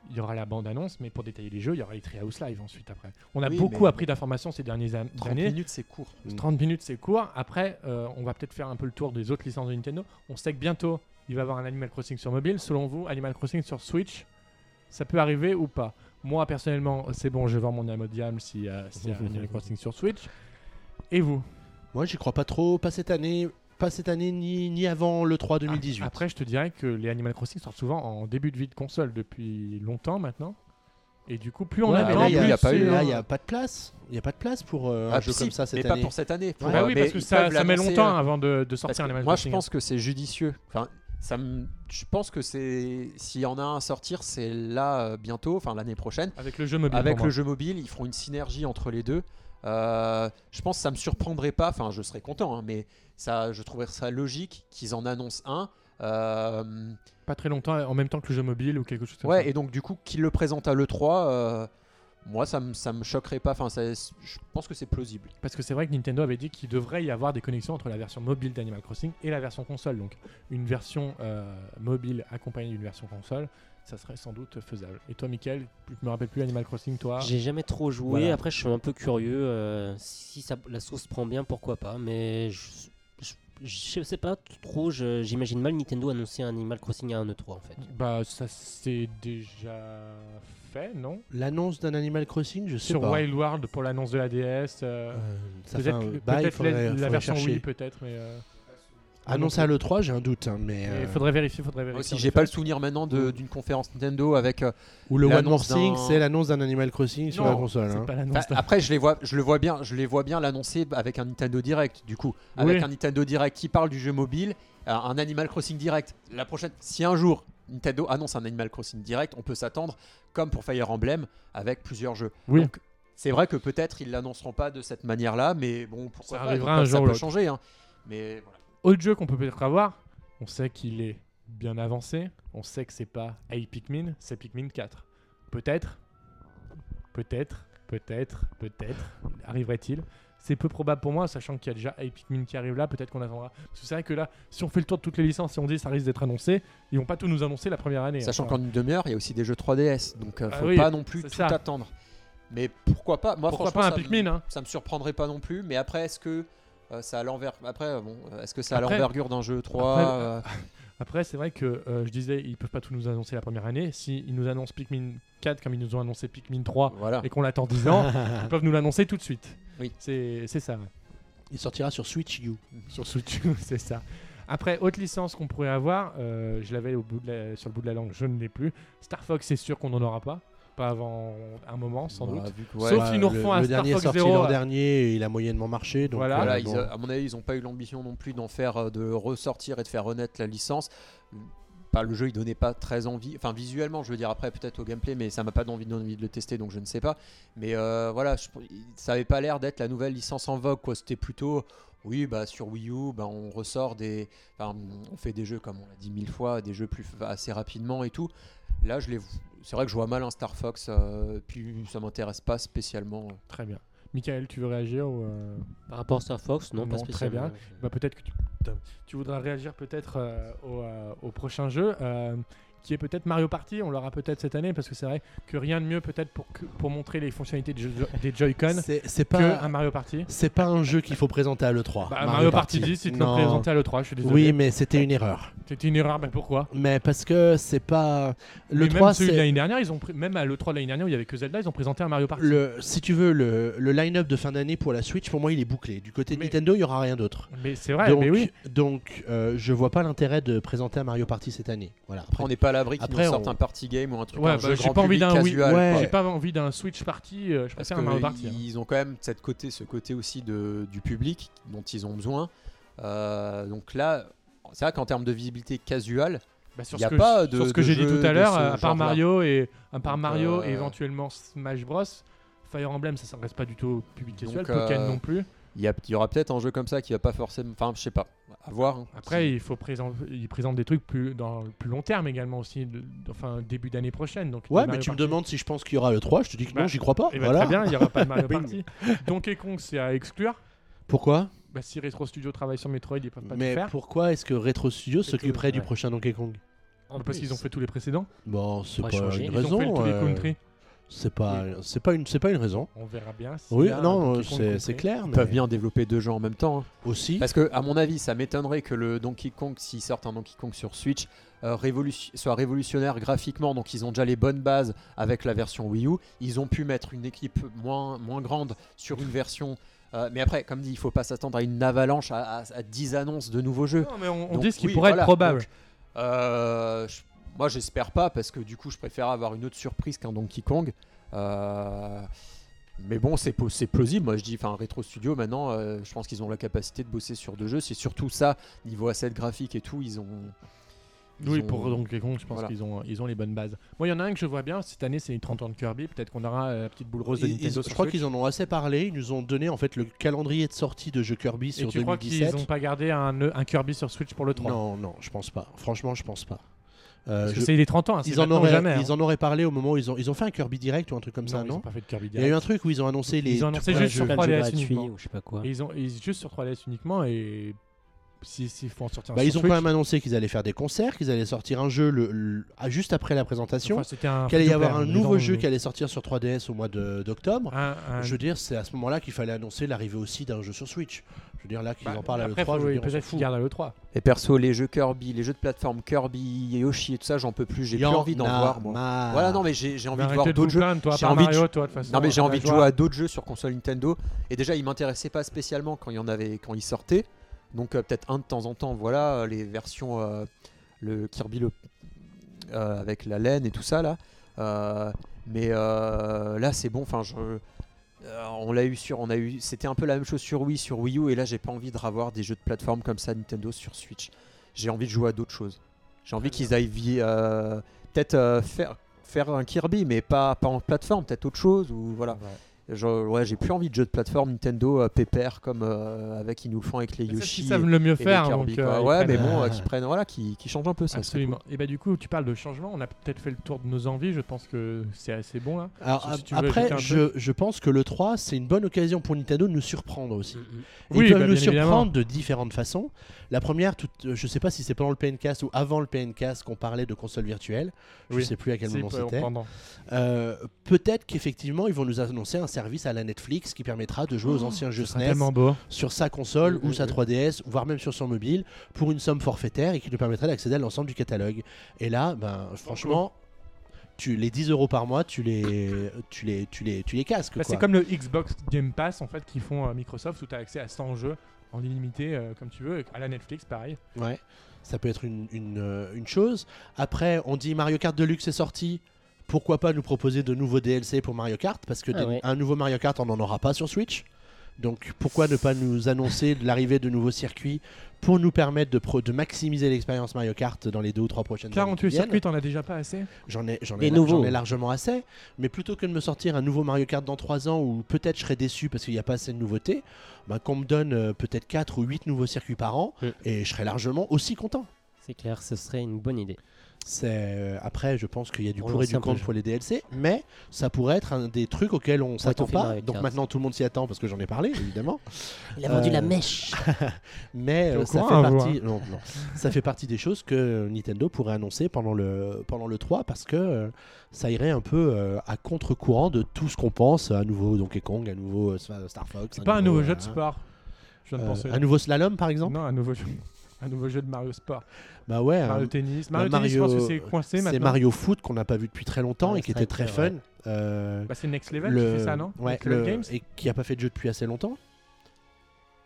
il y aura la bande annonce, mais pour détailler les jeux, il y aura les Treehouse Live ensuite après. On a Oui, beaucoup appris d'informations ces dernières an- 30 années. minutes, c'est court. 30 minutes c'est court. Après, euh, on va peut-être faire un peu le tour des autres licences de Nintendo. On sait que bientôt il va y avoir un Animal Crossing sur mobile. Selon vous, Animal Crossing sur Switch, ça peut arriver ou pas? Moi personnellement, c'est bon, je vends mon âme au diable s'il y a, s'il y a un Animal Crossing sur Switch. Et vous? Moi j'y crois pas trop, pas cette année, pas cette année ni, ni avant le 3 2018. Après, je te dirais que les Animal Crossing sortent souvent en début de vie de console depuis longtemps maintenant. Et du coup, plus on Ouais, attend, il y a- plus y a pas eu, là, hein. il y a pas de place. Il y a pas de place pour euh, un Ah, jeu si, comme ça cette mais année. pas pour cette année. Ouais. Bah Euh, oui, mais parce que ça, met longtemps euh, avant de, de sortir Animal moi, Crossing. je pense que c'est judicieux. Enfin, ça me- je pense que c'est s'il y en a un à sortir, c'est là euh, bientôt, enfin l'année prochaine. Avec le jeu mobile. Avec le moi. jeu mobile, ils feront une synergie entre les deux. Euh, je pense que ça me surprendrait pas. Enfin, je serais content, hein, mais ça, je trouverais ça logique qu'ils en annoncent un. Euh, Pas très longtemps, en même temps que le jeu mobile ou quelque chose comme ouais, ça. et donc du coup, qu'ils le présentent à l'E3, euh, moi, ça me, ça me choquerait pas. Enfin, ça- je pense que c'est plausible. Parce que c'est vrai que Nintendo avait dit qu'il devrait y avoir des connexions entre la version mobile d'Animal Crossing et la version console. Donc une version mobile accompagnée d'une version console, ça serait sans doute faisable. Et toi, Michael, je me rappelle plus Animal Crossing, toi? J'ai jamais trop joué. Voilà. Après, je suis un peu curieux. euh, si ça, la sauce prend bien, pourquoi pas. Mais je, je, je sais pas trop. J'imagine mal Nintendo annoncer un Animal Crossing à un E3 en fait. Bah, ça c'est déjà fait, non? L'annonce d'un Animal Crossing, je sais Sur pas. Wild World pour l'annonce de la DS. euh, Euh, peut-être la- la, version. Wii, peut-être, mais. Euh, Annoncer à l'E3, j'ai un doute, hein, mais. Il euh, faudrait vérifier, faudrait vérifier. Moi aussi, j'ai pas le souvenir maintenant de- d'une conférence Nintendo avec. euh, Ou le One More Thing, c'est l'annonce d'un Animal Crossing sur la console. Hein. pas après, je les vois, je le vois bien, je les vois bien l'annoncer avec un Nintendo Direct. Du coup, Oui. avec un Nintendo Direct qui parle du jeu mobile, un- un Animal Crossing Direct. La prochaine, si un jour Nintendo annonce un Animal Crossing Direct, on peut s'attendre, comme pour Fire Emblem, avec plusieurs jeux. Oui. Donc, c'est vrai que peut-être ils l'annonceront pas de cette manière-là, mais bon, pourquoi Ça pas, arrivera un ça jour ou peut changer. hein. Mais voilà. Autre jeu qu'on peut peut-être avoir, on sait qu'il est bien avancé, on sait que c'est pas Hey Pikmin, c'est Pikmin 4. Peut-être, peut-être, peut-être, peut-être, arriverait-il. C'est peu probable pour moi, sachant qu'il y a déjà Hey Pikmin qui arrive là, peut-être qu'on attendra. Parce que c'est vrai que là, si on fait le tour de toutes les licences et on dit ça risque d'être annoncé, ils vont pas tout nous annoncer la première année. Sachant Enfin, qu'en une demi-heure, il y a aussi des jeux 3DS, donc euh, Ah faut oui, pas non plus tout ça. attendre. Mais pourquoi pas? Moi, pourquoi franchement, pas un ça me- Pikmin hein ça me surprendrait pas non plus. Mais après, est-ce que ça a l'envers Après, euh, bon, euh, est-ce que ça a l'envergure d'un jeu 3 Après, euh, Après, c'est vrai que euh, je disais, ils peuvent pas tout nous annoncer la première année. Si ils nous annoncent Pikmin 4 comme ils nous ont annoncé Pikmin 3 Voilà. et qu'on l'attend 10 ans, ils peuvent nous l'annoncer tout de suite. Oui. C'est ça. ouais. Il sortira sur Switch U. Sur Switch, c'est ça. Après, autre licence qu'on pourrait avoir, euh, je l'avais la- sur le bout de la langue, je ne l'ai plus. Star Fox, c'est sûr qu'on n'en aura pas. Pas avant un moment, sans Voilà, doute. Sauf ouais. s'ils nous le, refont un le Star dernier Fox sorti 0, l'an euh, dernier, et il a moyennement marché. Donc, Voilà. euh, Voilà, bon. ils, à mon avis, ils n'ont pas eu l'ambition non plus d'en faire, euh, de ressortir et de faire renaître la licence. Pas, le jeu, il donnait pas très envie. Enfin, visuellement, je veux dire, après, peut-être au gameplay, mais ça m'a pas donné envie de le tester, donc je ne sais pas. Mais euh, voilà, je- ça avait pas l'air d'être la nouvelle licence en vogue, quoi. C'était plutôt, oui, bah, sur Wii U, bah, on ressort des. Enfin, on fait des jeux, comme on l'a dit mille fois, des jeux plus assez rapidement et tout. Là, je les. C'est vrai que je vois mal un Star Fox, euh, puis ça m'intéresse pas spécialement. Très bien. Michael, tu veux réagir ou, euh, Par rapport à Star Fox, non, Non, pas très spécialement. bien. bah, Peut-être que tu, tu voudras réagir peut-être euh, au, euh, au prochain jeu. Qui est peut-être Mario Party, on l'aura peut-être cette année parce que c'est vrai que rien de mieux peut-être pour, pour montrer les fonctionnalités des, Joy-Con C'est c'est que pas, un Mario Party. c'est pas un jeu qu'il faut présenter à l'E3. Bah, Mario, Party 10, ils te l'ont Non. présenté à l'E3, je suis désolé. Oui, mais c'était une erreur. C'était une erreur, mais pourquoi? Mais parce que c'est pas. Le 3, même celui de c'est. l'année dernière, ils ont même à l'E3 de l'année dernière où il y avait que Zelda, ils ont présenté un Mario Party. Le, si tu veux, le, le line-up de fin d'année pour la Switch, pour moi, il est bouclé. Du côté de Mais- Nintendo, il y aura rien d'autre. Mais c'est vrai, donc, mais oui. donc euh, je vois pas l'intérêt de présenter un Mario Party cette année. Voilà. Après, on n'est pas à l'abri qu'ils Après, nous sortent on- un party game ou un truc Ouais, un bah, j'ai pas envie public d'un ouais. J'ai pas envie d'un Switch Party, euh, je préfère un Mario Party. hein. qu'ils ont quand même cette côté, ce côté aussi de, du public dont ils ont besoin. Euh, donc là, c'est vrai qu'en termes de visibilité casual, Bah, sur y a ce pas de- sur ce que j'ai dit tout à l'heure, à part. Mario et à part Mario euh, et éventuellement Smash Bros, Fire Emblem, ça s'adresse pas du tout au public casual, Pokémon euh, non plus. Il y, a- il y aura peut-être un jeu comme ça qui va pas forcément. Enfin, je sais pas. À voir. hein. Après, il faut présenter, il présente des trucs plus dans le plus long terme également aussi, de- enfin début d'année prochaine. Donc Ouais, Mario mais tu me demandes si je pense qu'il y aura le 3, je te dis que Bah, non, j'y crois pas. Eh ben, voilà. Très bien, il n'y aura pas de Mario. Party. Donkey Kong, c'est à exclure. Pourquoi? Bah, si Retro Studio travaille sur Metroid, ils peuvent pas Mais tout faire. pourquoi est-ce que Retro Studio s'occuperait du ouais. prochain Donkey Kong? En Bah, parce qu'ils ont fait tous les précédents. Bon, c'est pas changer. une Ils ont fait raison. tous les euh, country. C'est pas, c'est pas une, c'est pas une raison. On verra bien. s'il Oui, non, c'est clair. Ils mais peuvent bien développer deux jeux en même temps. hein. Aussi. Parce que, à mon avis, ça m'étonnerait que le Donkey Kong, s'ils sortent un Donkey Kong sur Switch, euh, révolution- soit révolutionnaire graphiquement. Donc, ils ont déjà les bonnes bases avec la version Wii U. Ils ont pu mettre une équipe moins, moins grande sur une version. euh, mais après, comme dit, il faut pas s'attendre à une avalanche, à, à- à 10 annonces de nouveaux jeux. Non, mais on, on Donc, dit ce qui oui, pourrait voilà. être probable. Donc, euh, je- moi, j'espère pas parce que du coup, je préfère avoir une autre surprise qu'un Donkey Kong. Euh, mais bon, c'est plausible. Moi, je dis, enfin, Retro Studio, maintenant, euh, je pense qu'ils ont la capacité de bosser sur deux jeux. C'est surtout ça, niveau asset graphique et tout, ils ont. ils Oui, ont- pour Donkey Kong, je pense Voilà. qu'ils ont, ils ont les bonnes bases. Moi, il y en a un que je vois bien. Cette année, c'est une 30 ans de Kirby. Peut-être qu'on aura euh, la petite boule rose de Ils- Nintendo ils- sur je crois qu'ils en ont assez parlé. Ils nous ont donné en fait le calendrier de sortie de jeux Kirby Et sur tu crois 2017. qu'ils n'ont pas gardé un, un Kirby sur Switch pour le 3 Non, non, je pense pas. Franchement, je pense pas. Euh, Parce que je- c'est les 30 ans. hein, c'est Ils en, auraient, jamais. ils hein. en auraient parlé au moment où ils ont, ils ont fait un Kirby Direct ou un truc comme non, ça, ils ont non pas fait de Kirby Il y a eu un direct. truc où ils ont annoncé les. Ils ont annoncé juste sur plein de plein de jeux 3DS gratuits uniquement. ou je sais pas quoi. Et ils ont ils- juste sur 3DS uniquement et s'ils si, font en sortir un Bah, ils ont quand même annoncé qu'ils allaient faire des concerts, qu'ils allaient sortir un jeu le, le- ah, juste après la présentation, enfin, qu'il allait y avoir un nouveau jeu qui allait sortir sur 3DS au mois de- d'octobre. Je veux dire, c'est à ce moment-là qu'il fallait annoncer l'arrivée aussi d'un jeu sur Switch. Je veux dire, là, qu'ils bah, en parlent à après, l'E3, je veux dire, on s'en peut-être qu'ils fout. gardent à l'E3. Et perso, les jeux Kirby, les jeux de plateforme Kirby, Yoshi et tout ça, j'en peux plus. J'ai plus envie d'en a voir, moi. marre. Voilà, non, mais j'ai j'ai envie de Arrêtez voir vous d'autres jeux. plaindre, toi, J'ai envie de Mario, toi, de toute façon. Non mais j'ai envie de jouer à d'autres jeux sur console Nintendo. Et déjà, ils m'intéressaient pas spécialement quand il y en avait, quand ils sortaient. Donc euh, peut-être un de temps en temps. Voilà euh, les versions, euh, le Kirby le, euh, avec la laine et tout ça là. Euh, mais euh, là, c'est bon. Enfin, je, on l'a eu sur, on a eu, c'était un peu la même chose sur Wii, sur Wii U. Et là, j'ai pas envie de revoir des jeux de plateforme comme ça Nintendo sur Switch. J'ai envie de jouer à d'autres choses. J'ai envie qu'ils aillent euh, peut-être euh, faire faire un Kirby, mais pas pas en plateforme, peut-être autre chose ou voilà. Ouais. Ouais, j'ai plus envie de jeux de plateforme Nintendo euh, pépère comme euh, avec ils nous le font avec les Yoshi. qu'ils savent le mieux faire. Kirby, donc, euh, ils ouais, mais bon, euh, Ah. qui prennent, voilà, qui, qui changent un peu ça. c'est Absolument. Et bah du coup, tu parles de changement. On a peut-être fait le tour de nos envies. Je pense que c'est assez bon là. Alors, si tu veux après, je, je pense que le 3, c'est une bonne occasion pour Nintendo de nous surprendre aussi. Mm, mm. Et Oui, ils peuvent bah, nous évidemment. surprendre de différentes façons. La première, tout, euh, je sais pas si c'est pendant le PNcast ou avant le PNcast qu'on parlait de console virtuelle. Je Oui. sais plus à quel moment c'était. Euh, Peut-être qu'effectivement, ils vont nous annoncer un service à la Netflix qui permettra de jouer aux anciens jeux SNES beau. sur sa console ou sa mm. 3DS, voire même sur son mobile, pour une somme forfaitaire et qui nous permettrait d'accéder à l'ensemble du catalogue. Et là, ben, franchement, tu, les 10 euros par mois, tu les, tu les, tu les, tu les casques. Bah, c'est comme le Xbox Game Pass en fait qui font euh, Microsoft où tu as accès à 100 jeux en illimité euh, comme tu veux. À la Netflix, pareil. Ouais, ça peut être une, une, euh, une chose. Après, on dit Mario Kart Deluxe est sorti. Pourquoi pas nous proposer de nouveaux DLC pour Mario Kart Parce que Ah des- ouais. un nouveau Mario Kart, on n'en aura pas sur Switch. Donc pourquoi ne pas nous annoncer l'arrivée de nouveaux circuits pour nous permettre de, pro- de maximiser l'expérience Mario Kart dans les deux ou trois prochaines années 48 qui viennent. circuits, t'en as déjà pas assez J'en ai, j'en ai, ai largement assez. Mais plutôt que de me sortir un nouveau Mario Kart dans 3 ans où peut-être je serais déçu parce qu'il n'y a pas assez de nouveautés, bah, qu'on me donne euh, peut-être 4 ou 8 nouveaux circuits par an Mm. et je serais largement aussi content. C'est clair, ce serait une bonne idée. C'est euh, après, je pense qu'il y a du Pour et du contre pour les DLC, mais ça pourrait être un des trucs auxquels on s'attend pas. Donc maintenant tout le monde s'y attend parce que j'en ai parlé évidemment. Il a vendu Euh, la mèche. Mais euh, ça courant, fait hein, partie, non, non. ça fait partie des choses que Nintendo pourrait annoncer pendant le pendant le 3 parce que euh, ça irait un peu euh, à contre-courant de tout ce qu'on pense à nouveau Donkey Kong, à nouveau euh, Star Fox. C'est pas un nouveau jeu de euh, sport. Je viens de euh, penser. un nouveau slalom par exemple? Non, un nouveau jeu. Un nouveau jeu de Mario Sport. Bah ouais. Mario un- Tennis. bah, Mario Tennis, je pense que Mario- c'est coincé c'est maintenant. Mario Foot qu'on n'a pas vu depuis très longtemps Ouais, et qui était très fun. Euh, Bah, c'est Next Level le- qui fait ça, non ouais, Next Level le- Games et qui a pas fait de jeu depuis assez longtemps.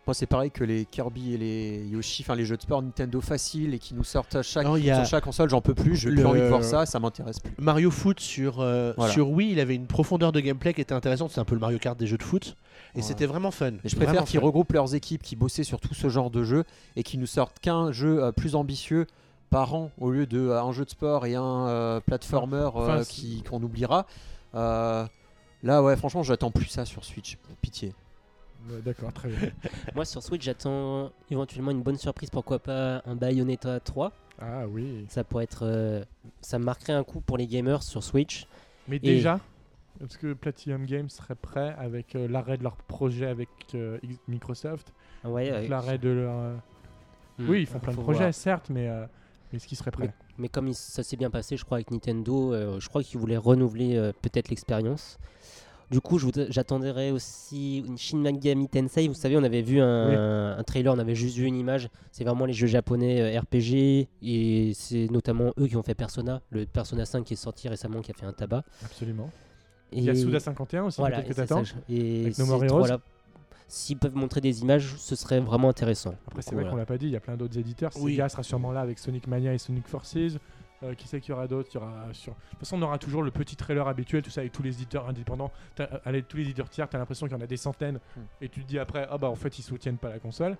Moi, c'est pareil que les Kirby et les Yoshi, enfin les jeux de sport Nintendo faciles et qui nous sortent à chaque, Non, il y a- sur chaque console, j'en peux plus. J'ai Le- plus envie de voir ça, ça m'intéresse plus. Mario Foot sur, euh, Voilà. sur Wii, il avait une profondeur de gameplay qui était intéressante. C'est un peu le Mario Kart des jeux de foot. Et Ouais. c'était vraiment fun. Et je préfère qu'ils regroupent leurs équipes qui bossaient sur tout ce genre de jeu et qui nous sortent qu'un jeu euh, plus ambitieux par an au lieu de euh, un jeu de sport et un euh, platformer Enfin, euh, qui qu'on oubliera. Euh, là, ouais, franchement, j'attends plus ça sur Switch. Pitié. Ouais, D'accord, très bien. Moi sur Switch, j'attends éventuellement une bonne surprise. Pourquoi pas un Bayonetta 3 Ah oui. Ça pourrait être. euh, ça marquerait un coup pour les gamers sur Switch. Mais déjà, est-ce que Platinum Games serait prêt avec euh, l'arrêt de leur projet avec euh, Microsoft? Ah ouais, avec ouais. L'arrêt de leur. euh, Hmm, Oui, ils font plein de faut projets, voir. certes, mais euh, est-ce qu'ils seraient prêts? Mais comme il- ça s'est bien passé, je crois, avec Nintendo, euh, je crois qu'ils voulaient renouveler euh, peut-être l'expérience. Du coup, je voudrais- j'attendrai aussi une Shin Megami Tensei. Vous savez, on avait vu un, un trailer, on avait juste vu une image. C'est vraiment les jeux japonais euh, RPG. Et c'est notamment eux qui ont fait Persona. Le Persona 5 qui est sorti récemment, qui a fait un tabac. Absolument. Et Il y a Suda 51 aussi, voilà, peut-être que t'attends. Et Avec No More Heroes. trois-là, s'ils peuvent montrer des images, ce serait vraiment intéressant. Après, c'est vrai voilà. qu'on l'a pas dit, il y a plein d'autres éditeurs. Oui. Sega sera sûrement là avec Sonic Mania et Sonic Forces. Euh, qui sait qu'il y aura d'autres? Il y aura sur... De toute façon, on aura toujours le petit trailer habituel, tout ça, avec tous les éditeurs indépendants. T'as- euh, Avec tous les éditeurs tiers, tu as l'impression qu'il y en a des centaines. Hmm. Et tu te dis après, ah bah en fait, ils soutiennent pas la console.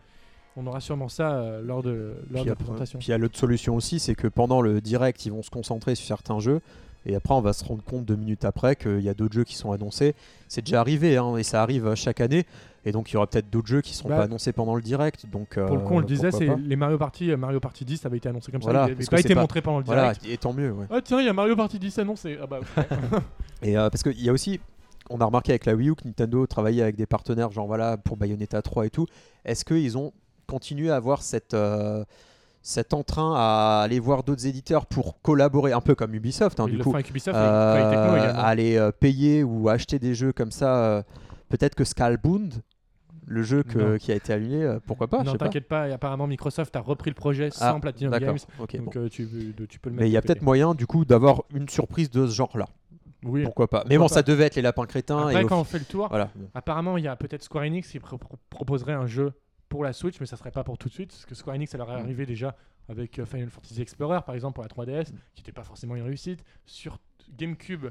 On aura sûrement ça euh, lors de, lors de la présentation. Puis il y a l'autre solution aussi, c'est que pendant le direct, ils vont se concentrer sur certains jeux. Et après, on va se rendre compte deux minutes après qu'il y a d'autres jeux qui sont annoncés. C'est déjà arrivé, hein, et ça arrive chaque année. Et donc, il y aura peut-être d'autres jeux qui ne seront Bah, pas annoncés pendant le direct. Donc, Pour le coup, on le euh, disait, c'est les Mario Party, euh, Mario Party 10 ça avait été annoncé comme Voilà, ça. Il n'avait pas été pas- montré pendant le Voilà, direct. et tant mieux. ouais. Ah tiens, il y a Mario Party 10 annoncé. Ah bah. Et euh, parce qu'il y a aussi, on a remarqué avec la Wii U que Nintendo travaillait avec des partenaires, genre voilà, pour Bayonetta 3 et tout. Est-ce qu'ils ont continué à avoir cette, euh, cet entrain à aller voir d'autres éditeurs pour collaborer, un peu comme Ubisoft, hein, du coup, Ubisoft euh, aller euh, payer ou acheter des jeux comme ça euh, Peut-être que Scalebound, le jeu que- qui a été annulé, euh, pourquoi pas non, pas. t'inquiète pas. apparemment, Microsoft a repris le projet Ah, sans Platinum D'accord, Games. Donc tu, peux le mettre. Mais il y a peut-être moyen du coup d'avoir une surprise de ce genre-là. Oui. Pourquoi pas. Mais bon, pas. ça devait être les lapins crétins. Après, et quand on fait le tour, Voilà. apparemment, il y a peut-être Square Enix qui pro- pro- proposerait un jeu pour la Switch, mais ça serait pas pour tout de suite, parce que Square Enix, ça leur est Mm. arrivé déjà avec euh, Final Fantasy Explorer, par exemple, pour la 3DS, Mm. qui n'était pas forcément une réussite. Sur GameCube,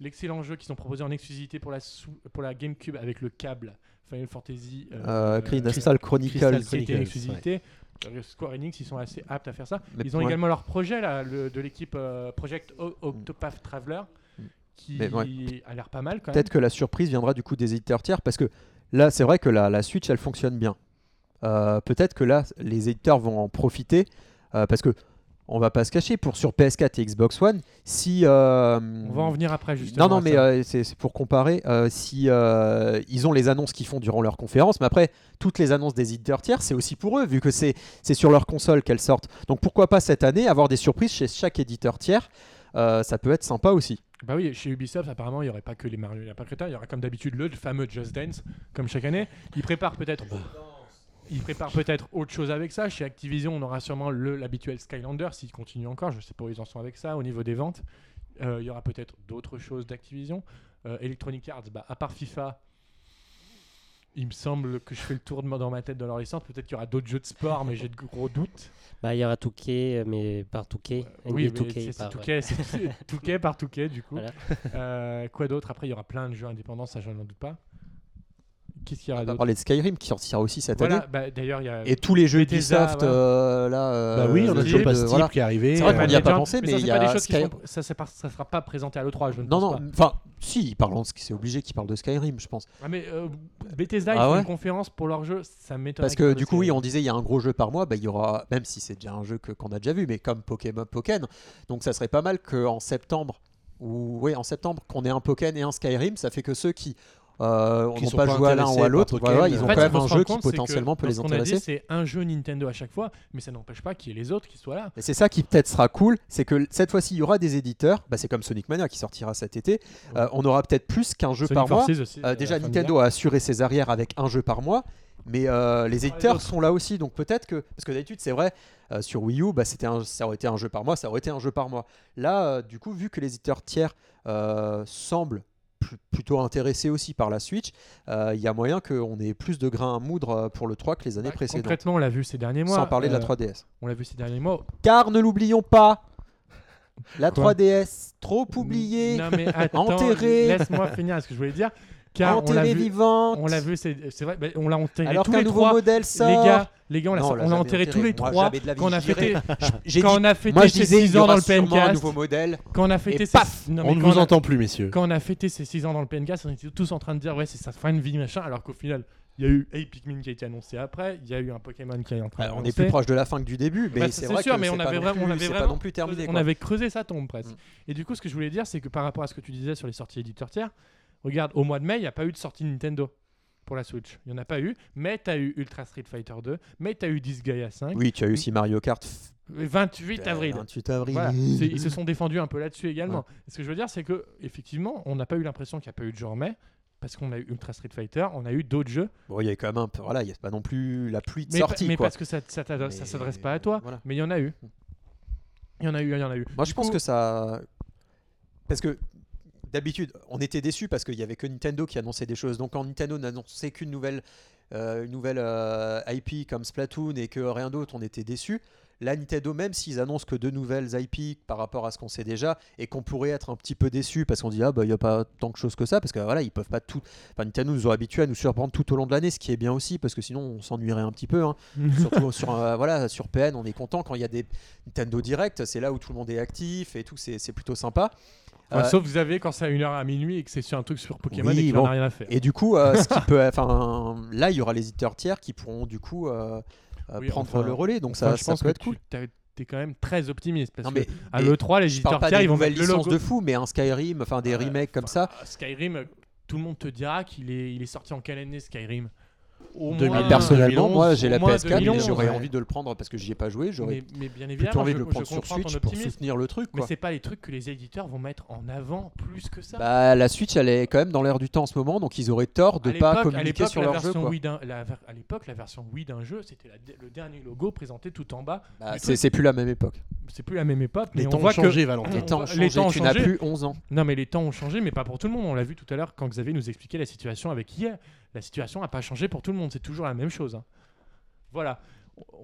l'excellent jeu qui sont proposés en exclusivité pour la, pour la GameCube avec le câble Final Fantasy Euh, Crystal Crystal Chronicles. Crystal qui était une Chronicles, exclusivité. Euh, Square Enix, ils sont assez aptes à faire ça. Mais Ils ont également leur projet là, le- de l'équipe euh, Project O- Octopath Traveler, Mm. qui ouais. a l'air pas mal quand même. Peut-être que la surprise viendra du coup des éditeurs tiers parce que là, c'est vrai que la, la Switch, elle fonctionne bien. Euh, Peut-être que là, les éditeurs vont en profiter euh, parce que on va pas se cacher pour sur PS4 et Xbox One, si euh, On va en venir après justement. non, non, mais euh, c'est pour comparer. euh, si euh, ils ont les annonces qu'ils font durant leur conférence, mais après toutes les annonces des éditeurs tiers, c'est aussi pour eux, vu que c'est c'est sur leur console qu'elles sortent. Donc pourquoi pas cette année avoir des surprises chez chaque éditeur tiers euh, Ça peut être sympa aussi. Bah oui, chez Ubisoft, apparemment, il n'y aurait pas que les Mario, il y a pas que ça, il y aura comme d'habitude le fameux Just Dance, comme chaque année. Ils préparent peut-être. Ils préparent peut-être autre chose avec ça. Chez Activision, on aura sûrement le- l'habituel Skylander, s'ils continuent encore. Je sais pas où ils en sont avec ça, au niveau des ventes. Euh, il y aura peut-être d'autres choses d'Activision. Euh, Electronic Arts, bah, à part FIFA, il me semble que je fais le tour de dans ma tête de leur licence. Peut-être qu'il y aura d'autres jeux de sport, mais j'ai de gros doutes. Bah, il y aura Touquet, mais par Touquet. Oui, mais 2K c'est- Touquet, c'est Touquet par Touquet, du coup. Voilà. Euh, quoi d'autre? Après, il y aura plein de jeux indépendants, ça, je n'en doute pas. Qu'est-ce qu'il y On aura va parler de Skyrim qui sortira aussi cette Voilà, année. bah, d'ailleurs, il y a. Et tous les jeux Bethesda, Ubisoft, voilà. euh, là. euh, Bah oui, on a toujours jeu pas voilà. qui est arrivé. C'est vrai euh, qu'on n'y a Legend, pas pensé, mais ça, il y a choses qui Sky- sont- ça, ça sera pas présenté à l'E3, je ne Non, pense non, pas. enfin, si, ils parlent, c'est obligé qu'ils parlent de Skyrim, je pense. Ah, mais euh, Bethesda, ils Ah font ouais une conférence pour leur jeu, ça m'étonne. Parce que du coup, oui, on disait il y a un gros jeu par mois, bah, il y aura, même si c'est déjà un jeu que- qu'on a déjà vu, mais comme Pokémon Pokken. Donc ça serait pas mal qu'en septembre, ou oui, en septembre, qu'on ait un Pokken et un Skyrim. Ça fait que ceux qui euh, Qui n'ont sont pas pas joué à l'un ou à l'autre, voilà, ils ont En fait, quand même un jeu qui potentiellement peut les intéresser. C'est un jeu Nintendo à chaque fois, mais ça n'empêche pas qu'il y ait les autres qui soient là. Et c'est ça qui peut-être sera cool, c'est que cette fois-ci il y aura des éditeurs, bah, c'est comme Sonic Mania qui sortira cet été, Euh, on aura peut-être plus qu'un jeu Sonic par mois. Aussi, Euh, euh, déjà Nintendo a assuré ses arrières avec un jeu par mois, mais euh, les éditeurs sont là aussi, donc peut-être que parce que d'habitude c'est vrai euh, sur Wii U, bah, c'était un- ça aurait été un jeu par mois, ça aurait été un jeu par mois. Là, euh, du coup, vu que les éditeurs tiers euh, semblent plutôt intéressés aussi par la Switch, euh, il y a moyen qu'on ait plus de grains à moudre euh, pour le 3 que les années Bah, précédentes. Concrètement, on l'a vu ces derniers mois. Sans parler de la euh, 3DS. On l'a vu ces derniers mois. Car ne l'oublions pas, la Quoi 3DS, trop oubliée, Non, mais attends, Enterré. Laisse-moi finir ce que je voulais dire. Car on l'a vu, on l'a vu, c'est vrai, bah, on l'a enterré alors tous qu'un les nouveau trois. modèle Les sort. gars, les gars, on l'a jamais enterré tous les Moi, trois quand on a fêté, quand on a fêté ses disais, il 6 y ans dans le PNcast. nouveau modèle. Quand on a fêté Et ses- paf non, mais On ne vous a- entend plus, messieurs. Quand on a fêté ses 6 ans dans le PNcast, on était tous en train de dire ouais, c'est sa fin de vie machin, alors qu'au final, il y a eu hey, Pikmin qui a été annoncé après, il y a eu un Pokémon qui est en train Ah, de on est plus proche de la fin que du début, mais Bah, c'est c'est vrai sûr, que mais on avait vraiment- on avait vraiment non plus terminé. On quoi. avait creusé sa tombe presque. Mm. Et du coup, ce que je voulais dire, c'est que par rapport à ce que tu disais sur les sorties éditeurs tiers, regarde, au mois de mai, il n'y a pas eu de sortie Nintendo pour la Switch. Il n'y en a pas eu, mais tu as eu Ultra Street Fighter 2, mais tu as eu Disgaea 5. Oui, tu as eu aussi Mario Kart. Le 28 avril. 28 avril. Voilà, ils se sont défendus un peu là-dessus également. Ce que je veux dire, c'est que effectivement, on n'a pas eu l'impression qu'il n'y a pas eu de jeu en mai, parce qu'on a eu Ultra Street Fighter, on a eu d'autres jeux, Bon, il y a quand même un peu. Voilà, il n'y a pas non plus la pluie de mais, pa- sortie. mais quoi. parce que ça, Mais- s'adresse pas à toi. voilà. Mais il y en a eu. Il y en a eu, il y en a eu. Moi, Du je pense que ça. Parce que d'habitude, on était déçus parce qu'il y avait que Nintendo qui annonçait des choses. Donc, quand Nintendo n'annonçait qu'une nouvelle, euh, une nouvelle euh, IP comme Splatoon et que rien d'autre, on était déçus. Là, Nintendo, même s'ils annoncent que deux nouvelles IP par rapport à ce qu'on sait déjà et qu'on pourrait être un petit peu déçu parce qu'on dit ah bah il n'y a pas tant de choses que ça parce que voilà ils peuvent pas tout. Enfin Nintendo nous ont habitués à nous surprendre tout au long de l'année, ce qui est bien aussi parce que sinon on s'ennuierait un petit peu. hein. Surtout sur, euh, voilà, sur PN, on est content quand il y a des Nintendo Direct, c'est là où tout le monde est actif et tout, c'est c'est plutôt sympa. Enfin, Euh, Sauf vous avez quand c'est à 1h à minuit et que c'est sur un truc sur Pokémon Oui, et qu'il bon. a rien à faire. Et du coup, euh, ce qui peut, enfin, là, il y aura les éditeurs tiers qui pourront du coup euh, euh, Oui, prendre enfin, le relais, donc Enfin, ça, je ça pense peut que être cool. tu es quand même très optimiste parce Non, que mais, à mais l'E3, les éditeurs tiers ils vont mettre le logo. de fou, mais un Skyrim, enfin des remakes comme ça. Skyrim, tout le monde te dira qu'il est, il est sorti en quelle année Skyrim? Au 2000, moins- Personnellement, 2011, moi, j'ai la moins PS4, mais 2011, j'aurais ouais. envie de le prendre parce que j'y ai pas joué. J'aurais mais, mais bien plutôt évidemment, envie je, de le prendre sur Switch pour soutenir le truc. mais Quoi. c'est pas les trucs que les éditeurs vont mettre en avant plus que ça. Bah, la Switch, elle est quand même dans l'air du temps en ce moment, donc ils auraient tort de À pas communiquer sur la leur jeu. à l'époque, la version Wii d'un jeu, c'était le dernier logo présenté tout en bas. Bah, c'est plus la même époque. C'est plus la même époque, mais Les on temps voit ont changé, Valentin. Les temps ont les changé. temps ont Tu n'as plus 11 ans. non, mais les temps ont changé, mais pas pour tout le monde. On l'a vu tout à l'heure quand Xavier nous expliquait la situation avec hier. La situation n'a pas changé pour tout le monde. C'est toujours la même chose. hein. Voilà.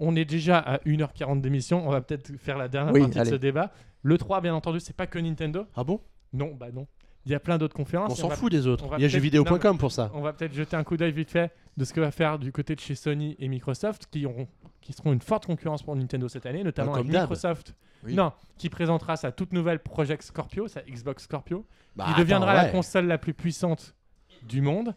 On est déjà à 1h40 d'émission. On va peut-être faire la dernière Oui, partie allez. de ce débat. Le 3, bien entendu, c'est pas que Nintendo. Ah bon? Non, bah non. Il y a plein d'autres conférences. On s'en fout des autres. Il y a jeuxvideo.com pour ça. On va peut-être jeter un coup d'œil vite fait de ce que va faire du côté de chez Sony et Microsoft qui, auront, qui seront une forte concurrence pour Nintendo cette année, notamment Comme avec. Microsoft. Oui. Non, qui présentera sa toute nouvelle Project Scorpio, sa Xbox Scorpio, Bah, qui attends, deviendra la console la plus puissante du monde,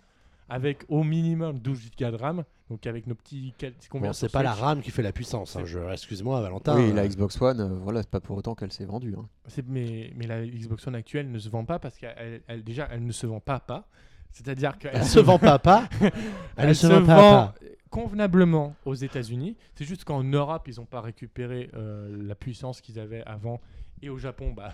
avec au minimum 12 Go de RAM, donc avec nos petits quel- Bon, c'est pas la. RAM qui fait la puissance. hein, je- Excuse-moi, Valentin. oui, euh, la Xbox One, euh, voilà, c'est pas pour autant qu'elle s'est vendue. hein. Mais, mais la Xbox One actuelle ne se vend pas parce qu'elle elle- déjà elle ne se vend pas pas. C'est-à-dire qu'elle Elle se vend pas pas? Elle ne se vend pas pas. convenablement aux États-Unis. C'est juste qu'en Europe, ils n'ont pas récupéré euh, la puissance qu'ils avaient avant. Et au Japon, bah,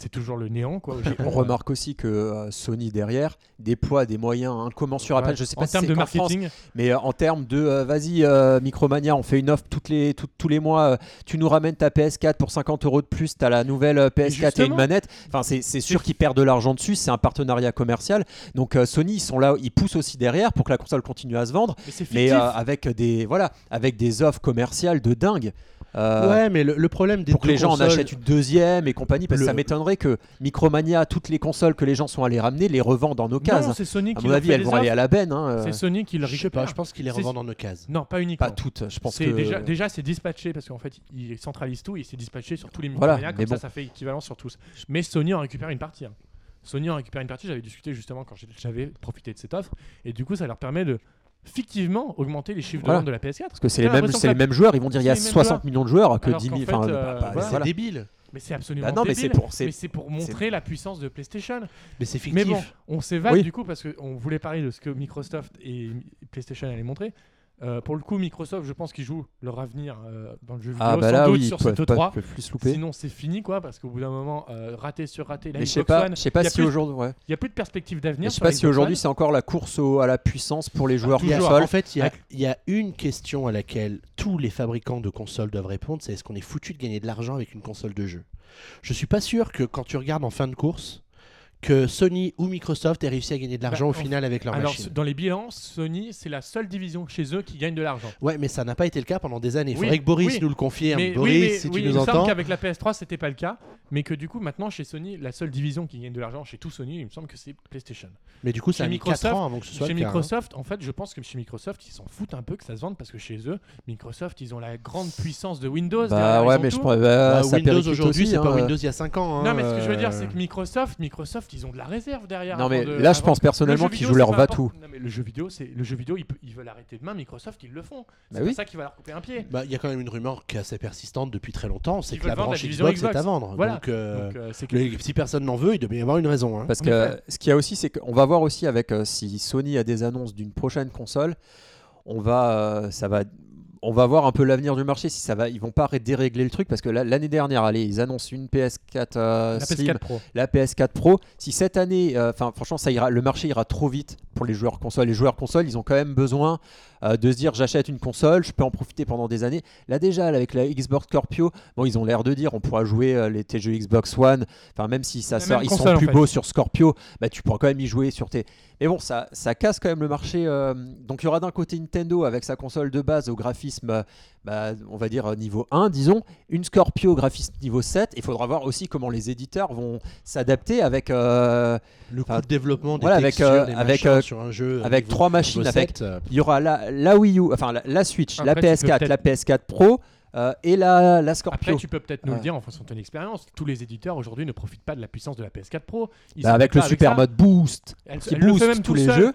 c'est toujours le néant. Quoi. On remarque aussi que euh, Sony derrière déploie des moyens incommensurables. ouais, Je sais en pas si termes c'est de France, marketing, mais euh, en termes de euh, vas-y euh, Micromania, on fait une offre toutes les, tout- tous les mois. euh, tu nous ramènes ta PS4 pour 50 euros de plus. T'as la nouvelle euh, PS4 et une manette. Enfin, c'est sûr qu'ils perdent de l'argent dessus. C'est un partenariat commercial. Donc euh, Sony, ils sont là, ils poussent aussi derrière pour que la console continue à se vendre, mais c'est mais euh, avec des voilà, avec des offres commerciales de dingue. Euh, Ouais, mais le, le problème des pour que les gens en achètent une deuxième et compagnie, parce que Le- ça m'étonnerait que Micromania, toutes les consoles que les gens sont allés ramener, les revendent en non, occasion. c'est Sony À qui mon leur avis, elles les vont aller à la benne. hein, euh, C'est Sony qui le Je sais pas, récupère. je pense qu'ils les C'est- revendent en occasion. Non, pas uniquement. Pas toutes, je pense C'est que. déjà, déjà c'est dispatché parce qu'en fait il centralise tout et c'est dispatché sur tous les Voilà, Micromania, mais comme ça bon. ça fait équivalent sur tous. Mais Sony en récupère une partie. hein. Sony en récupère une partie, j'avais discuté justement quand j'avais profité de cette offre et du coup ça leur permet de fictivement augmenter les chiffres Voilà. de vente de la PS4. Parce que c'est les mêmes, l'impression c'est que les la- mêmes joueurs, ils vont dire il y a c'est les mêmes 60 millions de joueurs que Alors 10 000. qu'en Enfin, fait, bah, euh, bah, voilà. C'est voilà. débile. Mais c'est absolument Bah non, mais c'est pour- c'est- Mais c'est pour montrer la puissance de PlayStation. Mais c'est fictif. Mais bon, on s'évade Oui. du coup parce qu'on voulait parler de ce que Microsoft et PlayStation allaient montrer. Euh, pour le coup, Microsoft, je pense qu'ils jouent leur avenir euh, dans le jeu vidéo Ah bah sans là, doute oui, sur cette peuvent- E3. peuvent plus se louper. Sinon, c'est fini quoi, parce qu'au bout d'un moment, euh, raté sur raté, la Mais je sais pas, One, je sais pas si aujourd'hui, ouais. il n'y a plus de perspective d'avenir. je sais sur pas si aujourd'hui c'est encore la course au- à la puissance pour les joueurs Il y a- toujours. consoles. en fait, il y, y a une question à laquelle tous les fabricants de consoles doivent répondre, c'est est-ce qu'on est foutu de gagner de l'argent avec une console de jeu? Je suis pas sûr que quand tu regardes en fin de course, que Sony ou Microsoft aient réussi à gagner de l'argent Bah, au en- final avec leur Alors, machine. dans les bilans, Sony, c'est la seule division chez eux qui gagne de l'argent. Ouais, mais ça n'a pas été le cas pendant des années. Il Oui, faudrait que Boris oui. nous le confirme. Mais, Boris, oui, mais, si oui, tu il nous semble entends. qu'avec la PS3, c'était pas le cas, mais que du coup, maintenant, chez Sony, la seule division qui gagne de l'argent chez tout Sony, il me semble que c'est PlayStation. Mais du coup, ça Chez a mis 4 Microsoft- ans avant que ce soit Chez le cas. hein. Microsoft, en fait, je pense que chez Microsoft, ils s'en foutent un peu que ça se vende parce que chez eux, Microsoft, ils ont la grande puissance de Windows. Bah ouais, mais je pourrais. Bah, bah, Windows aujourd'hui, c'est pas hein, Windows il y a 5 ans. Non, hein, mais ce que je veux dire, euh, c'est que Microsoft, Microsoft, ils ont de la réserve derrière. Non, mais de- là, je pense personnellement qu'ils jouent leur va-tout. important. Non, mais le jeu vidéo, c'est le jeu vidéo, ils, veulent arrêter demain. Microsoft, ils le font. C'est Bah oui. ça qui va leur couper un pied. Bah, il y a quand même une rumeur qui est assez persistante depuis très longtemps, c'est que la branche Xbox, est à vendre. Voilà. Donc, euh, Donc, euh, c'est que- si personne n'en veut, il devait y avoir une raison. hein. Parce que effet. ce qu'il y a aussi, c'est qu'on va voir aussi avec euh, si Sony a des annonces d'une prochaine console, on va, euh, ça va, on va voir un peu l'avenir du marché si ça va, ils vont pas dérégler le truc parce que l'année dernière, allez, ils annoncent une PS4 euh, la Slim, PS4 Pro. la PS4 Pro. Si cette année, euh, enfin franchement, ça ira, le marché ira trop vite pour les joueurs consoles. Les joueurs consoles, ils ont quand même besoin euh, de se dire j'achète une console, je peux en profiter pendant des années. Là déjà, avec la Xbox Scorpio, bon, ils ont l'air de dire on pourra jouer les tes jeux Xbox One. Enfin même si ça La sort, ils console, sont plus beaux sur Scorpio, bah tu pourras quand même y jouer sur tes. Mais bon, ça, ça casse quand même le marché. Donc il y aura d'un côté Nintendo avec sa console de base au graphisme, bah, on va dire niveau 1, disons, une Scorpio graphisme niveau 7. Il faudra voir aussi comment les éditeurs vont s'adapter avec, euh, Le coût de développement des voilà, avec, textures, euh, des avec, machins euh, sur un jeu avec trois machines, niveau avec 7, euh, il y aura la, la Wii U, enfin la, la Switch, la Après, tu peux PS4, peut-être- la PS4 Pro euh, et la, la Scorpio. Après, tu peux peut-être nous le dire en fonction de ton expérience. Tous les éditeurs aujourd'hui ne profitent pas de la puissance de la PS4 Pro. Ils Bah, avec le super ça. mode boost Elle, qui elle le fait booste même tous les jeux.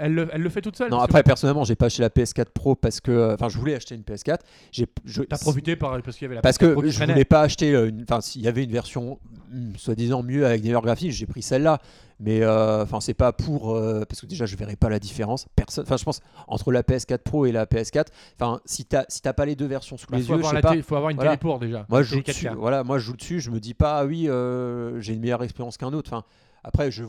Elle, le, elle le fait toute seule. Non, parce que après personnellement, j'ai pas acheté la PS4 Pro parce que euh, enfin je voulais acheter une PS4, j'ai je- T'as profité par, parce qu'il y avait la parce PS4 Pro que je traînait. voulais pas acheter euh, enfin s'il y avait une version hmm, soi-disant mieux avec des meilleurs graphismes, j'ai pris celle-là. Mais euh, enfin c'est pas pour euh, parce que déjà je verrais pas la différence. Personne enfin je pense entre la PS4 Pro et la PS4, enfin si t'as si t'as pas les deux versions sous Bah, les yeux, je sais la pas. télé- faut avoir une Voilà. télé pour déjà. Moi, je joue dessus. 4K. Voilà, moi, je joue dessus. Je me dis pas, ah oui, euh, j'ai une meilleure expérience qu'un autre. Enfin, après, je,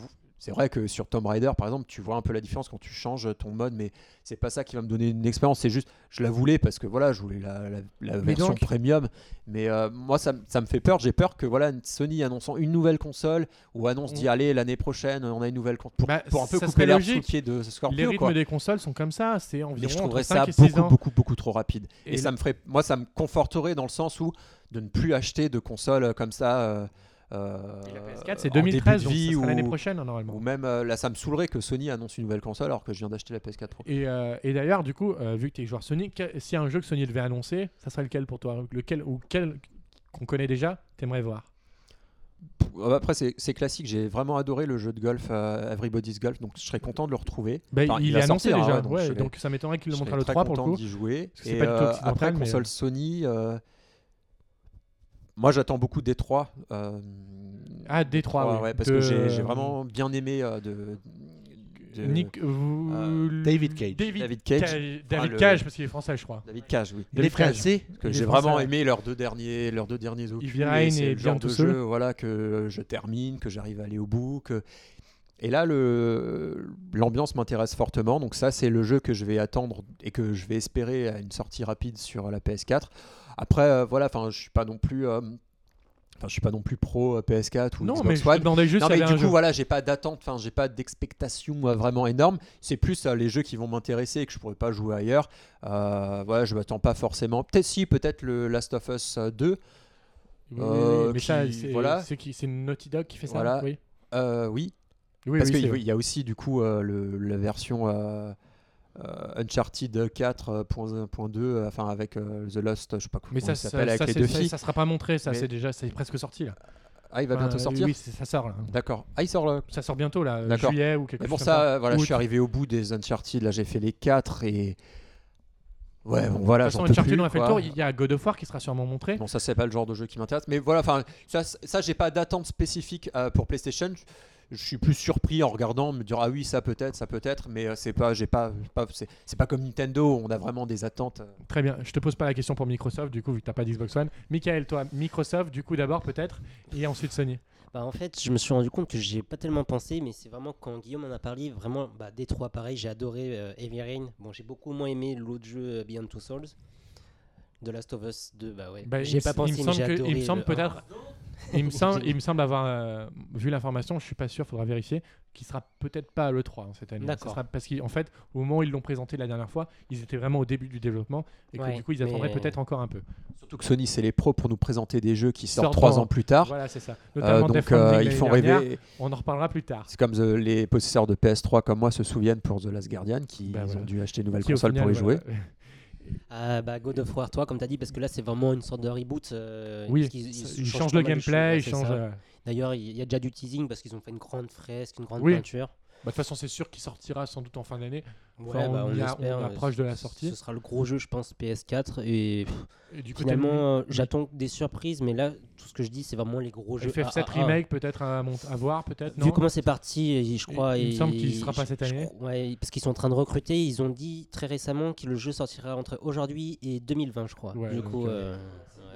c'est vrai que sur Tomb Raider, par exemple, tu vois un peu la différence quand tu changes ton mode, mais c'est pas ça qui va me donner une expérience. C'est juste, je la voulais parce que voilà, je voulais la, la- la Mais version donc- premium. Mais euh, moi, ça, ça me fait peur. J'ai peur que voilà, Sony annonçant une nouvelle console ou annonce Mm. d'y aller l'année prochaine, on a une nouvelle console pour, Bah, pour un peu couper l'herbe sous le pied de Les Scorpio. rythmes quoi. des consoles sont comme ça. C'est Mais environ je trouverais entre ça 5 et 6 beaucoup, ans. beaucoup, beaucoup trop rapide. Et, Et ça me ferait, moi, ça me conforterait dans le sens où de ne plus acheter de consoles comme ça. euh, euh, Et la PS4, c'est en début de 2013, donc ça l'année prochaine hein, normalement. Ou même euh, là, ça me saoulerait que Sony annonce une nouvelle console alors que je viens d'acheter la PS4 Pro. Et, euh, et d'ailleurs, du coup, vu que tu es joueur Sony, s'il y a un jeu que Sony devait annoncer, ça serait lequel pour toi? Lequel ou quel qu'on connaît déjà, t'aimerais voir? Après, c'est classique. J'ai vraiment adoré le jeu de golf euh, Everybody's Golf, donc je serais content de le retrouver. Bah, Enfin, Il, est annoncé sortir, déjà, hein, donc ouais, ça m'étonnerait qu'il le montre à le très 3 pour le content coup. d'y jouer. Et pas euh, après, mais, console Sony. euh, Moi, j'attends beaucoup Détroit. Euh, Ah, Détroit, oui. ouais, parce De- que j'ai j'ai vraiment bien aimé euh, de, de- Nick, vous- euh, David Cage. David, David Cage. Cage, David le- Cage, parce qu'il est français, je crois. David Cage, oui. David Cage. français. Parce que j'ai vraiment aimé leurs deux derniers, leurs deux derniers opus. Et Bien de Tout Seul. jeu, voilà, que je termine, que j'arrive à aller au bout. Que... Et là, le... l'ambiance m'intéresse fortement. Donc ça, c'est le jeu que je vais attendre et que je vais espérer à une sortie rapide sur la PS4. Après, euh, voilà, enfin, je suis pas non plus, euh, enfin, je suis pas non plus pro euh, PS4 ou Non, Xbox mais One. Non mais du coup jeu. voilà j'ai pas d'attente, enfin j'ai pas d'expectation vraiment énorme. C'est plus euh, les jeux qui vont m'intéresser et que je pourrais pas jouer ailleurs. Euh, voilà je m'attends pas forcément. Peut-être si peut-être le Last of Us euh, 2. Oui, euh, mais ça, qui- c'est voilà. Naughty Dog qui fait ça Voilà. Oui, oui oui, parce oui, qu'il y a aussi du coup le- la version Uncharted 4.2 euh, enfin avec euh, The Lost je sais pas comment Mais ça, ça, s'appelle avec ça, les deux ça, filles. ça sera pas montré, ça c'est déjà, c'est presque sorti là. Ah il va Enfin, bientôt sortir. Oui, ça sort là. D'accord. Ah il sort là. Ça sort bientôt là, juillet ou quelque Mais chose pour ça, euh, voilà, je suis arrivé au bout des Uncharted. Là, j'ai fait les 4 et. Ouais, bon, voilà, De toute façon, Uncharted, on a fait le tour. Il y a God of War qui sera sûrement montré. Bon, ça, c'est pas le genre de jeu qui m'intéresse. Mais voilà, enfin, ça, ça j'ai pas d'attente spécifique euh, pour PlayStation. Je- suis plus surpris en regardant, me dire ah oui, ça peut-être, ça peut-être, mais euh, c'est pas, j'ai pas, pas c'est c'est pas comme Nintendo, on a vraiment des attentes. euh. Très bien. Je te pose pas la question pour Microsoft, du coup, vu que t'as pas d'Xbox One. Michael, toi, Microsoft, du coup, d'abord peut-être, et ensuite Sony. Bah, en fait, je me suis rendu compte que j'ai pas tellement pensé, mais c'est vraiment quand Guillaume en a parlé, vraiment, bah, Détroit, pareil, j'ai adoré euh, Heavy Rain. Bon, j'ai beaucoup moins aimé l'autre jeu euh, Beyond Two Souls. The Last of Us 2, bah ouais. Bah, j'ai il pas me- pensé, il me semble que- adoré. il me semble peut-être. Il me semble, il me semble avoir euh, vu l'information, je suis pas sûr, faudra vérifier, qui sera peut-être pas à l'E3 hein, cette année. D'accord. Sera- Parce qu'en fait, au moment où ils l'ont présenté la dernière fois, ils étaient vraiment au début du développement et que Ouais, du coup, ils attendraient mais- peut-être encore un peu. Surtout que Sony, c'est les pros pour nous présenter des jeux qui sortent trois ans plus tard. Voilà, c'est ça. Euh, Notamment donc euh, ils font dernière. rêver. On en reparlera plus tard. C'est comme the- les possesseurs de PS3 comme moi se souviennent pour The Last Guardian qui Bah, ils voilà. ont dû acheter une nouvelle Qui, console pour y jouer. Ah, bah God of War 3, comme tu as dit, parce que là, c'est vraiment une sorte de reboot. euh, Oui, ça- ils ils changent le gameplay, ils euh, D'ailleurs, il y a déjà du teasing parce qu'ils ont fait une grande fresque, une grande Oui. peinture. Bah, De toute façon, c'est sûr qu'il sortira sans doute en fin d'année. Ouais, on bah, y a- espère, on euh, approche de la sortie. Ce sera le gros jeu, je pense, PS4. Et pff, Et du côté finalement, euh, j'attends des surprises, mais là, tout ce que je dis, c'est vraiment les gros jeux. FF7 AAA. remake peut-être à, à voir peut-être non Vu comment c'est parti, et je crois. il me et- semble qu'il sera pas je- cette je année. crois- ouais, parce qu'ils sont en train de recruter. Ils ont dit très récemment que le jeu sortira entre aujourd'hui et 2020, je crois. Ouais, du donc, coup, euh, euh,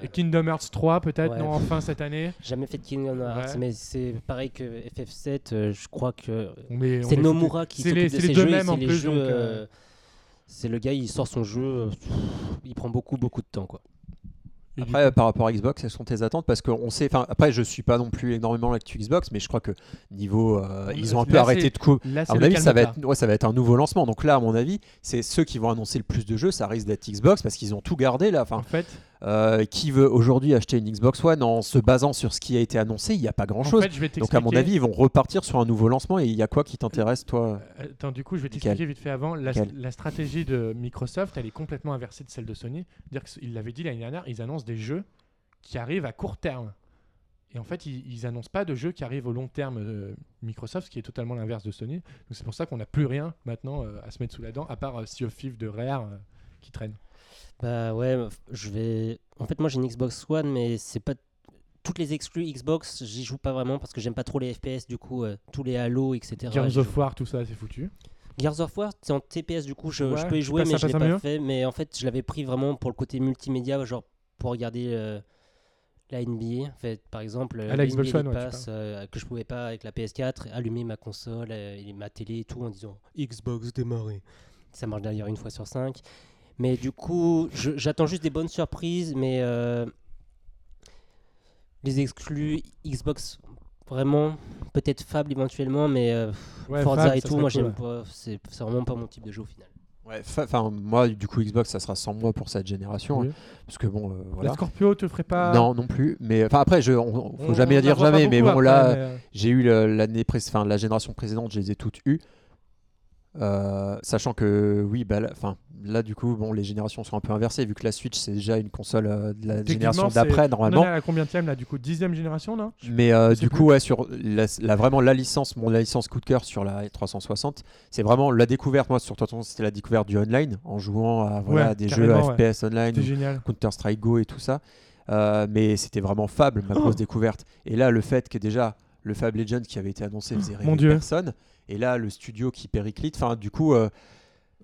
Et. Kingdom Hearts 3 peut-être Ouais. non enfin cette année. jamais fait de Kingdom Hearts, Ouais. mais c'est pareil que FF7. euh, je crois que c'est est Nomura qui s'occupe de c'est ces les deux jeux. et mêmes c'est en les plus, jeux, euh, euh, C'est le gars, il sort son jeu, il prend beaucoup beaucoup de temps quoi. Après, euh, par rapport à Xbox, quelles sont tes attentes? Parce qu'on sait, enfin, après, je suis pas non plus énormément l'actu Xbox, mais je crois que niveau, euh, ils ont un peu arrêté de coup. Là, À c'est mon avis, ça va, être, ouais, ça va être un nouveau lancement. Donc là, à mon avis, c'est ceux qui vont annoncer le plus de jeux, ça risque d'être Xbox parce qu'ils ont tout gardé là. Enfin, En fait, euh, qui veut aujourd'hui acheter une Xbox One en se basant sur ce qui a été annoncé Il n'y a pas grand en chose. fait, je vais Donc à mon avis, ils vont repartir sur un nouveau lancement. Et il y a quoi qui t'intéresse, toi? Euh, Attends, du coup, je vais t'expliquer vite fait avant. La, stratégie de Microsoft, elle est complètement inversée de celle de Sony. Dire qu'ils l'avaient dit l'année dernière, ils annoncent des jeux qui arrivent à court terme. Et en fait, ils, ils annoncent pas de jeux qui arrivent au long terme. euh, Microsoft, ce qui est totalement l'inverse de Sony. Donc c'est pour ça qu'on n'a plus rien maintenant à se mettre sous la dent, à part Sea of Thieves de Rare qui traîne. Bah ouais, je vais. En fait, moi j'ai une Xbox One, mais c'est pas toutes les exclus Xbox, j'y joue pas vraiment parce que j'aime pas trop les FPS. Du coup, euh, tous les Halo, etc. Gears of. War, tout ça, c'est foutu. Gears of War, c'est en TPS du coup, je, Ouais, je peux y jouer, mais je l'ai pas fait. Mais en fait, je l'avais pris vraiment pour le côté multimédia, genre pour regarder euh, la NBA. En fait, par exemple, la la Xbox NBA One, ouais, tu Pass, euh, que je pouvais pas avec la PS4, allumer ma console et ma télé et tout en disant Xbox démarrer. Ça marche d'ailleurs une fois sur cinq. Mais du coup, j'attends juste des bonnes surprises, mais euh, les exclus Xbox, vraiment, peut-être Fable éventuellement, mais euh, Ouais, Forza et tout, moi cool, j'aime ouais. pas, c'est vraiment pas mon type de jeu au final. Ouais, fa- Enfin, moi, du coup, Xbox, ça sera sans moi pour cette génération. Oui. hein, parce que bon, euh, voilà. La Scorpio te ferait pas. Non, non plus. Mais enfin, après, je, on, faut On- jamais on dire jamais. Mais bon, après, là, mais, euh, j'ai eu l'année pré- enfin, la génération précédente, je les ai toutes eues. Euh, sachant que oui, bah, là, là du coup, bon, les générations sont un peu inversées vu que la Switch c'est déjà une console euh, de la génération d'après On en normalement. est à combien de là du coup Dixième génération non Mais euh, du plus. coup, ouais, sur la, la- vraiment la licence, mon la licence coup de cœur sur la 360, c'est vraiment la découverte. Moi, sur 360, c'était la découverte du online en jouant à voilà, Ouais, des jeux ouais. FPS online. Counter Strike Go et tout ça. Mais c'était vraiment Fable, ma Oh grosse découverte. Et là, le fait que déjà le Fable Legend qui avait été annoncé faisait rêver Mon Dieu. personne. Et là, le studio qui périclite. Enfin, du coup, euh,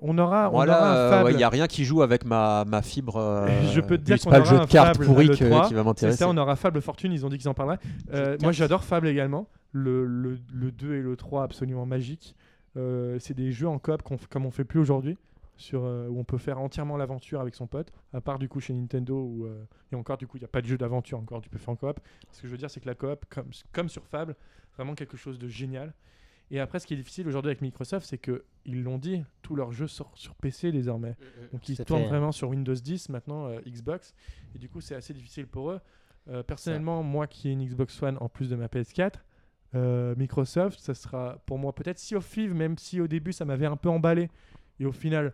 On aura, on voilà, aura un euh, ouais, il y a rien qui joue avec ma, ma fibre. euh, Je peux te dire qu'on pas le aura jeu un de cartes pourri que- l'E3. qui va C'est m'intéresser. ça, on aura Fable Fortune, ils ont dit qu'ils en parleraient. Euh, moi j'adore Fable également. Le, le, le 2 et le 3 absolument magiques. Euh, c'est des jeux en coop comme on fait plus aujourd'hui. Sur, euh, où on peut faire entièrement l'aventure avec son pote, à part du coup chez Nintendo où, euh, et encore du coup il n'y a pas de jeu d'aventure encore, tu peux faire en coop. Ce que je veux dire c'est que la coop, comme, comme sur Fable, vraiment quelque chose de génial. Et après ce qui est difficile aujourd'hui avec Microsoft, c'est que ils l'ont dit, tous leurs jeux sortent sur PC désormais. Donc ils Tout à tournent fait. vraiment sur Windows 10 maintenant, euh, Xbox. Et du coup, c'est assez difficile pour eux. Euh, personnellement, moi qui ai une Xbox One en plus de ma PS4, euh, Microsoft, ça sera pour moi peut-être Sea of Thieves, même si au début ça m'avait un peu emballé. Et au final,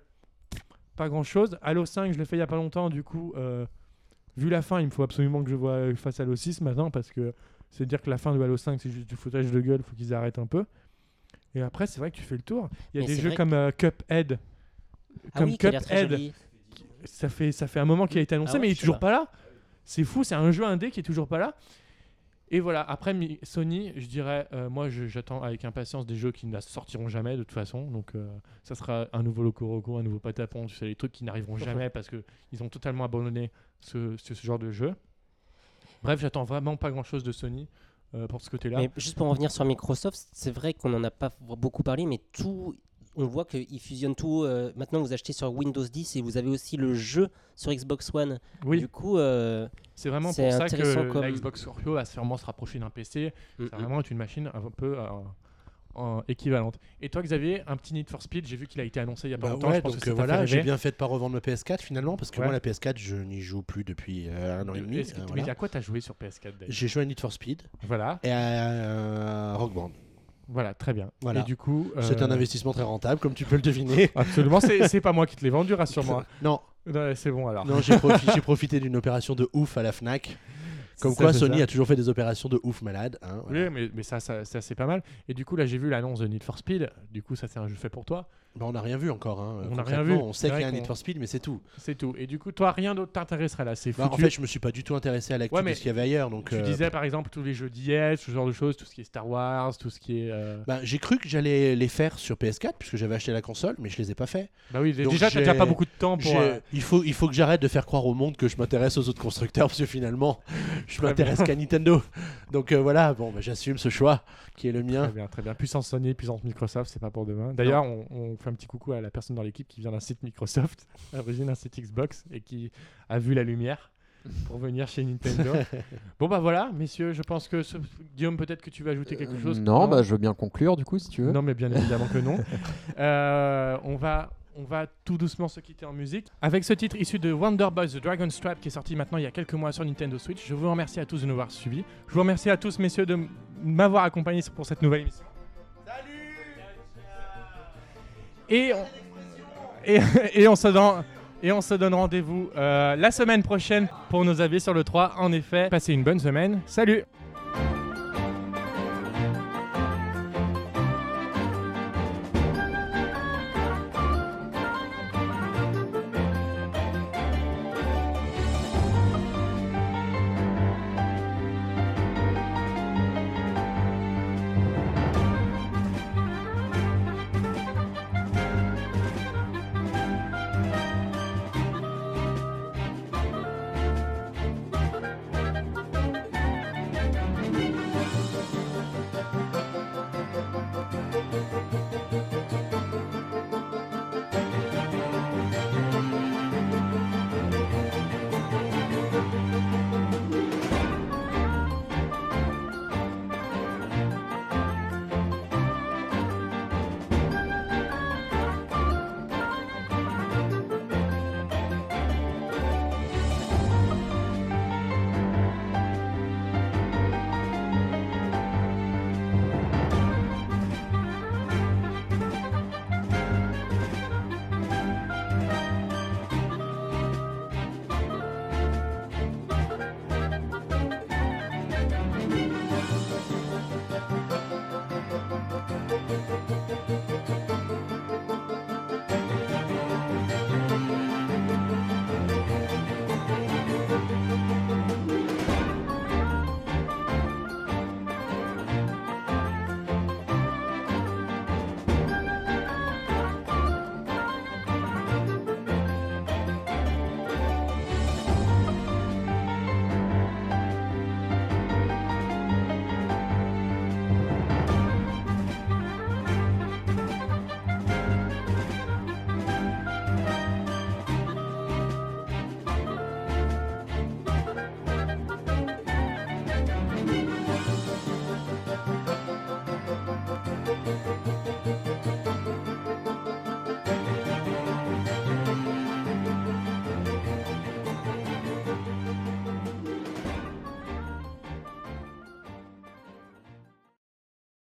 pas grand chose. Halo 5, je l'ai fait il y a pas longtemps. Du coup, euh, vu la fin, il me faut absolument que je vois euh, face Halo 6 maintenant parce que c'est dire que la fin de Halo 5, c'est juste du foutage de gueule. faut qu'ils arrêtent un peu. Et après, c'est vrai que tu fais le tour. Il y a Mais des jeux comme euh, Cuphead. Ah Comme oui, Cuphead ça fait, ça fait un moment qu'il a été annoncé, Ah ouais, mais il est toujours pas. pas là. C'est fou, c'est un jeu indé qui est toujours pas là. Et voilà, après Sony, je dirais, euh, moi j'attends avec impatience des jeux qui ne sortiront jamais de toute façon. Donc euh, ça sera un nouveau Loco Roco, un nouveau Patapon, tu sais, les trucs qui n'arriveront jamais parce qu'ils ont totalement abandonné ce, ce, ce genre de jeu. Bref, j'attends vraiment pas grand chose de Sony euh, pour ce côté-là. Mais juste pour en revenir sur Microsoft, c'est vrai qu'on n'en a pas beaucoup parlé, mais tout, on voit qu'ils fusionnent tout. euh, maintenant, vous achetez sur Windows 10 et vous avez aussi le jeu sur Xbox One. Oui, Du coup, euh, c'est vraiment pour ça que comme- la Xbox Scorpio va sûrement se rapprocher d'un PC. mm, Ça va vraiment être une machine un peu euh, en- équivalente. Et toi, Xavier, un petit Need for Speed, j'ai vu qu'il a été annoncé il y a pas Bah longtemps. ouais, je pense donc que euh, voilà, j'ai bien fait de pas revendre ma PS4 finalement parce que Ouais. moi la PS4 je n'y joue plus depuis euh, un an et demi. Euh, mais à quoi t'as joué sur PS4 d'ailleurs? J'ai joué à Need for Speed Voilà, et à Rock Band. voilà, très bien. Voilà. Et du coup, C'est un investissement très rentable comme tu peux le deviner. Absolument, c'est pas moi qui te l'ai vendu, rassure-moi. non, Ouais, c'est bon alors. non j'ai profi- j'ai profité d'une opération de ouf à la Fnac. Comme quoi Sony ça. a toujours fait des opérations de ouf malade. hein, voilà. Oui, mais, mais ça, ça, ça, c'est pas mal. Et du coup, là, j'ai vu l'annonce de Need for Speed. Du coup, ça, c'est un jeu fait pour toi. Bah, on n'a rien vu encore. hein, On n'a rien vu. On sait qu'il y a un Need for Speed, mais c'est tout. C'est tout. Et du coup, toi, rien d'autre t'intéresserait là. C'est Bah, en fait, je me suis pas du tout intéressé à l'actu Ouais, de ce qu'il y avait ailleurs. Donc, tu euh, disais par exemple tous les jeux d'IS, ce genre de choses, tout ce qui est Star Wars, tout ce qui est. euh, bah, j'ai cru que j'allais les faire sur PS4 puisque j'avais acheté la console, mais je les ai pas fait. Bah oui, Donc, déjà, t'as déjà pas beaucoup de temps pour. Euh, il, faut, il faut que j'arrête de faire croire au monde que je m'intéresse aux autres constructeurs parce que finalement, je Très m'intéresse qu'à Nintendo. Donc euh, voilà, bon, bah, j'assume ce choix qui est le Très mien. bien, très bien. Puissance Sony, puissance Microsoft, c'est pas pour demain. D'ailleurs, on, on fait un petit coucou à la personne dans l'équipe qui vient d'un site Microsoft, à l'origine d'un site Xbox, et qui a vu la lumière pour venir chez Nintendo. bon bah voilà, messieurs, je pense que ce- Guillaume, peut-être que tu vas ajouter quelque chose. Non, bah, je veux bien conclure du coup si tu veux. Non, mais bien évidemment que non. Euh, on, va, on va tout doucement se quitter en musique. Avec ce titre issu de Wonder Boy The Dragon Strap qui est sorti maintenant il y a quelques mois sur Nintendo Switch, je vous remercie à tous de nous avoir suivis. Je vous remercie à tous, messieurs, de m'avoir accompagné pour cette nouvelle émission. Et on, se donne rendez-vous euh, la semaine prochaine pour nos avis sur le 3. En effet, passez une bonne semaine. Salut